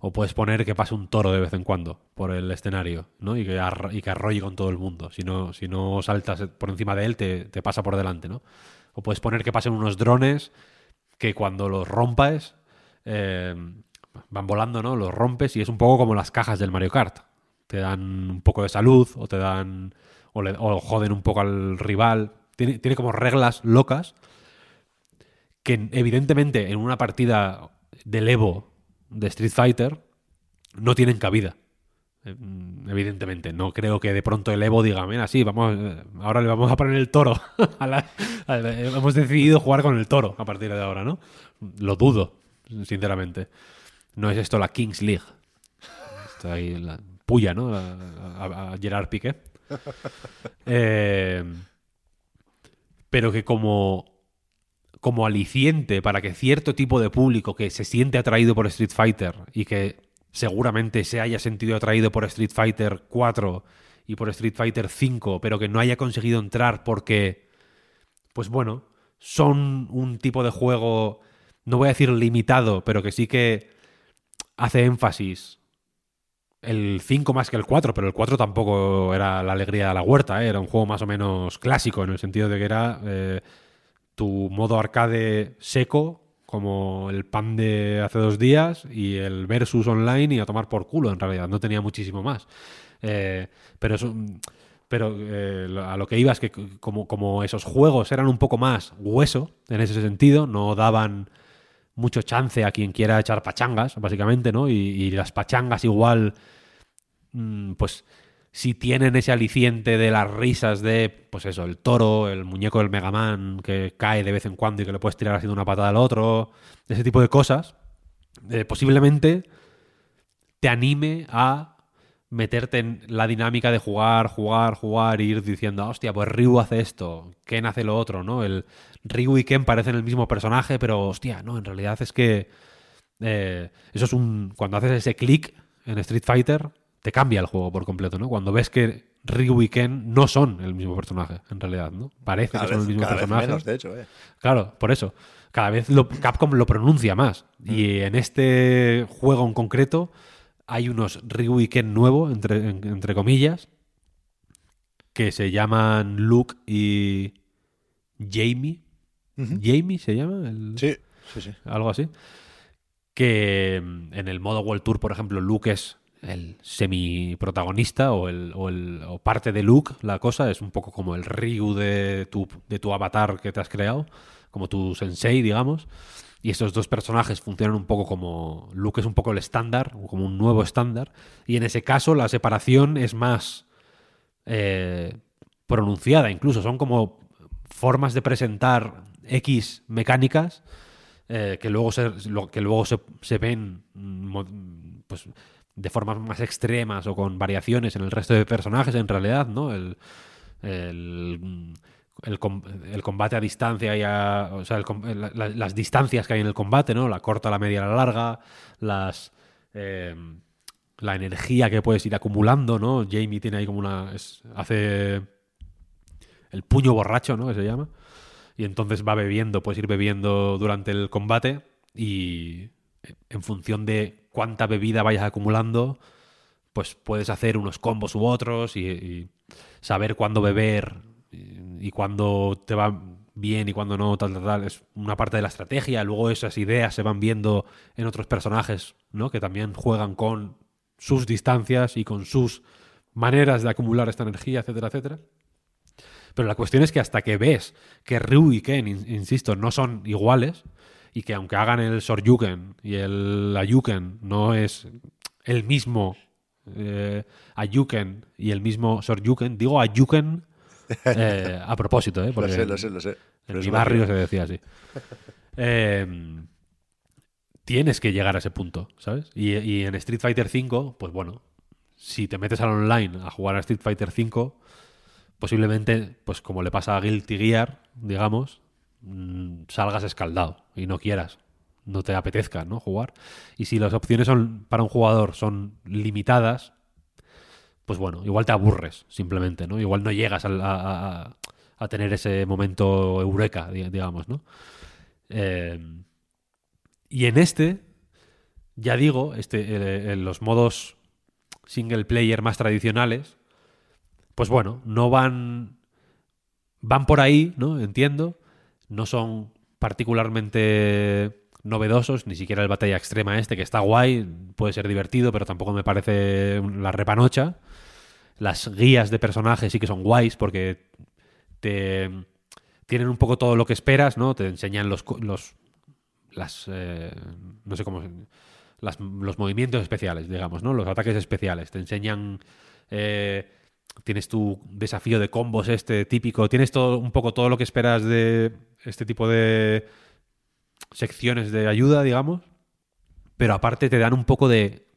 O puedes poner que pase un toro de vez en cuando por el escenario, ¿no? Y que, y que arrolle con todo el mundo. Si no, si no saltas por encima de él, te, te pasa por delante, ¿no? O puedes poner que pasen unos drones que cuando los rompas eh, van volando, ¿no? Los rompes y es un poco como las cajas del Mario Kart. Te dan un poco de salud o te dan... o, le- o joden un poco al rival. Tiene, tiene como reglas locas que evidentemente en una partida del Evo de Street Fighter no tienen cabida. Mm, Evidentemente, no creo que de pronto el Evo diga, mira, sí, vamos, eh, ahora le vamos a poner el toro. a la- a la- hemos decidido jugar con el toro a partir de ahora, ¿no? Lo dudo, sinceramente. No es esto la Kings League. Está ahí la puya, ¿no? A Gerard Piqué. Eh, pero que como como aliciente para que cierto tipo de público que se siente atraído por Street Fighter y que seguramente se haya sentido atraído por Street Fighter 4 y por Street Fighter 5, pero que no haya conseguido entrar porque, pues bueno, son un tipo de juego, no voy a decir limitado, pero que sí que hace énfasis el 5 más que el 4, pero el 4 tampoco era la alegría de la huerta, ¿eh? era un juego más o menos clásico en el sentido de que era eh, tu modo arcade seco, como el pan de hace dos días, y el versus online y a tomar por culo, en realidad. No tenía muchísimo más. Eh, pero eso. Pero a lo que iba es que como, como esos juegos eran un poco más hueso en ese sentido, no daban mucho chance a quien quiera echar pachangas, básicamente, ¿no? Y, las pachangas igual, mm, pues si tienen ese aliciente de las risas de, pues eso, el toro, el muñeco del Mega Man que cae de vez en cuando y que le puedes tirar haciendo una patada al otro, ese tipo de cosas, eh, posiblemente te anime a meterte en la dinámica de jugar, jugar, jugar, e ir diciendo, hostia, pues Ryu hace esto, Ken hace lo otro, ¿no? El Ryu y Ken parecen el mismo personaje, pero hostia, no, en realidad es que eh, eso es un. Cuando haces ese clic en Street Fighter, te cambia el juego por completo, ¿no? Cuando ves que Ryu y Ken no son el mismo personaje, en realidad, ¿no? Parece Cada que son vez, el mismo cada vez personaje. menos, de hecho. eh. Claro, por eso. Cada vez lo- Capcom lo pronuncia más. Y en este juego en concreto hay unos Ken nuevos, entre, en- entre comillas, que se llaman Luke y Jamie. ¿Jamie se llama? El- Sí, sí, sí. algo así. Que mm, en el modo World Tour, por ejemplo, Luke es el semi-protagonista o, el, o, el- o parte de Luke, la cosa es un poco como el Ryu de tu, de tu avatar que te has creado, como tu sensei, digamos. Y estos dos personajes funcionan un poco como. Luke es un poco el estándar, como un nuevo estándar. Y en ese caso, la separación es más eh, pronunciada, incluso. Son como formas de presentar X mecánicas eh, que luego se, que luego se, se ven mm, pues de formas más extremas o con variaciones en el resto de personajes, en realidad, ¿no? El, el, com- el combate a distancia y a, o sea, el las distancias que hay en el combate, ¿no? La corta, la media, la larga, las eh, la energía que puedes ir acumulando, ¿no? Jamie tiene ahí como una hace el puño borracho, ¿no? Que se llama. Y entonces va bebiendo, puedes ir bebiendo durante el combate y en función de cuánta bebida vayas acumulando, pues puedes hacer unos combos u otros y, y saber cuándo beber y cuándo te va bien y cuándo no, tal, tal, tal. Es una parte de la estrategia. Luego esas ideas se van viendo en otros personajes, ¿no? Que también juegan con sus distancias y con sus maneras de acumular esta energía, etcétera, etcétera. Pero la cuestión es que hasta que ves que Ryu y Ken, in- insisto, no son iguales y que aunque hagan el Soryuken y el Ayuken no es el mismo eh, Ayuken y el mismo Soryuken, digo Ayuken eh, a propósito, ¿eh? Lo sé, lo sé, lo sé. en mi barrio se decía así. Eh, tienes que llegar a ese punto, ¿sabes? Y, y en Street Fighter V, pues bueno, si te metes al online a jugar a Street Fighter V, posiblemente, pues como le pasa a Guilty Gear, digamos, mm, salgas escaldado y no quieras, no te apetezca, ¿no? Jugar. Y si las opciones son para un jugador son limitadas, pues bueno, igual te aburres, simplemente, ¿no? Igual no llegas a, a- a- tener ese momento eureka, di- digamos, ¿no? Eh, y en este, ya digo, este, en los modos single player más tradicionales, pues bueno, no van. Van por ahí, ¿no? Entiendo. No son particularmente novedosos, ni siquiera el batalla extrema este, que está guay, puede ser divertido, pero tampoco me parece la repanocha. Las guías de personajes sí que son guays porque te tienen un poco todo lo que esperas, ¿no? Te enseñan los, los las eh, no sé cómo los movimientos especiales, digamos, ¿no? Los ataques especiales. Te enseñan eh, tienes tu desafío de combos este típico, tienes todo un poco todo lo que esperas de este tipo de secciones de ayuda, digamos, pero aparte te dan un poco de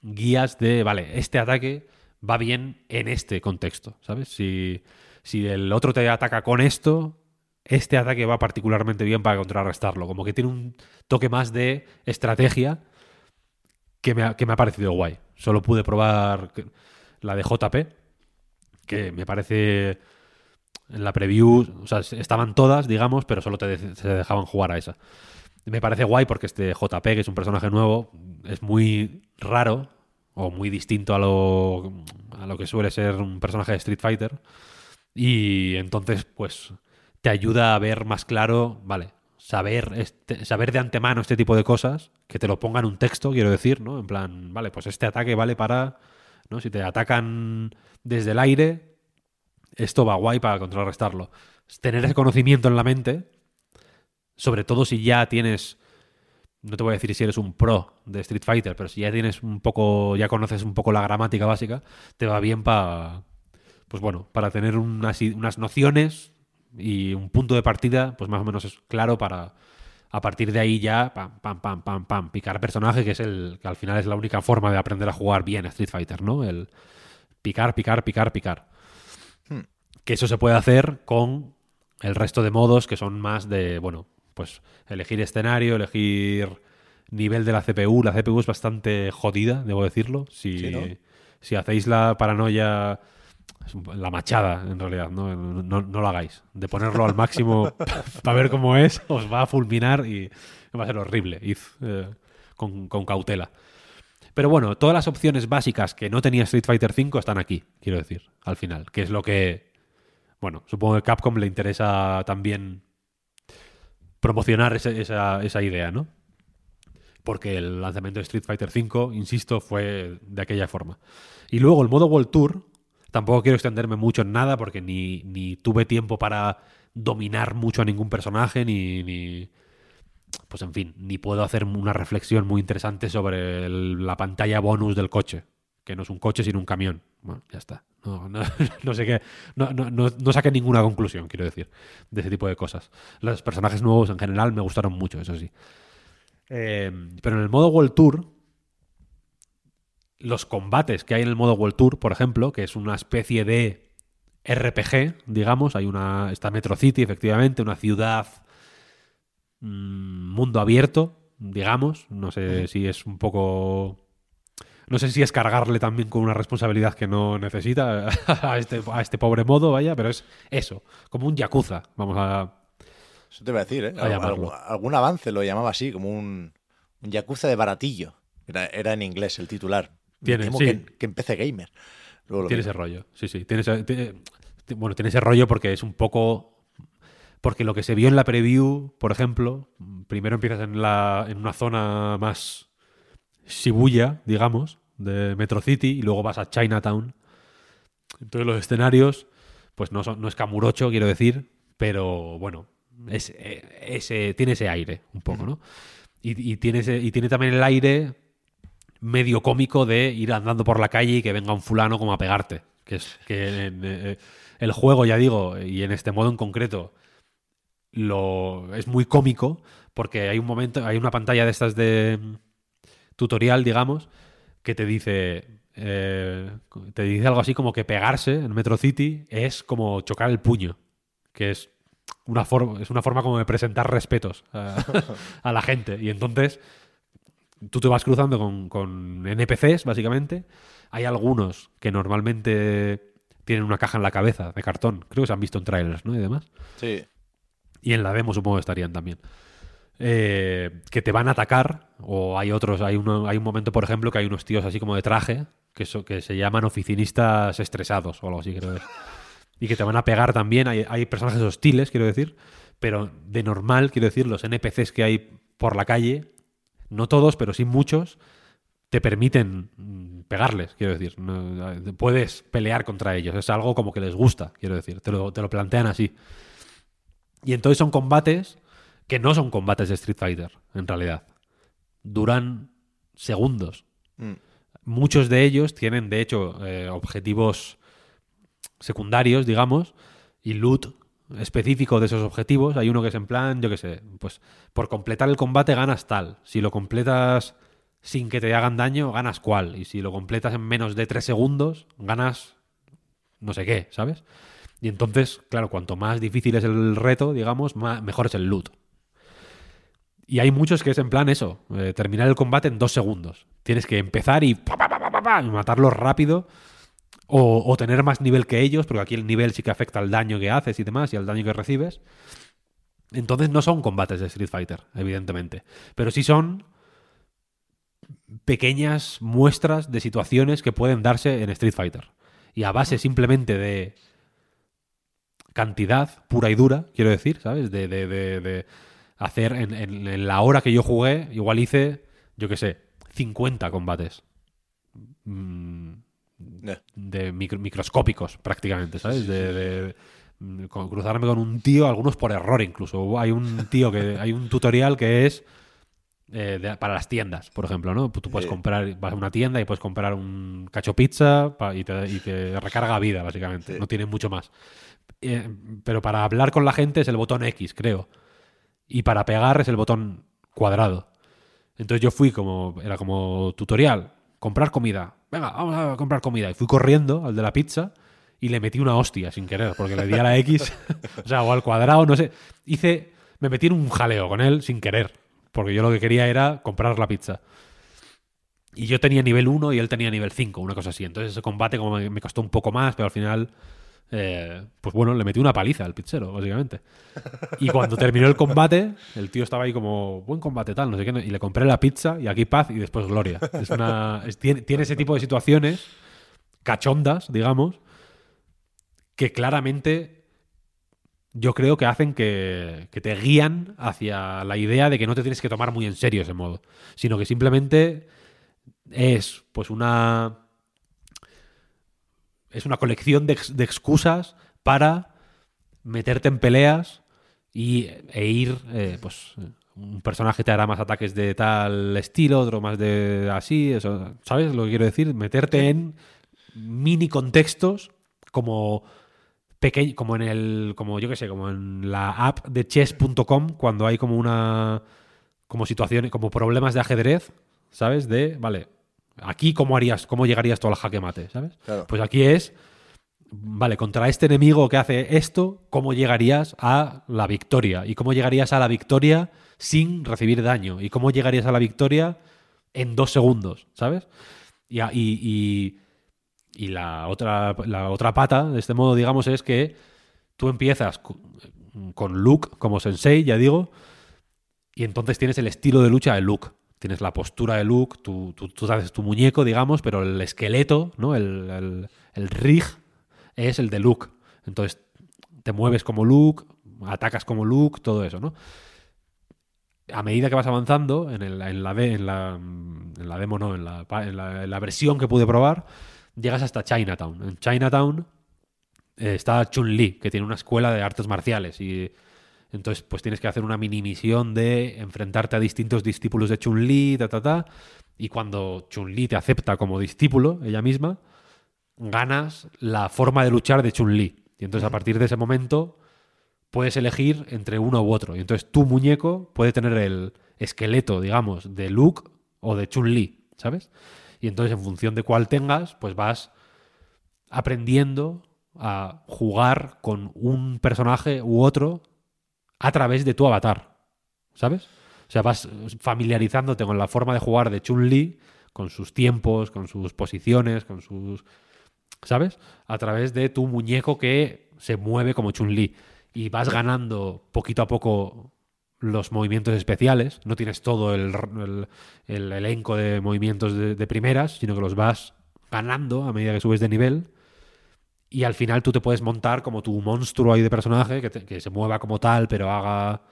guías de, vale, este ataque va bien en este contexto, ¿sabes? Si, si el otro te ataca con esto, este ataque va particularmente bien para contrarrestarlo. Como que tiene un toque más de estrategia que me ha, que me ha parecido guay. Solo pude probar la de JP, que me parece en la preview, o sea, estaban todas, digamos, pero solo te se dejaban jugar a esa. Me parece guay porque este JP, que es un personaje nuevo, es muy raro o muy distinto a lo, a lo que suele ser un personaje de Street Fighter. Y entonces, pues, te ayuda a ver más claro, vale, saber, este- saber de antemano este tipo de cosas, que te lo ponga en un texto, quiero decir, ¿no? En plan, vale, pues este ataque vale para, ¿no? Si te atacan desde el aire, esto va guay para contrarrestarlo. Tener ese conocimiento en la mente, sobre todo si ya tienes, no te voy a decir si eres un pro de Street Fighter, pero si ya tienes un poco, ya conoces un poco la gramática básica, te va bien para, pues bueno, para tener unas, unas nociones y un punto de partida, pues más o menos es claro para a partir de ahí ya pam pam pam pam pam picar personaje que es el que al final es la única forma de aprender a jugar bien a Street Fighter, ¿no? El picar, picar, picar, picar. Que eso se puede hacer con el resto de modos que son más de, bueno, pues elegir escenario, elegir nivel de la CPU. La CPU es bastante jodida, debo decirlo. Si, Sí, ¿no? si hacéis la paranoia, la machada en realidad, ¿no? No, no lo hagáis. De ponerlo al máximo para ver cómo es, os va a fulminar y va a ser horrible. Id eh, con, con cautela. Pero bueno, todas las opciones básicas que no tenía Street Fighter V están aquí, quiero decir, al final, que es lo que, bueno, supongo que Capcom le interesa también promocionar esa, esa idea, ¿no? Porque el lanzamiento de Street Fighter V, insisto, fue de aquella forma. Y luego el modo World Tour, tampoco quiero extenderme mucho en nada porque ni, ni tuve tiempo para dominar mucho a ningún personaje, ni, ni- pues en fin, ni puedo hacer una reflexión muy interesante sobre la pantalla bonus del coche, que no es un coche sino un camión. Bueno, ya está. No, no, no sé qué, no, no, saqué ninguna conclusión, quiero decir, de ese tipo de cosas. Los personajes nuevos en general me gustaron mucho, eso sí. Eh, pero en el modo World Tour los combates que hay en el modo World Tour, por ejemplo, que es una especie de RPG, digamos, hay una está Metro City, efectivamente, una ciudad mm, mundo abierto, digamos, no sé si es un poco no sé si es cargarle también con una responsabilidad que no necesita a este, a este pobre modo, vaya, pero es eso, como un yakuza, vamos a... Eso te voy a decir, ¿eh? A. Algún, algún avance lo llamaba así, como un, un yakuza de baratillo. Era, era en inglés el titular. Tiene, sí. que, que en PC Gamer. Luego Tiene ese rollo, sí, sí. Tiene ese, tiene- bueno, tiene ese rollo porque es un poco... Porque lo que se vio en la preview, por ejemplo, primero empiezas en, la, en una zona más Shibuya, digamos, de Metro City, y luego vas a Chinatown. Entonces los escenarios, pues no, no es Camurocho, quiero decir, pero bueno, es, eh, tiene ese aire un poco, ¿no? Y, tiene y tiene también el aire medio cómico de ir andando por la calle y que venga un fulano como a pegarte. Que es que eh, el juego, ya digo, y en este modo en concreto, lo, es muy cómico porque hay un momento, hay una pantalla de estas de mm, tutorial, digamos, que te dice, eh, te dice algo así como que pegarse en Metro City es como chocar el puño, que es una forma, es una forma como de presentar respetos a, a la gente. Y entonces tú te vas cruzando con, con NPCs, básicamente. Hay algunos que normalmente tienen una caja en la cabeza de cartón. Creo que se han visto en trailers, ¿no? Y demás. Sí. Y en la demo supongo que estarían también. Eh, que te van a atacar, o hay otros, hay, hay un momento, por ejemplo, que hay unos tíos así como de traje, que, so- que se llaman oficinistas estresados o algo así, creo. Y que te van a pegar también, hay, hay personajes hostiles, quiero decir, pero de normal, quiero decir, los NPCs que hay por la calle, no todos, pero sí muchos, te permiten mm, pegarles, quiero decir. No, eh, puedes pelear contra ellos, es algo como que les gusta, quiero decir, te lo, te lo plantean así. Y entonces son combates que no son combates de Street Fighter, en realidad. Duran segundos. Mm. Muchos de ellos tienen, de hecho, eh, objetivos secundarios, digamos, y loot específico de esos objetivos. Hay uno que es en plan, yo qué sé, pues por completar el combate ganas tal. Si lo completas sin que te hagan daño, ganas cual. Y si lo completas en menos de tres segundos, ganas no sé qué, ¿sabes? Y entonces, claro, cuanto más difícil es el reto, digamos, más, mejor es el loot. Y hay muchos que es en plan eso, eh, terminar el combate en dos segundos. Tienes que empezar y, matarlos rápido o, tener más nivel que ellos, porque aquí el nivel sí que afecta al daño que haces y demás y al daño que recibes. Entonces no son combates de Street Fighter, evidentemente. Pero sí son pequeñas muestras de situaciones que pueden darse en Street Fighter. Y a base simplemente de cantidad pura y dura, quiero decir, ¿sabes? De hacer en, en- en la hora que yo jugué, igual hice, yo qué sé, 50 combates. Mm, de micro- microscópicos prácticamente, ¿sabes? De, de- mm, con- cruzarme con un tío, algunos por error incluso. Hay un tío que hay un tutorial que es eh, de- para las tiendas, por ejemplo, ¿no? Tú puedes comprar, vas a una tienda y puedes comprar un cacho pizza pa- y, te, y te recarga vida, básicamente. Sí. No tiene mucho más. Eh, pero para hablar con la gente es el botón X, creo. Y para pegar es el botón cuadrado. Entonces yo fui como, era como tutorial, comprar comida. Venga, vamos a comprar comida. Y fui corriendo al de la pizza y le metí una hostia sin querer, porque le di a la X, o sea, o al cuadrado, no sé. Hice, me metí en un jaleo con él sin querer, porque yo lo que quería era comprar la pizza. Y yo tenía nivel 1 y él tenía nivel 5, una cosa así. Entonces ese combate como me, me costó un poco más, pero al final, eh, pues bueno, le metí una paliza al pizzero, básicamente. Y cuando terminó el combate, el tío estaba ahí como, buen combate, tal, no sé qué, y le compré la pizza y aquí paz y después gloria. Es una, tiene, tiene ese tipo de situaciones cachondas, digamos, que claramente yo creo que hacen que, que te guían hacia la idea de que no te tienes que tomar muy en serio ese modo, sino que simplemente es pues una es una colección de, ex- de excusas para meterte en peleas y, e ir, eh, pues un personaje te hará más ataques de tal estilo, otro más de así, eso, ¿sabes lo que quiero decir? Meterte en mini contextos como pequeño, como en el, como yo que sé, como en la app de chess.com cuando hay como una, como situaciones, como problemas de ajedrez, ¿sabes? De, vale, Aquí, ¿cómo harías, cómo llegarías tú al jaque mate, ¿sabes? Claro. Pues aquí es, vale, contra este enemigo que hace esto, ¿cómo llegarías a la victoria? ¿Y cómo llegarías a la victoria sin recibir daño? ¿Y cómo llegarías a la victoria en dos segundos, ¿sabes? Y, y- y- y la, otra, la otra pata de este modo, digamos, es que tú empiezas con Luke como sensei, ya digo, y entonces tienes el estilo de lucha de Luke. Tienes la postura de Luke, tú, tú, tú haces tu muñeco, digamos, pero el esqueleto, ¿no? El, el, el rig es el de Luke. Entonces te mueves como Luke, atacas como Luke, todo eso, ¿no? A medida que vas avanzando, en, el- en la, en, la, demo, no, en la, pa- en la- en la versión que pude probar, llegas hasta Chinatown. En Chinatown eh, está Chun-Li, que tiene una escuela de artes marciales y entonces pues tienes que hacer una mini misión de enfrentarte a distintos discípulos de Chun-Li, ta, ta, ta, y cuando Chun-Li te acepta como discípulo, ella misma, ganas la forma de luchar de Chun-Li. Y entonces a partir de ese momento puedes elegir entre uno u otro. Y entonces tu muñeco puede tener el esqueleto, digamos, de Luke o de Chun-Li, ¿sabes? Y entonces en función de cuál tengas, pues vas aprendiendo a jugar con un personaje u otro a través de tu avatar, ¿sabes? O sea, vas familiarizándote con la forma de jugar de Chun-Li, con sus tiempos, con sus posiciones, con sus... ¿Sabes? A través de tu muñeco que se mueve como Chun-Li. Y vas ganando poquito a poco los movimientos especiales. No tienes todo el, el- el elenco de movimientos de primeras, sino que los vas ganando a medida que subes de nivel. Y al final tú te puedes montar como tu monstruo ahí de personaje, que, te- que se mueva como tal, pero haga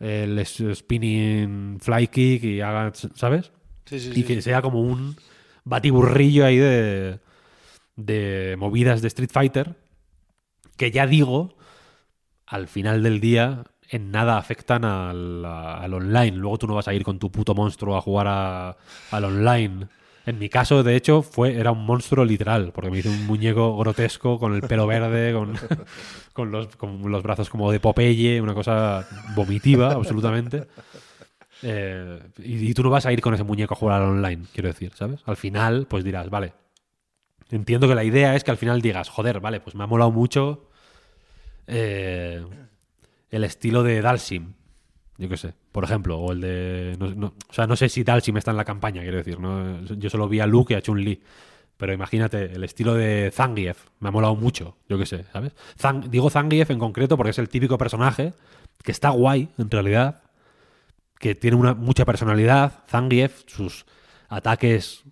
el spinning fly kick y haga, ¿sabes? Sí, sí, y que sea como un batiburrillo ahí de, de movidas de Street Fighter, que ya digo, al final del día en nada afectan al, al online. Luego tú no vas a ir con tu puto monstruo a jugar a- al online. En mi caso, de hecho, fue, era un monstruo literal, porque me hice un muñeco grotesco con el pelo verde, con, los, brazos como de Popeye, una cosa vomitiva, absolutamente. Eh, y, tú no vas a ir con ese muñeco a jugar online, quiero decir, ¿sabes? Al final, pues dirás, vale. Entiendo que la idea es que al final digas, joder, vale, pues me ha molado mucho eh, el estilo de Dalsim. Yo qué sé, por ejemplo, o el de. o sea, no sé si Dalsim está en la campaña, quiero decir. ¿no? Yo solo vi a Luke y a Chun-Li. Pero imagínate, el estilo de Zangief me ha molado mucho, yo qué sé, ¿sabes? Digo Zangief en concreto porque es el típico personaje que está guay, en realidad, que tiene una, mucha personalidad. Zangief, sus ataques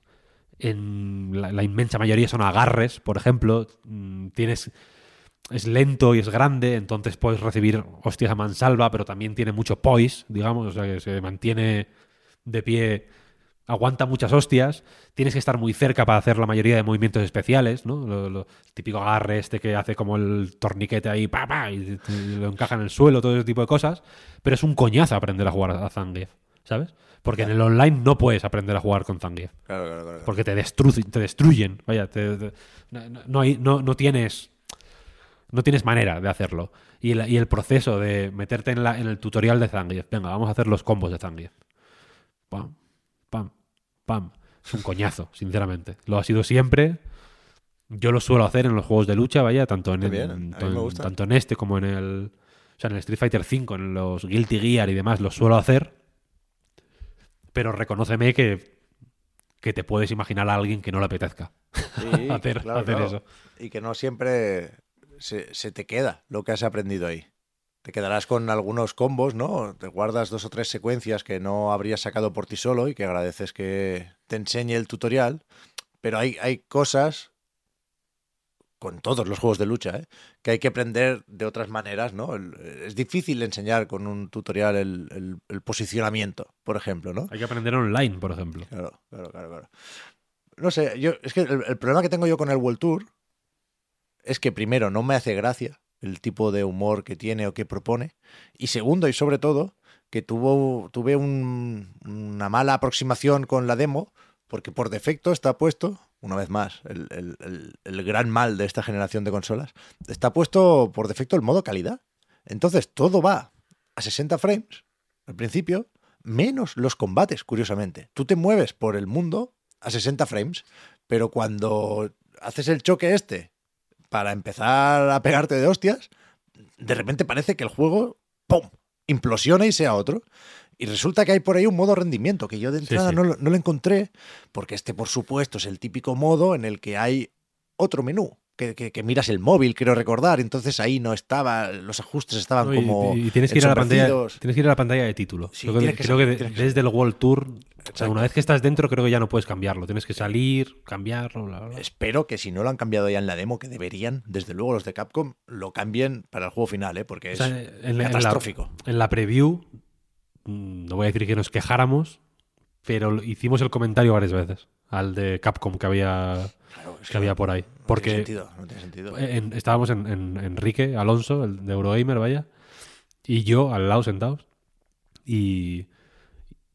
en la, la inmensa mayoría son agarres, por ejemplo. Mm, Tienes. Es lento y es grande, entonces puedes recibir hostias a mansalva, pero también tiene mucho poise, digamos, o sea que se mantiene de pie, aguanta muchas hostias. Tienes que estar muy cerca para hacer la mayoría de movimientos especiales, ¿no? Lo- lo- el típico agarre este que hace como el torniquete ahí, pa, pa, y, te- y lo encaja en el suelo, todo ese tipo de cosas. Pero es un coñazo aprender a jugar a Zangief, ¿sabes? Porque en el online no puedes aprender a jugar con Zangief. Claro, claro, claro. Porque te, destru- te destruyen. Vaya, te- te- no, no- no hay- no- no tienes. No tienes manera de hacerlo. Y el, y el proceso de meterte en, la, en el tutorial de Zangief. Venga, vamos a hacer los combos de Zangief. Pam, pam, pam. Es un coñazo, sinceramente. Lo ha sido siempre. Yo lo suelo hacer en los juegos de lucha, vaya, tanto en, bien, tanto- en este como en el. O sea, en el Street Fighter V, en los Guilty Gear y demás, lo suelo hacer. Pero reconóceme que, que te puedes imaginar a alguien que no le apetezca Sí, hacer, claro, hacer claro. eso. Y que no siempre se, se te queda lo que has aprendido ahí. Te quedarás con algunos combos, ¿no? Te guardas dos o tres secuencias que no habrías sacado por ti solo y que agradeces que te enseñe el tutorial. Pero hay, hay cosas, con todos los juegos de lucha, ¿eh? que hay que aprender de otras maneras, ¿no? El- es difícil enseñar con un tutorial el, el- el posicionamiento, por ejemplo, ¿no? Hay que aprender online, por ejemplo. Claro, claro, claro, claro. No sé, yo, es que el, el problema que tengo yo con el World Tour es que primero no me hace gracia el tipo de humor que tiene o que propone. Y segundo, y sobre todo, que tuvo, tuve un- una mala aproximación con la demo, porque por defecto está puesto, una vez más, el, el- el- el gran mal de esta generación de consolas, está puesto por defecto el modo calidad. Entonces todo va a 60 frames al principio, menos los combates, curiosamente. Tú te mueves por el mundo a 60 frames, pero cuando haces el choque este para empezar a pegarte de hostias, de repente parece que el juego, ¡pum!, implosiona y sea otro. Y resulta que hay por ahí un modo rendimiento que yo de entrada sí. No, no lo encontré, porque este, por supuesto, es el típico modo en el que hay otro menú. Que, que- que miras el móvil, creo recordar, entonces ahí no estaba, los ajustes estaban No, y- como. y, tienes que ir a la pantalla, ensombrecidos. tienes que ir a la pantalla de título. Sí, creo que, creo desde el World Tour, o sea, Exacto. una vez que estás dentro, creo que ya no puedes cambiarlo. Tienes que salir, cambiarlo, bla, bla, bla. Espero que si no lo han cambiado ya en la demo, que deberían, desde luego los de Capcom, lo cambien para el juego final, ¿eh? porque O es sea, en, la- en la- catastrófico. en la preview, mm, no voy a decir que nos quejáramos, pero hicimos el comentario varias veces al de Capcom que había, es que había por ahí. no tiene Porque sentido, no tiene sentido. en- estábamos en, en- Enrique Alonso, el de Eurogamer, vaya, y yo al lado sentados. Y,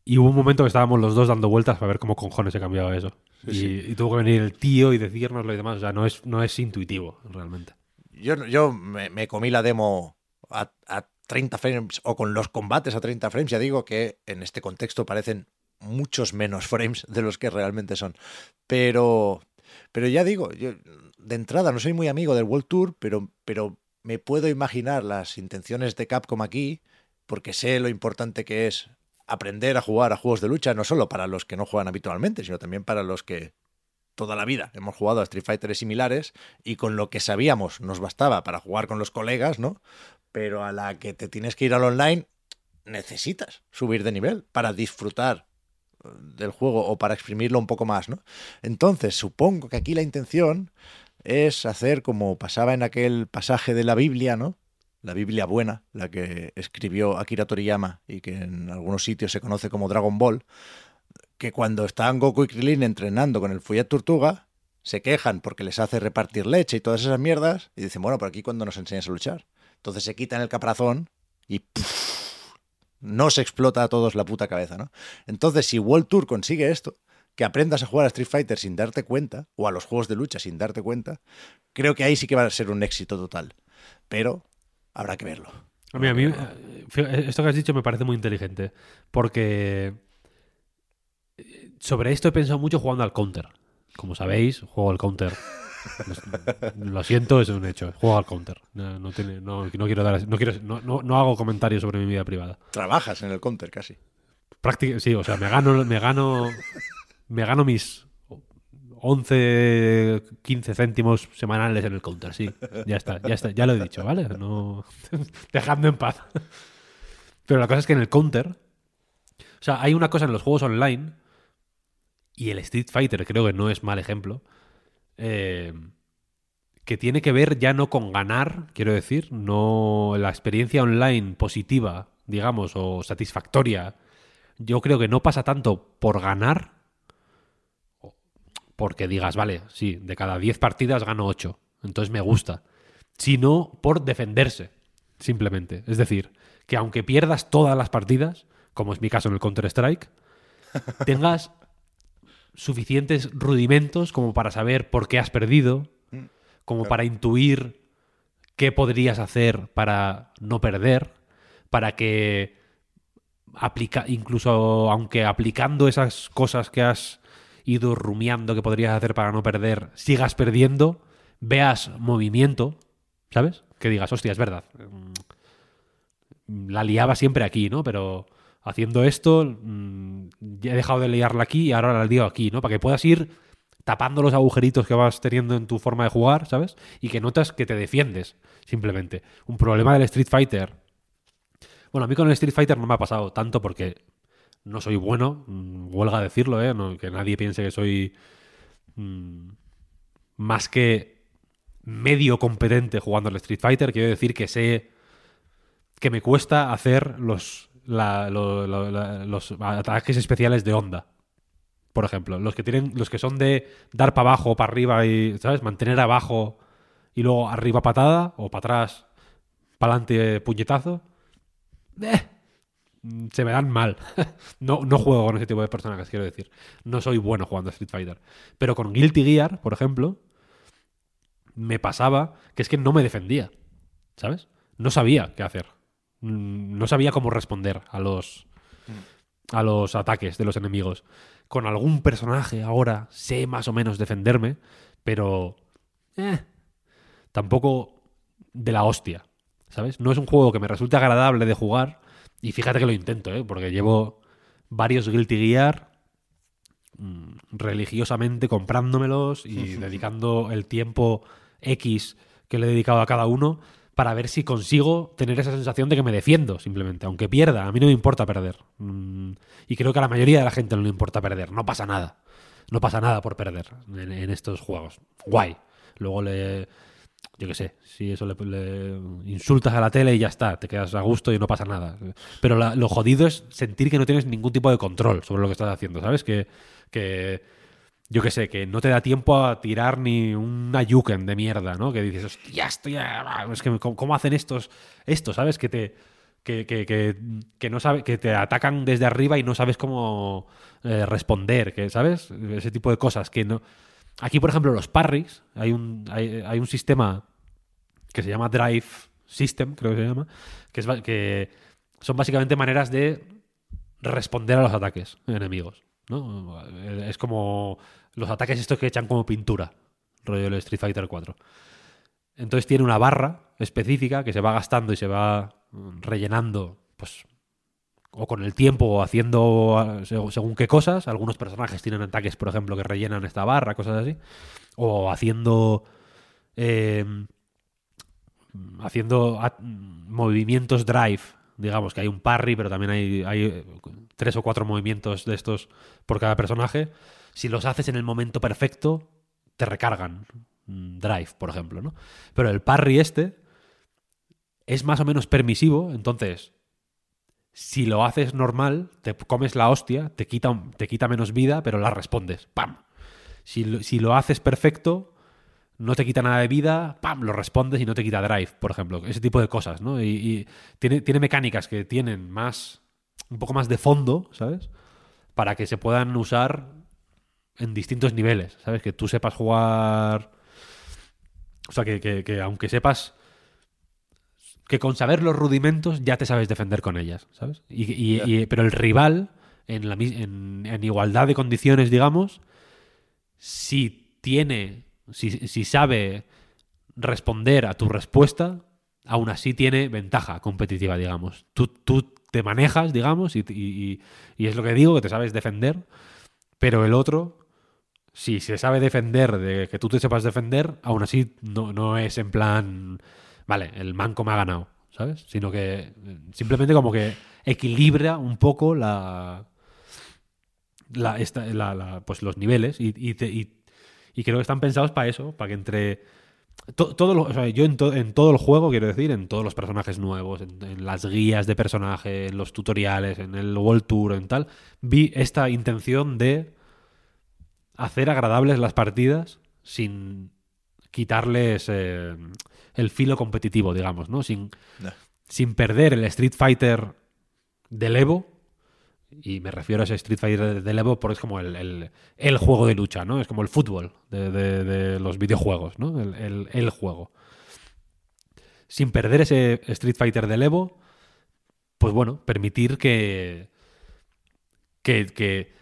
y hubo un momento que estábamos los dos dando vueltas para ver cómo cojones se cambiaba eso. y, y tuvo que venir el tío y decírnoslo y demás. O sea, no es, no es intuitivo, realmente. Yo, yo me, me comí la demo a, a 30 frames o con los combates a 30 frames. Ya digo que en este contexto parecen muchos menos frames de los que realmente son. Pero, pero ya digo, yo de entrada no soy muy amigo del World Tour, pero, pero me puedo imaginar las intenciones de Capcom aquí, porque sé lo importante que es aprender a jugar a juegos de lucha, no solo para los que no juegan habitualmente, sino también para los que toda la vida hemos jugado a Street Fighter similares y con lo que sabíamos nos bastaba para jugar con los colegas, ¿no? Pero a la que te tienes que ir al online, necesitas subir de nivel para disfrutar del juego o para exprimirlo un poco más, ¿no? Entonces, supongo que aquí la intención es hacer como pasaba en aquel pasaje de la Biblia, ¿no? La Biblia buena, la que escribió Akira Toriyama y que en algunos sitios se conoce como Dragon Ball, que cuando están Goku y Krillin entrenando con el Follet Tortuga, se quejan porque les hace repartir leche y todas esas mierdas, y dicen, bueno, por aquí cuando nos enseñas a luchar. Entonces se quitan el caparazón y ¡puf! No se explota a todos la puta cabeza, ¿no? Entonces, si World Tour consigue esto, que aprendas a jugar a Street Fighter sin darte cuenta, o a los juegos de lucha sin darte cuenta, creo que ahí sí que va a ser un éxito total. Pero habrá que verlo. A mí, a mí, eh, esto que has dicho me parece muy inteligente. Porque eh, sobre esto he pensado mucho jugando al counter. Como sabéis, juego al counter. Lo- siento, es un hecho. Juego al counter. No, no tiene- no- no quiero dar, no, quiero, no, hago comentarios sobre mi vida privada. Trabajas en el counter casi. Práctica- sí, o sea, me gano, me gano, me gano mis 11, 15 céntimos semanales en el counter, sí. Ya está, ya está, ya lo he dicho, ¿vale? No, dejadme en paz. Pero la cosa es que en el counter, o sea, hay una cosa en los juegos online y el Street Fighter creo que no es mal ejemplo. Eh, que tiene que ver ya no con ganar, quiero decir, no la experiencia online positiva, digamos, o satisfactoria. Yo creo que no pasa tanto por ganar, porque digas, vale, sí, de cada 10 partidas gano 8, entonces me gusta, sino por defenderse, simplemente. Es decir, que aunque pierdas todas las partidas, como es mi caso en el Counter-Strike, tengas suficientes rudimentos como para saber por qué has perdido, como para intuir qué podrías hacer para no perder, para que aplica incluso aunque aplicando esas cosas que has ido rumiando que podrías hacer para no perder, sigas perdiendo, veas movimiento, ¿sabes? Que digas, hostia, es verdad. mm, La liaba siempre aquí, ¿no? Pero haciendo esto, mm, ya he dejado de liarla aquí y ahora la lío aquí, ¿no? Para que puedas ir tapando los agujeritos que vas teniendo en tu forma de jugar, ¿sabes? Y que notas que te defiendes, simplemente. Un problema del Street Fighter. Bueno, a mí con el Street Fighter no me ha pasado tanto porque no soy bueno, mm, huelga decirlo, ¿eh? Que nadie piense que soy mm, más que medio competente jugando al Street Fighter. Quiero decir que sé que me cuesta hacer los, la- lo- lo- la- los ataques especiales de onda. Por ejemplo, los que tienen, los que son de dar para abajo, para arriba y, ¿sabes? Mantener abajo y luego arriba patada o para atrás, para adelante puñetazo. Eh, se me dan mal. no, no juego con ese tipo de personajes, quiero decir. No soy bueno jugando a Street Fighter. Pero con Guilty Gear, por ejemplo, me pasaba que es que no me defendía. ¿Sabes? No sabía qué hacer. Mm, No sabía cómo responder a los, a los ataques de los enemigos. con algún personaje ahora sé más o menos defenderme, pero eh, tampoco de la hostia, ¿sabes? No es un juego que me resulte agradable de jugar y fíjate que lo intento, ¿eh? Porque llevo varios Guilty Gear mm, religiosamente comprándomelos y dedicando el tiempo X que le he dedicado a cada uno para ver si consigo tener esa sensación de que me defiendo, simplemente. Aunque pierda, a mí no me importa perder. Mm, y creo que a la mayoría de la gente no le importa perder. No pasa nada. No pasa nada por perder en, estos juegos. Guay. Luego le. Yo qué sé, si eso le, insultas a la tele y ya está, te quedas a gusto y no pasa nada. Pero la- lo jodido es sentir que no tienes ningún tipo de control sobre lo que estás haciendo, ¿sabes? Que yo qué sé, que no te da tiempo a tirar ni una yuken de mierda, ¿no? Que dices, hostia, estoy a- es que ¿cómo, hacen estos, esto, ¿sabes? Que te que, que, que, que no sabe, que te atacan desde arriba y no sabes cómo eh, responder, que, ¿sabes? Ese tipo de cosas que no. Aquí, por ejemplo, los parries, hay un, hay, hay un sistema que se llama Drive System, creo que se llama, que, es, que son básicamente maneras de responder a los ataques enemigos. ¿No? Es como los ataques estos que echan como pintura, rollo del Street Fighter 4. Entonces tiene una barra específica que se va gastando y se va mm, rellenando, pues, o con el tiempo o haciendo ah, seg- según qué cosas. Algunos personajes tienen ataques, por ejemplo, que rellenan esta barra, cosas así. O haciendo. eh, haciendo movimientos drive. Digamos que hay un parry, pero también hay, eh, tres o cuatro movimientos de estos por cada personaje. Si los haces en el momento perfecto, te recargan. Mm, Drive, por ejemplo, ¿no? Pero el parry este es más o menos permisivo, entonces si lo haces normal, te comes la hostia, te quita, te quita menos vida, pero la respondes. ¡Pam! Si lo, si lo haces perfecto, no te quita nada de vida, ¡pam! Lo respondes y no te quita drive, por ejemplo. Ese tipo de cosas, ¿no? Y, y tiene, tiene mecánicas que tienen más. Un poco más de fondo, ¿sabes? Para que se puedan usar en distintos niveles, ¿sabes? Que tú sepas jugar. O sea, que, que- que aunque sepas que con saber los rudimentos ya te sabes defender con ellas, ¿sabes? Y, y- y- pero el rival, en, la, en igualdad de condiciones, digamos, si tiene, si, si sabe responder a tu respuesta, aún así tiene ventaja competitiva, digamos. Tú, tú te manejas, digamos, y, y- es lo que digo, que te sabes defender, pero el otro, si se sabe defender de que tú te sepas defender, aún así no, no es en plan, vale, el manco me ha ganado, ¿sabes? Sino que eh, simplemente como que equilibra un poco la, la, esta- la- pues los niveles y, y- y creo que están pensados para eso, para que entre to- todo lo- o sea, yo en, to- en todo el juego, quiero decir, en todos los personajes nuevos, en, en las guías de personaje, en los tutoriales, en el World Tour, en tal, vi esta intención de hacer agradables las partidas sin quitarles eh, el filo competitivo, digamos, ¿no? Sin, Ya. sin perder el Street Fighter del Evo. Y me refiero a ese Street Fighter del Evo porque es como el, el- juego de lucha, ¿no? Es como el fútbol de, de- de los videojuegos, ¿no? El, el- juego. Sin perder ese Street Fighter del Evo, pues bueno, permitir que, que, que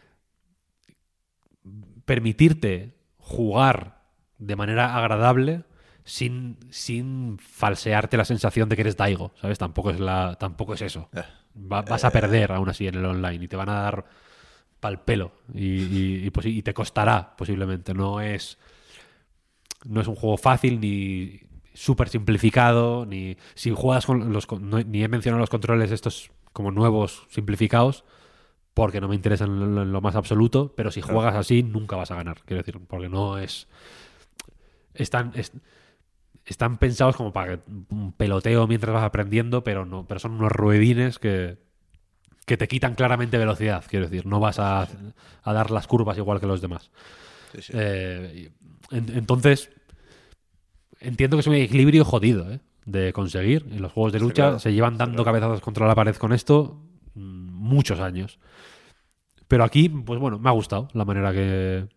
permitirte jugar de manera agradable sin, sin falsearte la sensación de que eres Daigo, ¿sabes? Tampoco es, la, tampoco es eso. Eh. Va- vas a perder aún así en el online y te van a dar pal pelo y, y- y pues, y te costará posiblemente. No es, no es un juego fácil ni súper simplificado, ni si juegas con los... no- ni he mencionado los controles estos como nuevos simplificados porque no me interesan en lo, en lo más absoluto, pero si juegas así nunca vas a ganar, quiero decir, porque no es... Están, es- están pensados como para un peloteo mientras vas aprendiendo, pero no, pero son unos ruedines que, que te quitan claramente velocidad, quiero decir, no vas a, a dar las curvas igual que los demás. Sí, sí. Eh, en- entonces, entiendo que es un equilibrio jodido ¿eh? de conseguir. En los juegos de Sí, lucha claro. se llevan dando cabezazos contra la pared con esto mm, muchos años. Pero aquí, pues bueno, me ha gustado la manera que,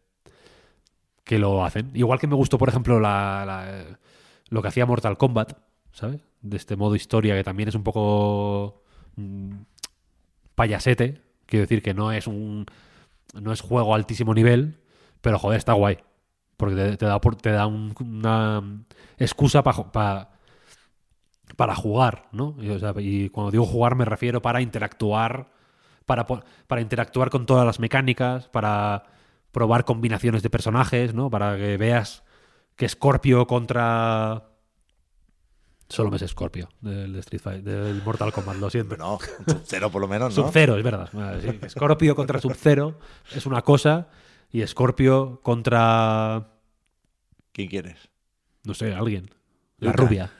que lo hacen. Igual que me gustó, por ejemplo, la, la- lo que hacía Mortal Kombat, ¿sabes? De este modo historia que también es un poco mm, payasete. Quiero decir que no es un no es juego altísimo nivel, pero joder, está guay. Porque te, da, te da un- una excusa para para jugar, ¿no? Y, y cuando digo jugar me refiero para interactuar, para, para interactuar con todas las mecánicas, para probar combinaciones de personajes, ¿no? Para que veas que Scorpio contra... Solo me sé Scorpio del Street Fighter, del Mortal Kombat, lo siento. No, Sub-Zero por lo menos, ¿no? Sub-Zero, es verdad. Sí. Scorpio contra Sub-Zero es una cosa y Scorpio contra, ¿Quién quieres? no sé, alguien. La Luca. rubia.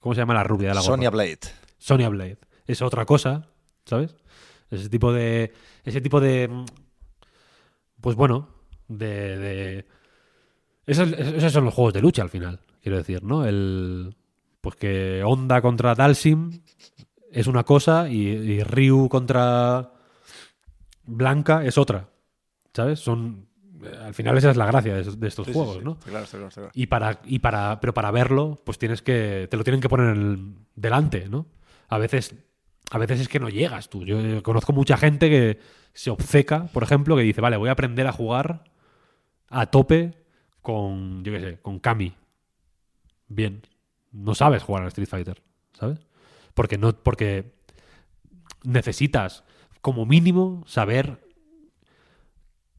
¿Cómo se llama la rubia de la gorra? Sonia Blade. Sonya Blade. Es otra cosa, ¿sabes? Ese tipo de. Ese tipo de. Pues bueno, de. de- esos, esos son los juegos de lucha al final, quiero decir, ¿no? El. Pues que Honda contra Dalsim es una cosa y, y Ryu contra Blanca es otra, ¿sabes? Son. Al final esa es la gracia de, de estos Sí, sí, juegos, sí. ¿no? Claro, claro. Y para, y para, pero para verlo, pues tienes que, te lo tienen que poner el- delante, ¿no? A veces, a veces es que no llegas tú. Yo eh, conozco mucha gente que se obceca, por ejemplo, que dice, vale, voy a aprender a jugar a tope con, yo qué sé, con Kami. Bien. No sabes jugar al Street Fighter, ¿sabes? Porque no, porque necesitas, como mínimo, saber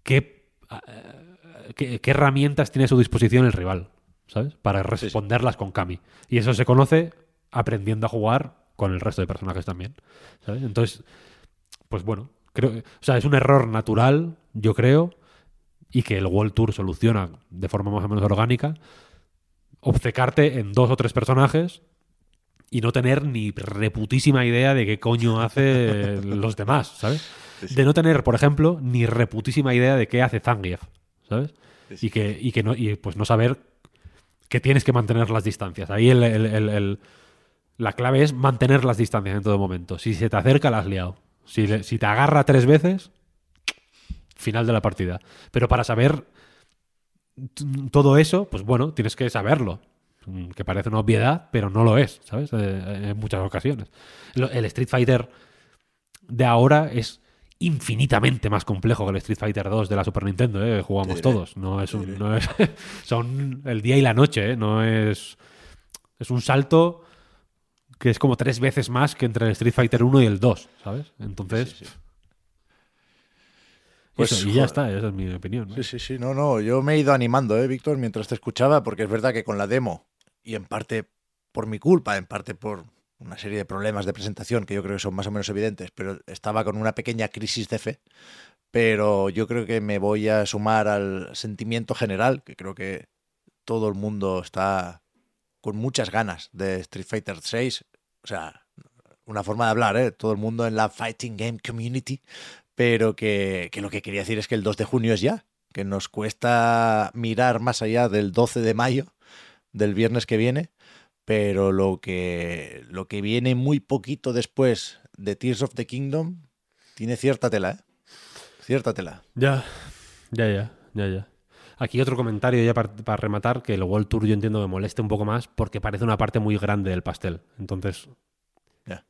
qué eh, qué, qué herramientas tiene a su disposición el rival, ¿sabes? Para responderlas con Kami. Y eso se conoce aprendiendo a jugar con el resto de personajes también, ¿sabes? Entonces, pues bueno, creo, o sea, es un error natural, yo creo, y que el World Tour soluciona de forma más o menos orgánica, obcecarte en dos o tres personajes y no tener ni reputísima idea de qué coño hace los demás, ¿sabes? De no tener, por ejemplo, ni reputísima idea de qué hace Zangief, ¿sabes? Y que, y que no, y pues no saber que tienes que mantener las distancias. Ahí el- el- el- la clave es mantener las distancias en todo momento. Si se te acerca, la has liado. Si, si te agarra tres veces, final de la partida. Pero para saber todo eso, pues bueno, tienes que saberlo. Mm, Que parece una obviedad, pero no lo es, ¿sabes? Eh, en muchas ocasiones. El Street Fighter de ahora es infinitamente más complejo que el Street Fighter 2 de la Super Nintendo, ¿eh? que jugamos todos. No es un, no es, son el día y la noche, ¿eh? no es. Es un salto que es como tres veces más que entre el Street Fighter 1 y el 2, ¿sabes? Entonces. Sí, sí. Eso, Pues, y ya está, esa es mi opinión. ¿no? Sí, sí, sí, no, no, yo me he ido animando, ¿eh, Víctor, mientras te escuchaba, porque es verdad que con la demo, y en parte por mi culpa, en parte por una serie de problemas de presentación que yo creo que son más o menos evidentes, pero estaba con una pequeña crisis de fe, pero yo creo que me voy a sumar al sentimiento general, que creo que todo el mundo está con muchas ganas de Street Fighter 6, o sea, una forma de hablar, ¿eh? todo el mundo en la Fighting Game Community, pero que, que lo que quería decir es que el 2 de junio es ya, que nos cuesta mirar más allá del 12 de mayo, del viernes que viene, pero lo que, lo que viene muy poquito después de Tears of the Kingdom tiene cierta tela, ¿eh? Cierta tela. Ya, ya, ya, ya, ya. Aquí otro comentario ya para, para rematar, que el World Tour yo entiendo que moleste un poco más porque parece una parte muy grande del pastel. Entonces, Ya.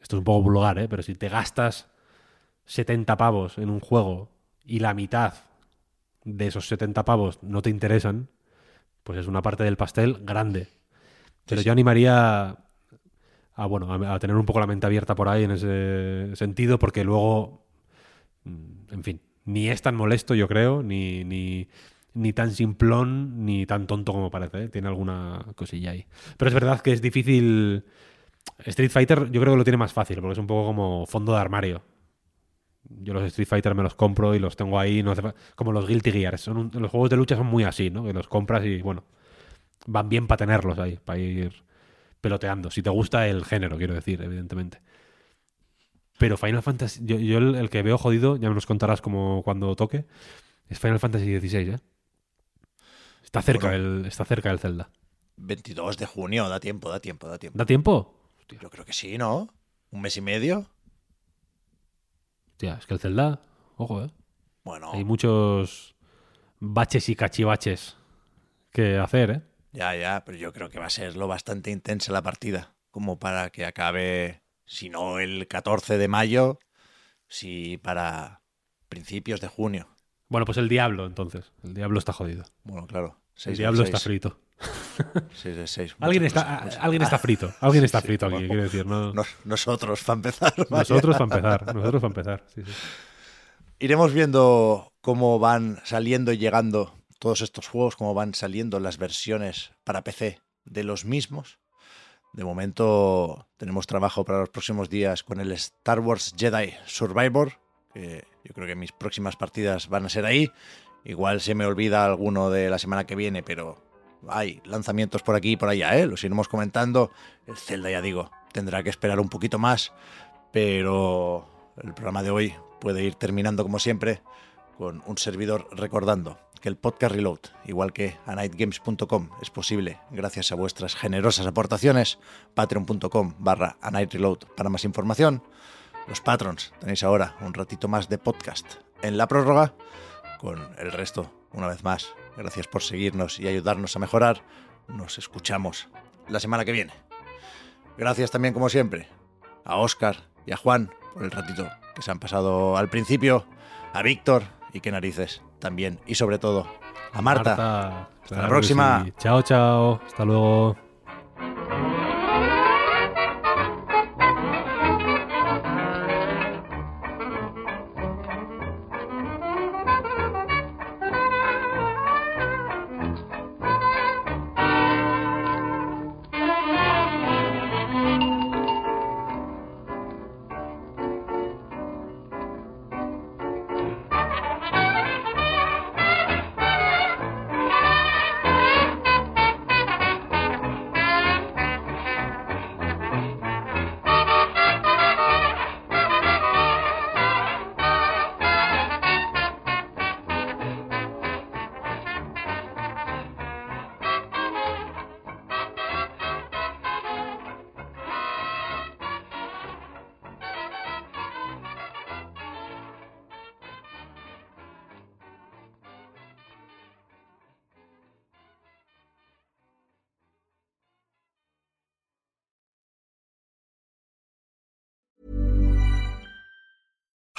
esto es un poco vulgar, ¿eh? pero si te gastas 70 pavos en un juego y la mitad de esos 70 pavos no te interesan, pues es una parte del pastel grande. Pero yo animaría a, bueno, a, a tener un poco la mente abierta por ahí en ese sentido, porque luego, mm, en fin, ni es tan molesto, yo creo, ni, ni, ni tan simplón, ni tan tonto como parece. ¿eh? Tiene alguna cosilla ahí. Pero es verdad que es difícil. Street Fighter, yo creo que lo tiene más fácil, porque es un poco como fondo de armario. Yo los Street Fighter me los compro y los tengo ahí, no como los Guilty Gear. Son un- los juegos de lucha son muy así, ¿no? Que los compras y, bueno, van bien para tenerlos ahí, para ir peloteando. Si te gusta el género, quiero decir, evidentemente. Pero Final Fantasy, yo, yo el, el que veo jodido, ya me nos contarás como cuando toque, es Final Fantasy XVI, ¿eh? Está cerca, Bueno. el, está cerca el Zelda. 22 de junio, da tiempo, da tiempo, da tiempo. ¿Da tiempo? Yo creo que sí, ¿no? ¿Un mes y medio? Hostia, es que el Zelda, ojo, ¿eh? Bueno, Hay muchos baches y cachivaches que hacer, ¿eh? ya, ya, pero yo creo que va a ser lo bastante intensa la partida, como para que acabe, si no el 14 de mayo, si para principios de junio. Bueno, pues el diablo, entonces. El diablo está jodido. Bueno, claro. El seis diablo está frito. De. Alguien está, cosas, alguien está frito. Alguien está sí, frito aquí, quiero decir. No, nos- nosotros, para empezar. vaya. nosotros para empezar. Nosotros para empezar. Sí. Iremos viendo cómo van saliendo y llegando todos estos juegos, cómo van saliendo las versiones para PC de los mismos. De momento tenemos trabajo para los próximos días con el Star Wars Jedi Survivor, que yo creo que mis próximas partidas van a ser ahí. Igual se me olvida alguno de la semana que viene, pero hay lanzamientos por aquí y por allá, ¿eh? Los iremos comentando. El Zelda, ya digo, tendrá que esperar un poquito más, pero el programa de hoy puede ir terminando como siempre con un servidor recordando que el podcast Reload, igual que anightgames.com, es posible gracias a vuestras generosas aportaciones. Patreon.com barra anightreload para más información. Los patrons tenéis ahora un ratito más de podcast en la prórroga. Con el resto, una vez más, gracias por seguirnos y ayudarnos a mejorar. Nos escuchamos la semana que viene. Gracias también, como siempre, a Oscar y a Juan por el ratito que se han pasado al principio, a Víctor y qué narices también, y sobre todo a Marta. Hasta la próxima. Chao, chao. Hasta luego.